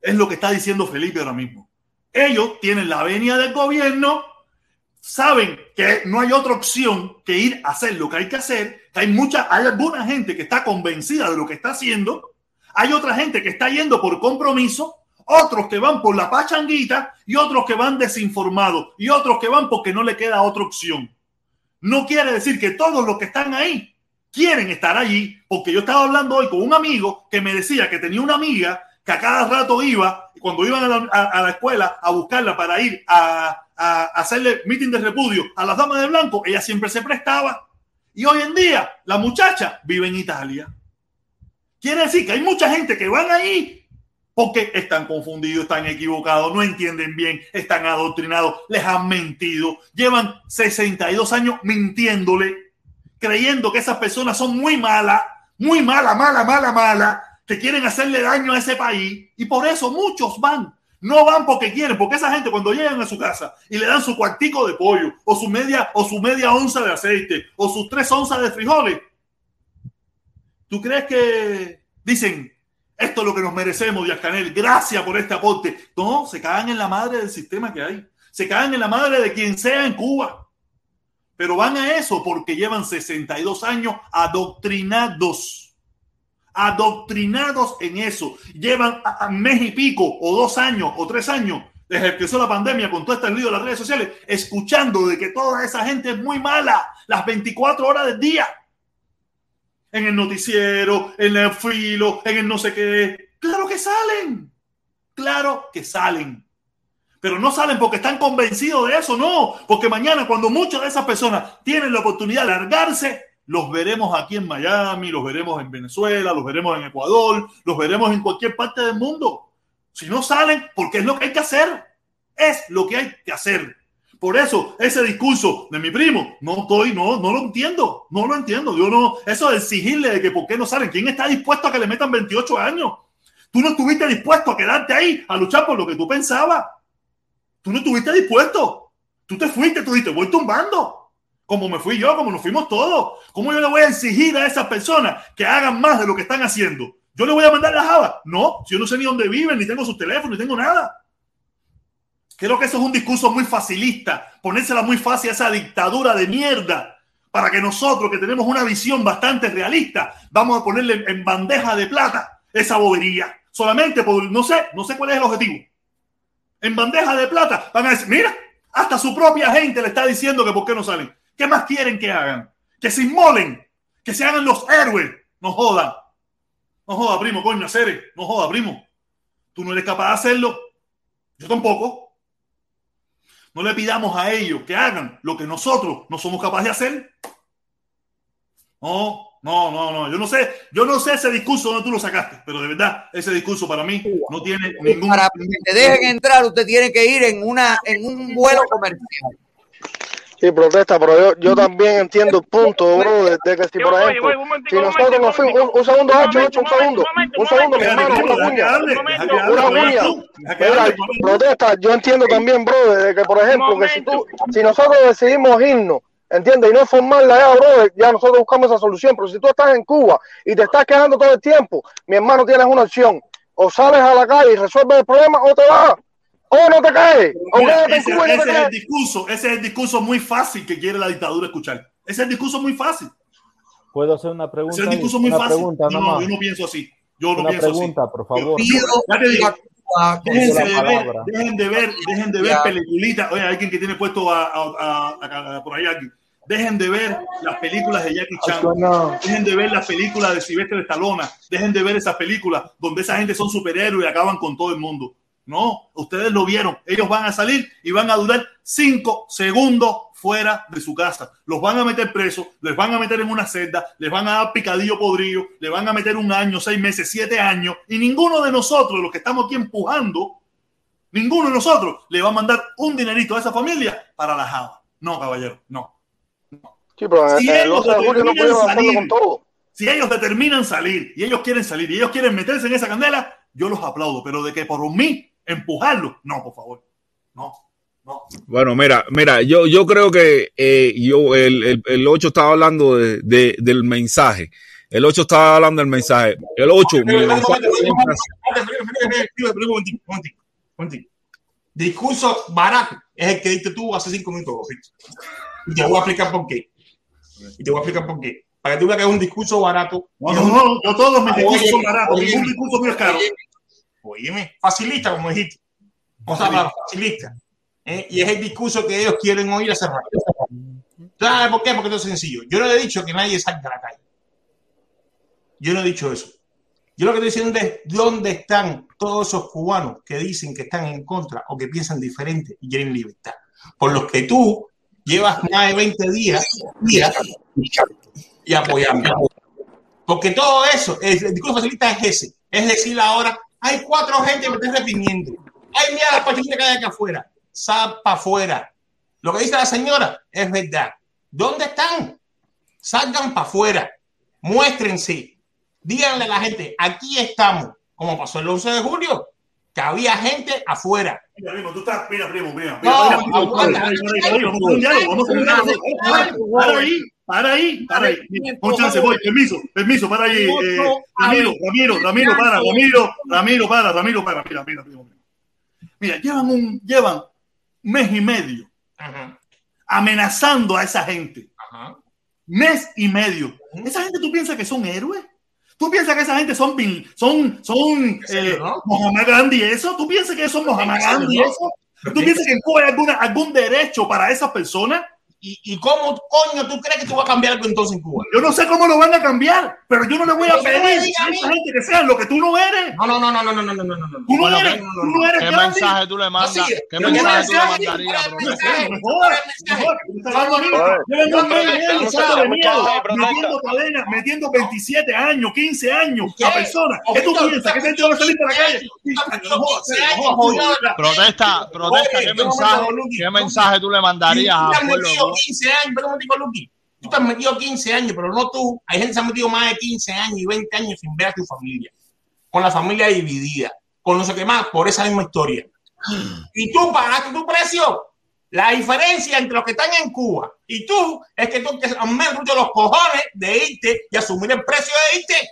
Es lo que está diciendo Felipe ahora mismo. Ellos tienen la venia del gobierno, saben que no hay otra opción que ir a hacer lo que hay que hacer, hay mucha, hay alguna gente que está convencida de lo que está haciendo, hay otra gente que está yendo por compromiso, otros que van por la pachanguita y otros que van desinformados y otros que van porque no le queda otra opción. No quiere decir que todos los que están ahí quieren estar allí, porque yo estaba hablando hoy con un amigo que me decía que tenía una amiga que a cada rato iba, cuando iban a la, escuela a buscarla para ir a, hacerle meeting de repudio a las damas de blanco, ella siempre se prestaba. Y hoy en día la muchacha vive en Italia. Quiere decir que hay mucha gente que van ahí porque están confundidos, están equivocados, no entienden bien, están adoctrinados, les han mentido, llevan 62 años mintiéndole, creyendo que esas personas son muy malas, muy malas, mala, mala, mala, que quieren hacerle daño a ese país y por eso muchos van. No van porque quieren, porque esa gente cuando llegan a su casa y le dan su cuartico de pollo o su media o su media onza de aceite o sus tres onzas de frijoles, ¿tú crees que dicen esto es lo que nos merecemos, Díaz Canel. Gracias por este aporte. No, se cagan en la madre del sistema que hay. Se cagan en la madre de quien sea en Cuba. Pero van a eso porque llevan 62 años adoctrinados. Adoctrinados en eso. Llevan a, mes y pico, o dos años, o tres años, desde que empezó la pandemia con todo este lío de las redes sociales, escuchando de que toda esa gente es muy mala las 24 horas del día en el noticiero, en el filo, en el no sé qué. Claro que salen. Claro que salen. Pero no salen porque están convencidos de eso, no. Porque mañana cuando muchas de esas personas tienen la oportunidad de largarse, los veremos aquí en Miami, los veremos en Venezuela, los veremos en Ecuador, los veremos en cualquier parte del mundo. Si no salen, porque es lo que hay que hacer. Es lo que hay que hacer. Por eso, ese discurso de mi primo, no estoy, no, no lo entiendo, no lo entiendo. Yo no, eso de exigirle de que por qué no salen, ¿quién está dispuesto a que le metan 28 años? Tú no estuviste dispuesto a quedarte ahí a luchar por lo que tú pensabas. Tú no estuviste dispuesto. Tú te fuiste, tú dijiste, voy tumbando. Como me fui yo, como nos fuimos todos. ¿Cómo yo le voy a exigir a esas personas que hagan más de lo que están haciendo? ¿Yo le voy a mandar la java? No, yo no sé ni dónde viven, ni tengo sus teléfonos, ni tengo nada. Creo que eso es un discurso muy facilista, ponérsela muy fácil a esa dictadura de mierda, para que nosotros, que tenemos una visión bastante realista, vamos a ponerle en bandeja de plata esa bobería. Solamente por, no sé, no sé cuál es el objetivo. En bandeja de plata van a decir, mira, hasta su propia gente le está diciendo que por qué no salen. ¿Qué más quieren que hagan? Que se inmolen, que se hagan los héroes. No jodan. No joda, primo, coño, Cere. No joda, primo. Tú no eres capaz de hacerlo. Yo tampoco. No le pidamos a ellos que hagan lo que nosotros no somos capaces de hacer. No, no, no, no. Yo no sé, yo no sé ese discurso donde tú lo sacaste, pero de verdad, ese discurso para mí no tiene ningún. Para que te dejen entrar, usted tiene que ir en una, en un vuelo comercial. Sí, protesta, pero yo, yo también entiendo el punto, bro, de, de que si, por ejemplo, si nosotros nos fuimos, un, un segundo, un segundo, un segundo, mi hermano, una cuña, una cuña, mira, protesta, yo entiendo también, bro, de que, por ejemplo, que si tú, si nosotros decidimos irnos, ¿entiendes? Y no formarla ya, bro, ya nosotros buscamos esa solución, pero si tú estás en Cuba y te estás quejando todo el tiempo, mi hermano, tienes una opción, o sales a la calle y resuelves el problema, o te vas. ¡Oh, no te caes! Mira, ese, ese es el discurso, ese es el discurso muy fácil que quiere la dictadura escuchar. Ese es el discurso muy fácil. ¿Puedo hacer una pregunta? Ese es el discurso muy fácil. Pregunta, no, nomás. no, yo no pienso así. Yo no una pienso pregunta, así. por favor. Ya te digo, déjense de ver, dejen de ver, dejen de ver peliculitas. Oye, hay alguien que tiene puesto a, a- a- a- por ahí aquí. Dejen de ver las películas de Jackie Chan. Dejen de ver las películas de Silvestre Stallone. Dejen de ver esas películas donde esa gente son superhéroes y acaban con todo el mundo. No, ustedes lo vieron. Ellos van a salir y van a durar cinco segundos fuera de su casa. Los van a meter presos, les van a meter en una celda, les van a dar picadillo podrido, le van a meter un año, seis meses, siete años. Y ninguno de nosotros, los que estamos aquí empujando, ninguno de nosotros le va a mandar un dinerito a esa familia para la java. No, caballero, no. Sí, pero Si el ellos 12 de julio no determinan pudieron hacerlo salir, con todo. si ellos determinan salir y ellos quieren salir y ellos quieren meterse en esa candela, yo los aplaudo, pero de que por mí empujarlo, no, por favor. No, no. Bueno, mira, mira, yo, yo creo que eh, yo el, el, el 8 estaba hablando de, de- del mensaje. El 8 estaba hablando del mensaje. El 8, mi mensaje siempre ha Discurso barato es el que diste tú hace cinco minutos. Y te voy a explicar por qué. Y te voy a explicar por qué. Para que tú veas que es un discurso barato. No, no, no, no todos mis discursos son baratos, ningún discurso mío es caro. Óyeme, facilista, como dijiste. Cosa para facilista. ¿eh? Y es el discurso que ellos quieren oír hace rato. ¿Sabes por qué? Porque es sencillo. Yo no le he dicho que nadie salga a la calle. Yo no he dicho eso. Yo lo que estoy diciendo es dónde están todos esos cubanos que dicen que están en contra o que piensan diferente y quieren libertad. Por los que tú llevas más de 20 días, días y apoyando. Porque todo eso, el discurso facilista es ese. Es decir ahora Hay cuatro gente que me están reprimiendo. Ay, mira las pachitas que hay acá afuera. Sal para afuera. Lo que dice la señora es verdad. ¿Dónde están? Salgan para afuera. Muéstrense. Díganle a la gente, aquí estamos. Como pasó el 11 de julio, que había gente afuera. Mira, primo, tú estás, mira, primo, mira. No, aguanta. Vamos a un diálogo, vamos a hacer un diálogo. Para ahí, para ahí, chance, voy, permiso, permiso, para ahí. eh, Ramiro, Ramiro, Ramiro, para, Ramiro, Ramiro, para, Ramiro, para. Mira, mira, primo. Mira, llevan un, llevan mes y medio amenazando a esa gente. Mes y medio. Esa gente, ¿tú piensas que son héroes? ¿Tú piensas que esa gente son, son, son eh, Mohamed Gandhi eso? ¿Tú piensas que son Mohamed ¿En serio, Gandhi eso? ¿Tú piensas que en Cuba hay alguna, algún derecho para esas personas? ¿Y, ¿Y cómo coño tú crees que tú vas a cambiar algo entonces en Cuba? Yo no sé cómo lo van a cambiar, pero yo no le voy a pedir a esa gente que sean lo que tú no eres. No, no, no, no, no, no, no, no, no, no. Tú no eres, tú no. no eres ¿Qué mensaje tú le mandas? ¿Qué mensaje tú le mandarías, metiendo cadenas, metiendo 27 años, 15 años a personas. ¿Qué tú piensas? Jodas. Protesta, protesta, ¿qué mensaje, qué tú le mandarías pueblo? Metido 15 años, pero Luqui. Tú te has metido 15 años, pero no tú. Hay gente que se ha metido más de 15 años y 20 años sin ver a tu familia. Con la familia dividida. Con no sé qué más, por esa misma historia. Y tú pagaste tu precio. La diferencia entre los que están en Cuba y tú es que tú te has metido los cojones de irte y asumir el precio de irte.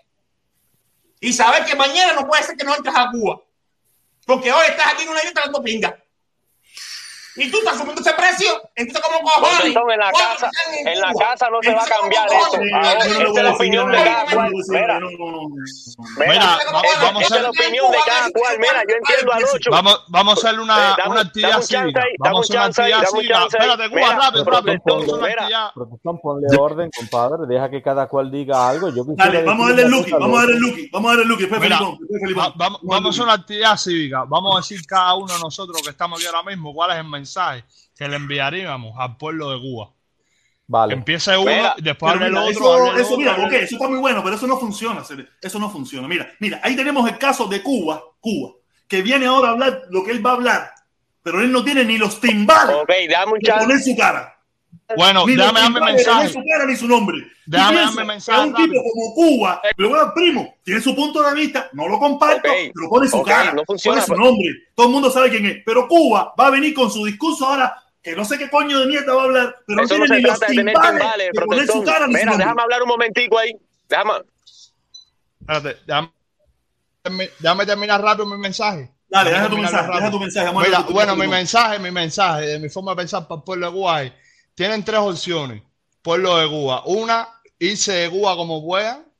Y saber que mañana no puede ser que no entres a Cuba. Porque hoy estás aquí en una isla dando pinga. Y tú estás asumiendo ese precio. Entonces, ¿cómo cojones? Protestón, en la ¿Cuántos casa, en la casa no se va a Entonces, ¿cómo cambiar eso. Esta voy es la opinión de cada cual. Mira. Mira, va- vamos a es la hacer, opinión de cada cual. Mira, yo entiendo al 8. vamos, vamos a hacer una, Eh, una actividad cívica. Vamos a hacer una actividad cívica. Espérate, Cuba, rápido, rápido. Protestón, ponle orden, compadre. Deja que cada cual diga algo. Yo Dale, vamos a darle el Lucky, vamos a darle el. Lucky, vamos a darle el Lucky. Vamos, vamos a hacer una actividad cívica. Vamos a decir cada uno de nosotros que estamos aquí ahora mismo cuál es el mensaje que le enviaríamos al pueblo de Cuba. Vale. Empiece uno, Mira, después Pero hable el mira, otro, eso, el eso, otro, mira, hable ok, el eso está muy bueno, pero eso no funciona, eso no funciona. Mira, mira, ahí tenemos el caso de Cuba, Cuba, que viene ahora a hablar lo que él va a hablar, pero él no tiene ni los timbales Ok, dame un de poner su cara. Bueno, Ni de poner mensaje. su cara ni su nombre. ¿Tú Déjame darme mensaje Un tipo como Cuba, a dar primo, tiene su punto de vista, no lo comparto, Ok, pero pone su cara, no funciona, pone su pero- nombre, todo el mundo sabe quién es. Pero Cuba va a venir con su discurso ahora, que no sé qué coño de mierda va a hablar, pero Eso no no tiene se ni los timbales de poner su cara ni su Mira, nombre. déjame hablar un momentico ahí. Déjame. Espérate, déjame, déjame terminar rápido mi mensaje. Dale, Déjame deja tu mensaje, deja rápido. tu mensaje. Mira, tu- bueno, tu- mi tu- mensaje, mi mensaje, de mi forma de pensar para el pueblo de Cuba es, tienen tres opciones, pueblo de Cuba. Una, irse de Cuba como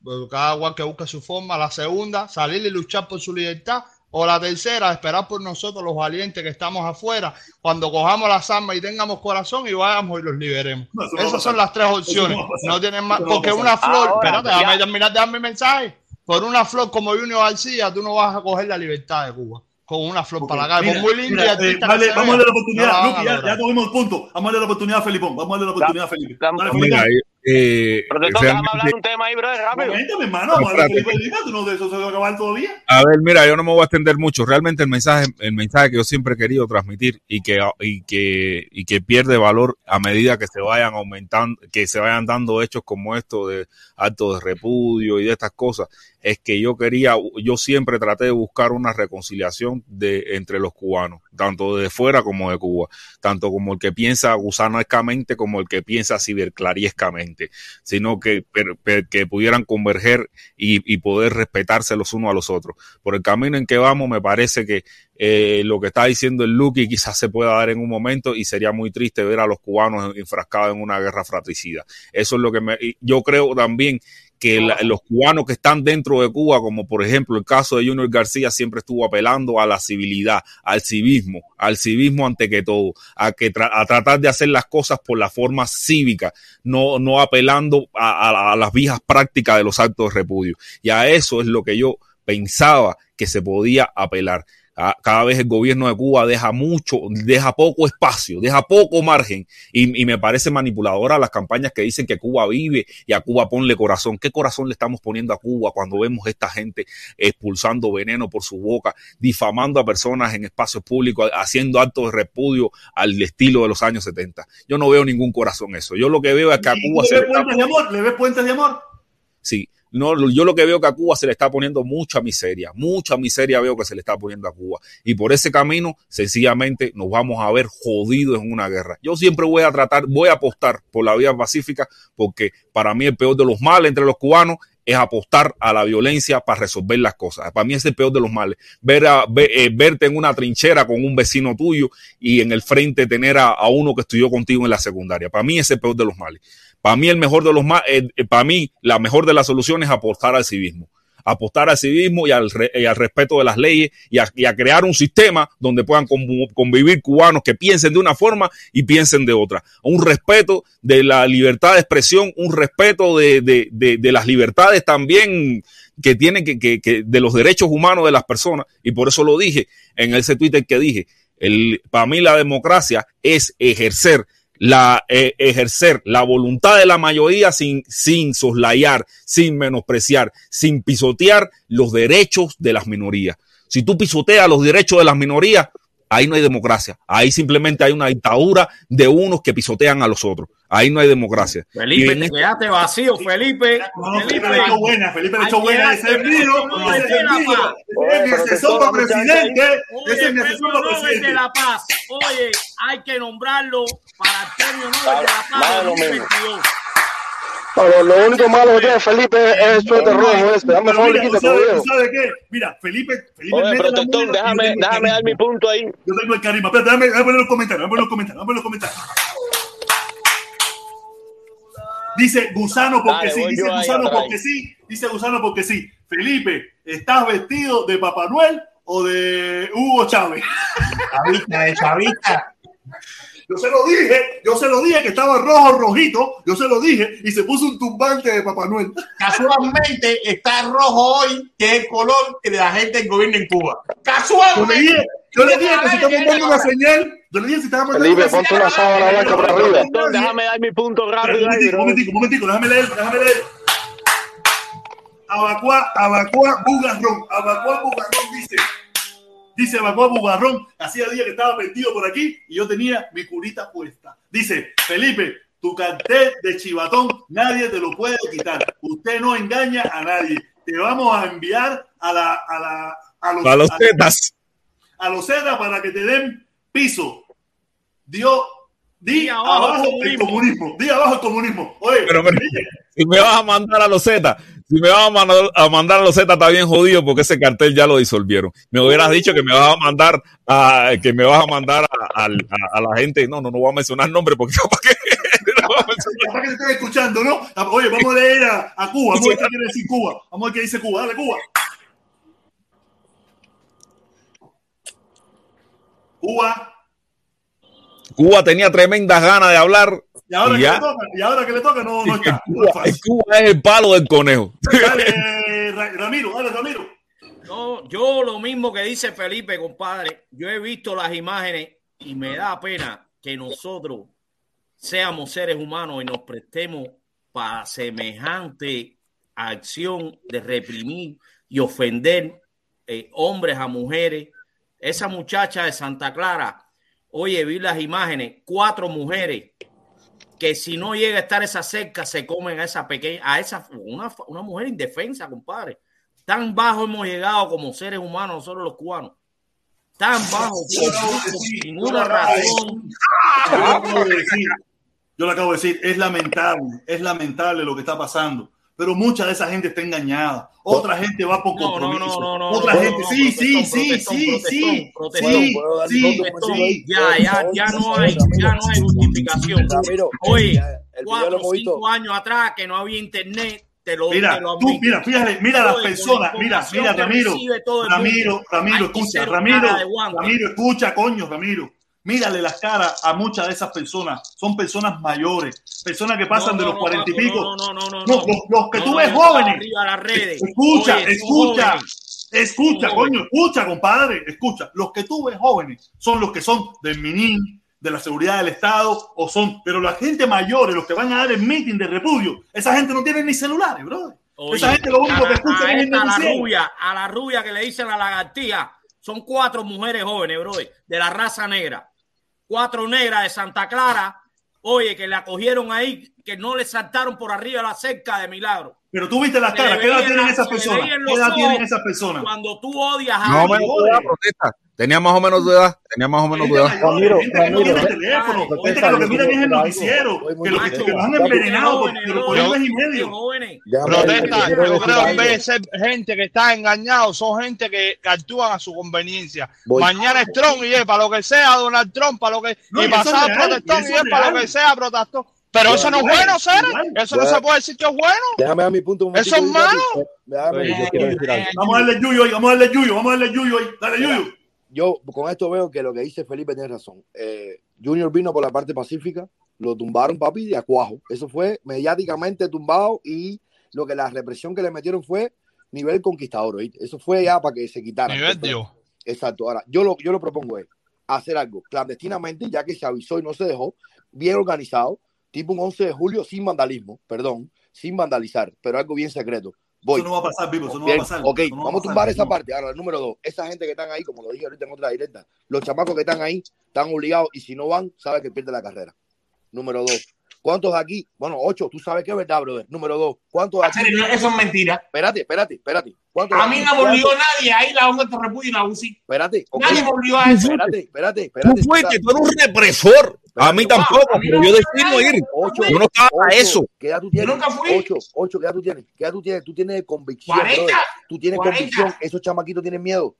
porque cada cual que busque su forma. La segunda, salir y luchar por su libertad. O la tercera, esperar por nosotros los valientes que estamos afuera, cuando cojamos las armas y tengamos corazón y vayamos y los liberemos. No, no Esas son las tres opciones. no tienen más, porque una flor, Ahora, espérate, déjame ya. terminar de dar mi mensaje. Por una flor como Junior García, tú no vas a coger la libertad de Cuba. Con una flor para la calle. Muy linda eh, vale, vamos a darle la no oportunidad, Luqui, ya, ya tuvimos el punto. Vamos a darle la oportunidad a Felipón. Vamos a darle la oportunidad a Felipe. Dale, Mira, Felipón. Eh, déjame realmente- hablar un tema ahí, brother, rápido. Coméntame, hermano, vamos a darle a Espérate. Felipe Felipe, tú no de eso se va a acabar todavía. A ver, mira, yo no me voy a extender mucho. Realmente el mensaje, el mensaje que yo siempre he querido transmitir y que, y que, y que pierde valor a medida que se vayan aumentando, que se vayan dando hechos como esto de actos de repudio y de estas cosas, es que yo quería, yo siempre traté de buscar una reconciliación de, entre los cubanos, tanto de fuera como de Cuba, tanto como el que piensa gusanescamente como el que piensa ciberclariescamente, sino que, que pudieran converger y, poder respetarse los unos a los otros. Por el camino en que vamos, me parece que eh, lo que está diciendo el Lucky quizás se pueda dar en un momento y sería muy triste ver a los cubanos enfrascados en una guerra fratricida. Eso es lo que me, yo creo también que la- los cubanos que están dentro de Cuba, como por ejemplo el caso de Junior García, siempre estuvo apelando a la civilidad, al civismo, al civismo ante que todo, a que tra- a tratar de hacer las cosas por la forma cívica, no, no apelando a, a- a las viejas prácticas de los actos de repudio. Y a eso es lo que yo pensaba que se podía apelar Cada vez el gobierno de Cuba deja mucho, deja poco espacio, deja poco margen y, y me parece manipuladora las campañas que dicen que Cuba vive y a Cuba ponle corazón. ¿Qué corazón le estamos poniendo a Cuba cuando vemos esta gente expulsando veneno por su boca, difamando a personas en espacios públicos, haciendo actos de repudio al estilo de los años 70? Yo no veo ningún corazón eso. Yo lo que veo es que a Cuba se ¿Le ves está puentes de amor? ¿Le ves puentes de amor? Sí, no, yo lo que veo que a Cuba se le está poniendo mucha miseria, mucha miseria veo que se le está poniendo a Cuba. Y por ese camino, sencillamente, nos vamos a ver jodidos en una guerra. Yo siempre voy a tratar, voy a apostar por la vía pacífica, porque para mí el peor de los males entre los cubanos es apostar a la violencia para resolver las cosas. Para mí es el peor de los males. Ver a, ve- eh, verte en una trinchera con un vecino tuyo y en el frente tener a, a uno que estudió contigo en la secundaria. Para mí es el peor de los males. Para mí el mejor de los ma- eh, eh, para mí la mejor de las soluciones es apostar al civismo. Apostar al civismo y al, y al respeto de las leyes y a, crear un sistema donde puedan convivir cubanos que piensen de una forma y piensen de otra. Un respeto de la libertad de expresión, un respeto de, las libertades también que tienen que, que- que- de los derechos humanos de las personas. Y por eso lo dije en ese Twitter que dije. El, para mí la democracia es ejercer la eh, ejercer la voluntad de la mayoría sin, sin soslayar, sin menospreciar, sin pisotear los derechos de las minorías. Si tú pisoteas los derechos de las minorías, ahí no hay democracia. Ahí simplemente hay una dictadura de unos que pisotean a los otros. Ahí no hay democracia. Felipe, te este- quedaste vacío, Felipe. No, Felipe le echó buena, Felipe le echó buena. Ese es mío, ese es mío. Ese es para presidente. Oye, Ese es mi el asesor para Nobel de presidente. la Paz. Oye, hay que nombrarlo para el premio Nobel de la Paz De lo mismo. 2022. Pero lo único malo que tiene Felipe es el suéter rojo ese. Dame favor mira, ¿tú quítate, sabes, viejo. ¿tú sabes qué? Mira, Felipe, Felipe Oye, protector, déjame, déjame dar mi punto ahí. Yo tengo el carisma. Espérate, déjame, déjame poner los comentarios, déjame poner los comentarios, déjame poner los comentarios. Dice Gusano porque Dale, sí, dice Gusano porque sí, dice Gusano porque sí. Felipe, ¿estás vestido de Papá Noel o de Hugo Chávez? Chavista, de chavista. Yo se lo dije, yo se lo dije que estaba rojo, rojito, yo se lo dije y se puso un tumbante de Papá Noel. Casualmente está rojo hoy, que es el color de la gente del gobierno en Cuba. Yo le Casualmente. dije, yo le dije que si estamos mandando una señal, yo le dije si estábamos mandando Felipe, una ponte una sábana blanca por arriba. Déjame dar mi punto rápido Un momentico, un momentico, déjame leer, déjame leer. Abacuá, Abacuá, Bugarrón, Abacuá, Bugarrón dice, Abacuá, Bugarrón, hacía días que estaba metido por aquí y yo tenía mi curita puesta. Dice, Felipe, tu cartel de chivatón nadie te lo puede quitar. Usted no engaña a nadie. Te vamos a enviar a la, a la, a los, A los tetas. a los Zetas para que te den piso. Dio, di Di abajo abajo, el comunismo. Di abajo el comunismo. Oye, Pero, pero, si me vas a mandar a los Z, si me vas a mandar a, mandar a los Z, está bien jodido porque ese cartel ya lo disolvieron. Me hubieras dicho que me vas a mandar a, que me vas a mandar a, al- a- a la gente. No, no, no voy a mencionar nombres porque capaz que no voy a mencionar. capaz que te estén escuchando, ¿no? Oye, vamos a leer a, a Cuba. Vamos a ver qué quiere decir Cuba. Vamos a ver qué dice Cuba. Dale, Cuba. Cuba. Cuba tenía tremendas ganas de hablar. Y ahora, y que ya. le toca, y ahora que le toca, no, no está. Cuba, en Cuba es el palo del conejo. Dale, Ra- Ramiro, dale, Ramiro. No, yo lo mismo que dice Felipe, compadre. Yo he visto las imágenes y me da pena que nosotros seamos seres humanos y nos prestemos para semejante acción de reprimir y ofender eh, hombres a mujeres. Esa muchacha de Santa Clara, oye, vi las imágenes, cuatro mujeres que si no llega a estar esa cerca se comen a esa pequeña, a esa una, una mujer indefensa, compadre. Tan bajo hemos llegado como seres humanos nosotros los cubanos. Tan bajo, por ninguna razón. Yo lo acabo de decir, yo lo acabo de decir, es lamentable, es lamentable lo que está pasando. Pero mucha de esa gente está engañada. Otra gente va por compromiso. no, no, no, Otra no, gente, no, sí, sí, protestón, sí, protestón, sí, sí, protestón, sí, protestón, sí, sí. Ya, ya, ya no hay, ya no hay justificación. Oye, cuatro o cinco años atrás que no había internet, te lo, Mira, tú, mira, fíjate, mira las personas, mira, mira, Ramiro, Ramiro, Ramiro, escucha, Ramiro. Ramiro, escucha, coño, Ramiro. Mírale las caras a muchas de esas personas. Son personas mayores, personas que pasan No, de los no, cuarenta y pico. no, no, no, los, los que tú ves jóvenes. las redes. Escucha, Oye, escucha, jóvenes. Escucha, coño, escucha, compadre, escucha. Los que tú ves jóvenes son los que son del MININ, de la seguridad del Estado, o son, pero la gente mayor, los que van a dar el meeting de repudio, esa gente no tiene ni celulares, brother. Oye, esa gente lo único a- que escucha a es a la rubia, a la rubia que le dicen la lagartija, son cuatro mujeres jóvenes, bro, de la raza negra. Cuatro negras de Santa Clara, oye, que la cogieron ahí, que no le saltaron por arriba la cerca de milagro. Pero tú viste las caras, ¿qué edad tienen la- esas personas? ¿Qué edad tienen esas personas? Cuando tú odias a Más o alguien, tu edad, protesta. Tenía más o menos tu edad. Tenía más o menos tu edad. Ramiro, gente que no tiene teléfono, gente que lo que miran es el noticiero, que, lo- que los han envenenado por, un mes y medio. Protesta, yo creo que en vez de ser gente que está engañado, son gente que, actúan a su conveniencia. Mañana es Trump y es para lo que sea Donald Trump, para lo que y pasado protestón y es para lo que sea protestón. Pero eso no es bueno, igual. Eso no se puede decir que es bueno. Déjame dar mi punto. un Eso es malo. Vamos a darle yuyo hoy, vamos a darle yuyo, vamos a darle yuyo hoy. Dale yuyo. Yo con esto veo que lo que dice Felipe tiene razón. Eh, Junior vino por la parte pacífica, lo tumbaron, papi, de acuajo. Eso fue mediáticamente tumbado y lo que la represión que le metieron fue nivel conquistador. ¿oíste? Eso fue ya para que se quitara. Nivel Dios. Exacto. Ahora, yo lo, yo lo propongo es hacer algo clandestinamente, ya que se avisó y no se dejó, bien organizado, tipo un 11 de julio sin vandalismo, perdón, sin vandalizar, pero algo bien secreto. Voy. Eso no va a pasar, Vivo, eso no va a pasar. ok, no vamos a pasar, tumbar esa no. parte. Ahora, el número dos, esa gente que están ahí, como lo dije ahorita en otra directa, los chamacos que están ahí están obligados y si no van, sabe que pierde la carrera. Número dos, ¿cuántos de aquí? Bueno, ocho, tú sabes que es verdad, brother. Número dos, ¿cuántos de aquí? Eso es mentira. Espérate, espérate, espérate. ¿Cuántos de A mí no me nadie a ir a un acto repudio y la UCI. Espérate. Nadie me obligó a eso. Espérate, espérate, Tú espérate. fuiste, tú eres un represor. A mí tampoco, pero yo decidí no ir. Ocho, Yo no estaba para ocho, eso. ¿Qué edad tú tienes? nunca fui. Ocho, ocho, ¿qué edad tú tienes? ¿Qué edad tú tienes? Tú tienes convicción, 40, brother. Tú tienes 40. convicción. Esos chamaquitos tienen miedo.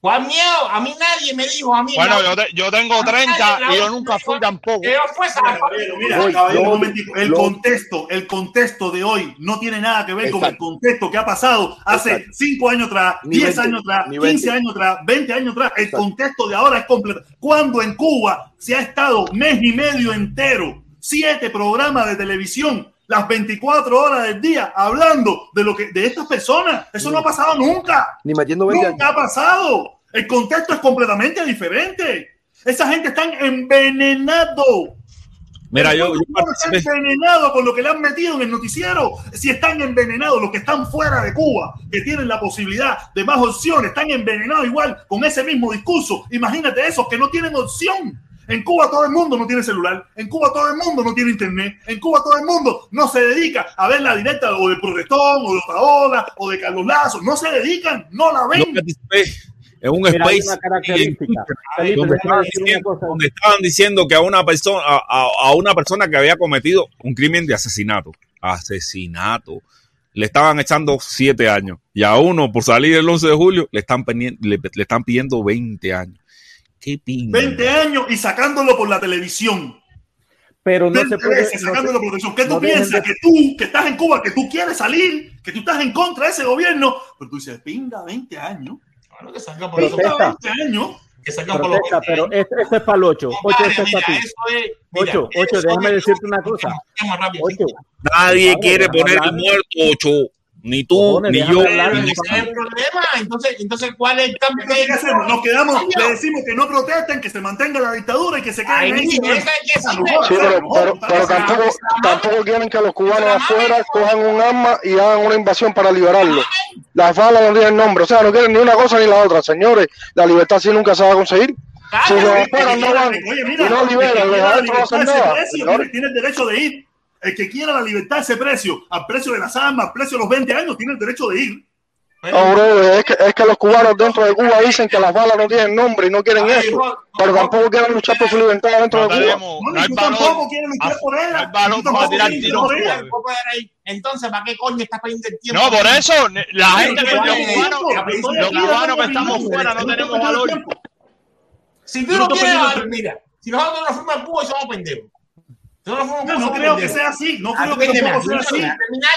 ¿Cuál miedo? A mí nadie me dijo, a mí Bueno, no. yo, te- yo tengo A mí 30 nadie me y yo nunca fui tampoco. Yo Caballero, mira, caballero, un. El contexto, el contexto de hoy no tiene nada que ver con el contexto que ha pasado hace Exacto. 5 años atrás, Ni 10 20, años atrás, ni 15 20. años atrás, 20 años atrás. El Exacto. contexto de ahora es completo. Cuando en Cuba se ha estado mes y medio entero, siete programas de televisión, las 24 horas del día, hablando de lo que de estas personas. Eso no ha pasado nunca. Ni metiendo 20 Nunca ha pasado. El contexto es completamente diferente. Esa gente están envenenado. Mira, yo, yo pueblo cubano está participé. envenenado con lo que le han metido en el noticiero. Si están envenenados los que están fuera de Cuba, que tienen la posibilidad de más opciones, están envenenados igual con ese mismo discurso. Imagínate esos que no tienen opción. En Cuba todo el mundo no tiene celular, en Cuba todo el mundo no tiene internet, en Cuba todo el mundo no se dedica a ver la directa o de Protestón o de Otaola o de Carlos Lazo, no se dedican, no la ven. en un Mira, space. Felipe, donde estaban, diciendo, cosa. donde estaban diciendo que a una persona a, una persona que había cometido un crimen de asesinato. Asesinato. Le estaban echando siete años. Y a uno por salir el 11 de julio le están le, le están pidiendo 20 años qué pinga 20 años y sacándolo por la televisión. Pero no se 20 puede. no sacándolo se- por la televisión. ¿Qué tú no dejen piensas? de- Que tú, que estás en Cuba, que tú quieres salir, que tú estás en contra de ese gobierno, pero tú dices, pinga 20 años. Bueno, que salga por eso. Protesta. 20 años. Que salgan por los Protesta, pero esto, esto es para el 8. 8 Compadre, esto es para ti. eso es. mira, 8, 8, eso déjame decirte una cosa. 8. nadie quiere poner muerto ocho ni tú Cojones, ni yo hablar, ni Pero mi ese es el problema. Entonces, entonces, ¿cuál es el cambio que hay ¿Qué hacemos? Nos quedamos, le decimos que no protesten, que se mantenga la dictadura y que se queden Ahí, ahí. esa es que Esa sí, no sí, joda, Sí, esa pero, joda, pero, tampoco, tampoco quieren que los cubanos afuera cojan un arma y hagan una invasión para liberarlo. Las balas no tienen nombre, o sea, no quieren ni una cosa ni la otra. Señores, la libertad sí nunca se va a conseguir. Si los afuera no van y no liberan, los quiera la adentro no hacen nada. precio, señores. tiene, tiene el derecho de ir. El que quiera la libertad a ese precio, al precio de las armas, al precio de los 20 años, tiene el derecho de ir. No, bro, es que, es que los cubanos dentro de Cuba dicen que las balas no tienen nombre y no quieren eso, pero tampoco quieren luchar por su libertad dentro No de Cuba. tenemos, No, tú tampoco quieres luchar por ella. luchar por ella. Entonces, ¿para qué coño estás perdiendo el tiempo? No, por eso, la gente que los cubanos, los cubanos que estamos fuera no tenemos valor. Si tú no quieres, mira, si nosotros nos fuimos a Cuba, somos pendejos. No, creo que sea así, no Ah, creo que tampoco sea así.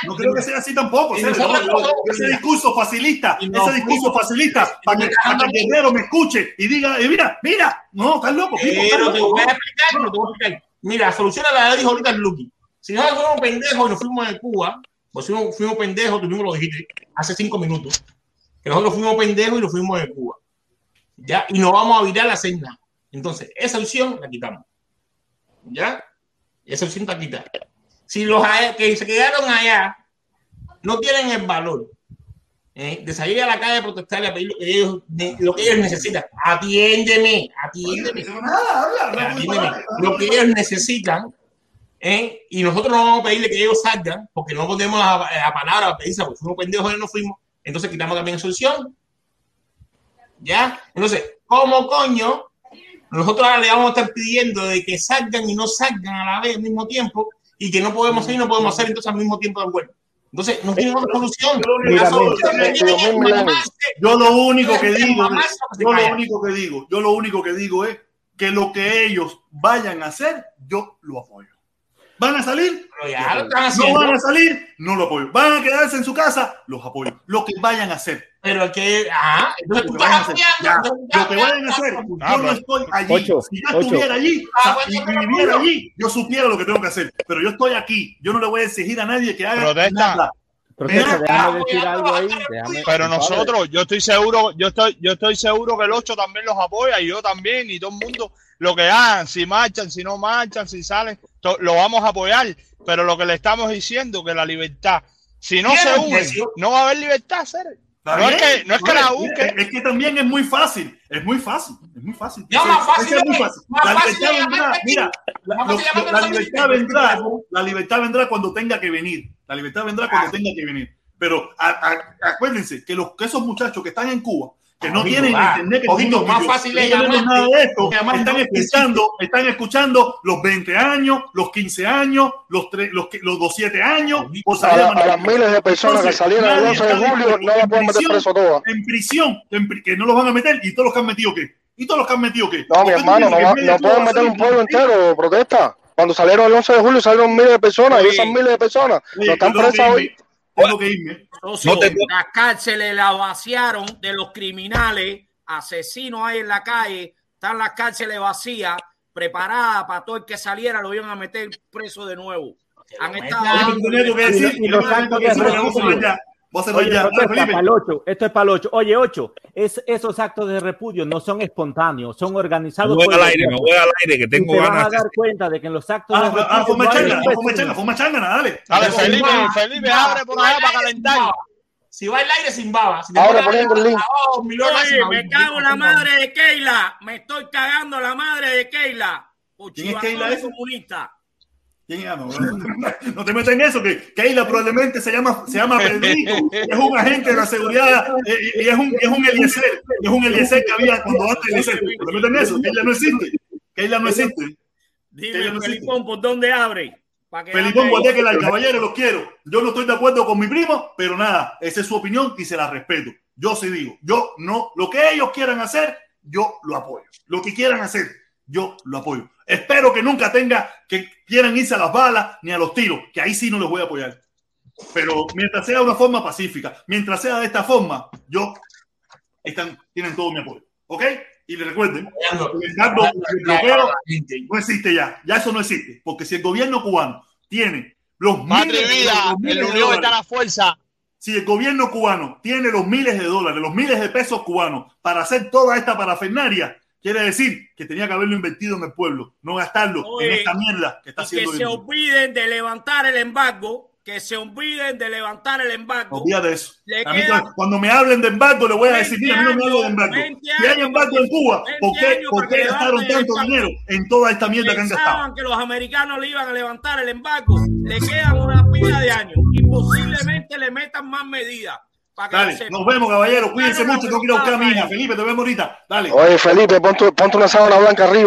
No creo que sea así tampoco. Y ese discurso facilista, Y ese discurso facilista para que, el guerrero me escuche y diga, eh, mira, mira, no, estás loco, Pero te voy a explicar, pero te voy a explicar. Mira, la solución a la dijo ahorita el Lucky. Si nosotros fuimos pendejos y nos fuimos de Cuba, pues fuimos, fuimos pendejos, tú mismo lo dijiste hace cinco minutos. que nosotros fuimos pendejos y nos fuimos de Cuba. ¿Ya? Y no vamos a virar a hacer nada. Entonces, esa opción la quitamos. ¿Ya? Esa opción está quitada. Si los a- que se quedaron allá no tienen el valor ¿eh? de salir a la calle a protestar y a pedir lo que ellos, de- lo que ellos necesitan, atiéndeme, atiéndeme, atiéndeme, lo que ellos necesitan, ¿eh? y nosotros no vamos a pedirle que ellos salgan, porque no ponemos la, la palabra a pedirse, porque fuimos pendejos y no fuimos, entonces quitamos también esa opción. ¿Ya? Entonces, ¿cómo coño? Nosotros ahora le vamos a estar pidiendo de que salgan y no salgan a la vez al mismo tiempo y que no podemos hacer y no podemos hacer entonces al mismo tiempo de acuerdo. Entonces, no tiene otra solución. Mira, mira. Yo lo único que digo, yo lo único que digo, yo lo único que digo es que lo que ellos vayan a hacer, yo lo apoyo. ¿Van a salir? Ya ¿No van a salir? No lo apoyo. ¿Van a quedarse en su casa? Los apoyo. Lo que vayan a hacer. Pero que, ah, entonces tú estás a hacer. Ya, apoyando. Lo que vayan a hacer. Yo no estoy allí. Ocho, si yo ocho. estuviera allí Ah, y viviera allí, yo supiera lo que tengo que hacer. Pero yo estoy aquí. Yo no le voy a exigir a nadie que haga Protesta. nada. Protesta, Mira, déjame decir algo ahí. déjame- Pero nosotros, yo estoy seguro, yo estoy, yo estoy seguro que el 8 también los apoya y yo también y todo el mundo lo que hagan, si marchan, si no marchan, si salen, to- lo vamos a apoyar. Pero lo que le estamos diciendo que la libertad, si no se precio. no va a haber libertad, Cere. No es que, no es que la Oye, busquen. Es, es que también es muy fácil. Es muy fácil. Es muy fácil. Más fácil ese es muy es- fácil. más La libertad vendrá. Mira, la, libertad vendrá. La libertad vendrá cuando tenga que venir. La libertad vendrá cuando tenga que venir. Pero a- a- acuérdense que, los, que esos muchachos que están en Cuba, que no tienen va. internet, que Ojito, más fácil es no tenemos llamarte- nada de esto. llamarte Están escuchando, están escuchando los 20 años, los 15 años, los, tre- los, que- los 17 años. por salir A, a la- a las miles de personas que salieron el nadie 11 de julio no las en pueden meter preso todas. En prisión, en que no los van a meter. ¿Y todos los que han metido qué? ¿Y todos los que han metido qué? No, mi ¿Por qué tú hermano, no, no pueden meter un pueblo entero, protesta. Cuando salieron el 11 de julio salieron miles de personas y Oye. esas miles de personas Oye, no están presas hoy. Tengo que irme. Socio, No te- las cárceles la vaciaron de los criminales, asesinos hay en la calle, están las cárceles vacías, preparadas para todo el que saliera, lo iban a meter preso de nuevo. Han estado Oye, pero tenía algo que Y, decir. y los Tengo actos que de decir, vamos a hacerlo repudio. ya. Vamos a hacerlo Oye, ya. Dale, protesta, Felipe. para el 8. Esto es para el 8. Oye, 8. Es, esos actos de repudio no son espontáneos, son Me organizados voy por al el aire, me voy al aire, que tengo te vas ganas a de dar cuenta de que en los actos Ah, de ah, repudio fuma no hay changa, fuma changa, fuma changa, dale. Dale, Felipe, Felipe, abre por allá al para calentar. Si va al aire sin baba. Si Ahora a poniendo el link. oh, Oye, me cago en la madre de Keila. Me estoy cagando la madre de Keila. ¿Quién es Keila ese? comunista. ¿Quién ganó? No te metas en eso, que Keila probablemente se llama, se llama Pedrito, es un agente de la seguridad eh, y es un, es un Eliezer, es un Eliezer que había cuando antes Eliezer. No te metas en eso, Keila no existe. Keila no existe. Dime, no. Felipón, ¿por dónde abre? Que Felipón ahí. Guateque, caballero, los quiero. Yo no estoy de acuerdo con mi primo, pero nada, esa es su opinión y se la respeto. Yo sí digo, yo no, lo que ellos quieran hacer, yo lo apoyo. Lo que quieran hacer, yo lo apoyo. Espero que nunca tenga que quieran irse a las balas ni a los tiros, que ahí sí no les voy a apoyar. Pero mientras sea de una forma pacífica, mientras sea de esta forma, yo están, tienen todo mi apoyo. ¿Ok? Y le recuerden, el embargo, el bloqueo no existe ya. Ya eso no existe. Porque si el gobierno cubano tiene los Madre miles de vida, los miles de está dólares, la fuerza. si el gobierno cubano tiene los miles de dólares, los miles de pesos cubanos para hacer toda esta parafernaria, quiere decir que tenía que haberlo invertido en el pueblo, no gastarlo Oye, en esta mierda que está Y que haciendo. se en día. olviden de levantar el embargo, que se olviden de levantar el embargo. Olvida de eso. A mí, cuando me hablen de embargo, le voy a decir, 20 mira, a mí no me hablo de embargo. 20 Si hay embargo en Cuba, que- ¿por 20 qué, por qué que gastaron tanto dinero en toda esta mierda que han gastado? pensaban que los americanos le iban a levantar el embargo, le quedan una pila de años y posiblemente le metan más medidas. Dale, nos vemos, caballero. Cuídense mucho. Tengo que ir a buscar a mi país. hija. Felipe, te vemos ahorita. Dale. Oye, Felipe, ponte, ponte una sábana blanca arriba.